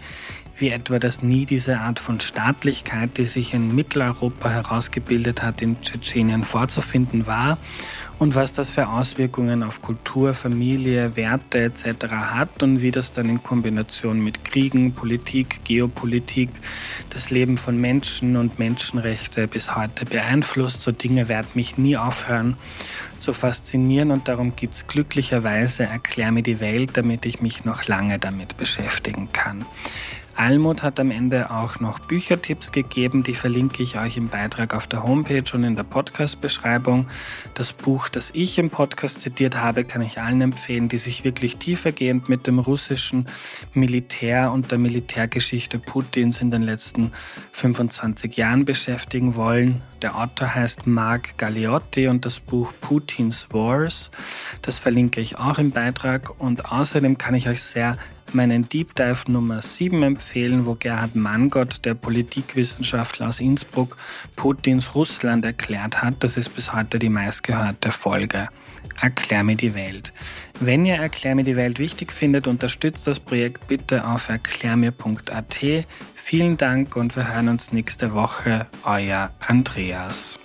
wie etwa das nie diese Art von Staatlichkeit, die sich in Mitteleuropa herausgebildet hat, in Tschetschenien vorzufinden war und was das für Auswirkungen auf Kultur, Familie, Werte etc. hat und wie das dann in Kombination mit Kriegen, Politik, Geopolitik das Leben von Menschen und Menschenrechte bis heute beeinflusst. So Dinge werden mich nie aufhören zu faszinieren und darum gibt es glücklicherweise Erklär mir die Welt, damit ich mich noch lange damit beschäftigen kann. Almut hat am Ende auch noch Büchertipps gegeben, die verlinke ich euch im Beitrag auf der Homepage und in der Podcast-Beschreibung. Das Buch, das ich im Podcast zitiert habe, kann ich allen empfehlen, die sich wirklich tiefergehend mit dem russischen Militär und der Militärgeschichte Putins in den letzten 25 Jahren beschäftigen wollen. Der Autor heißt Mark Galliotti und das Buch Putins Wars. Das verlinke ich auch im Beitrag und außerdem kann ich euch sehr meinen Deep Dive Nummer 7 empfehlen, wo Gerhard Manngott, der Politikwissenschaftler aus Innsbruck, Putins Russland erklärt hat. Das ist bis heute die meistgehörte Folge. Erklär mir die Welt. Wenn ihr Erklär mir die Welt wichtig findet, unterstützt das Projekt bitte auf erklärmir.at. Vielen Dank und wir hören uns nächste Woche. Euer Andreas.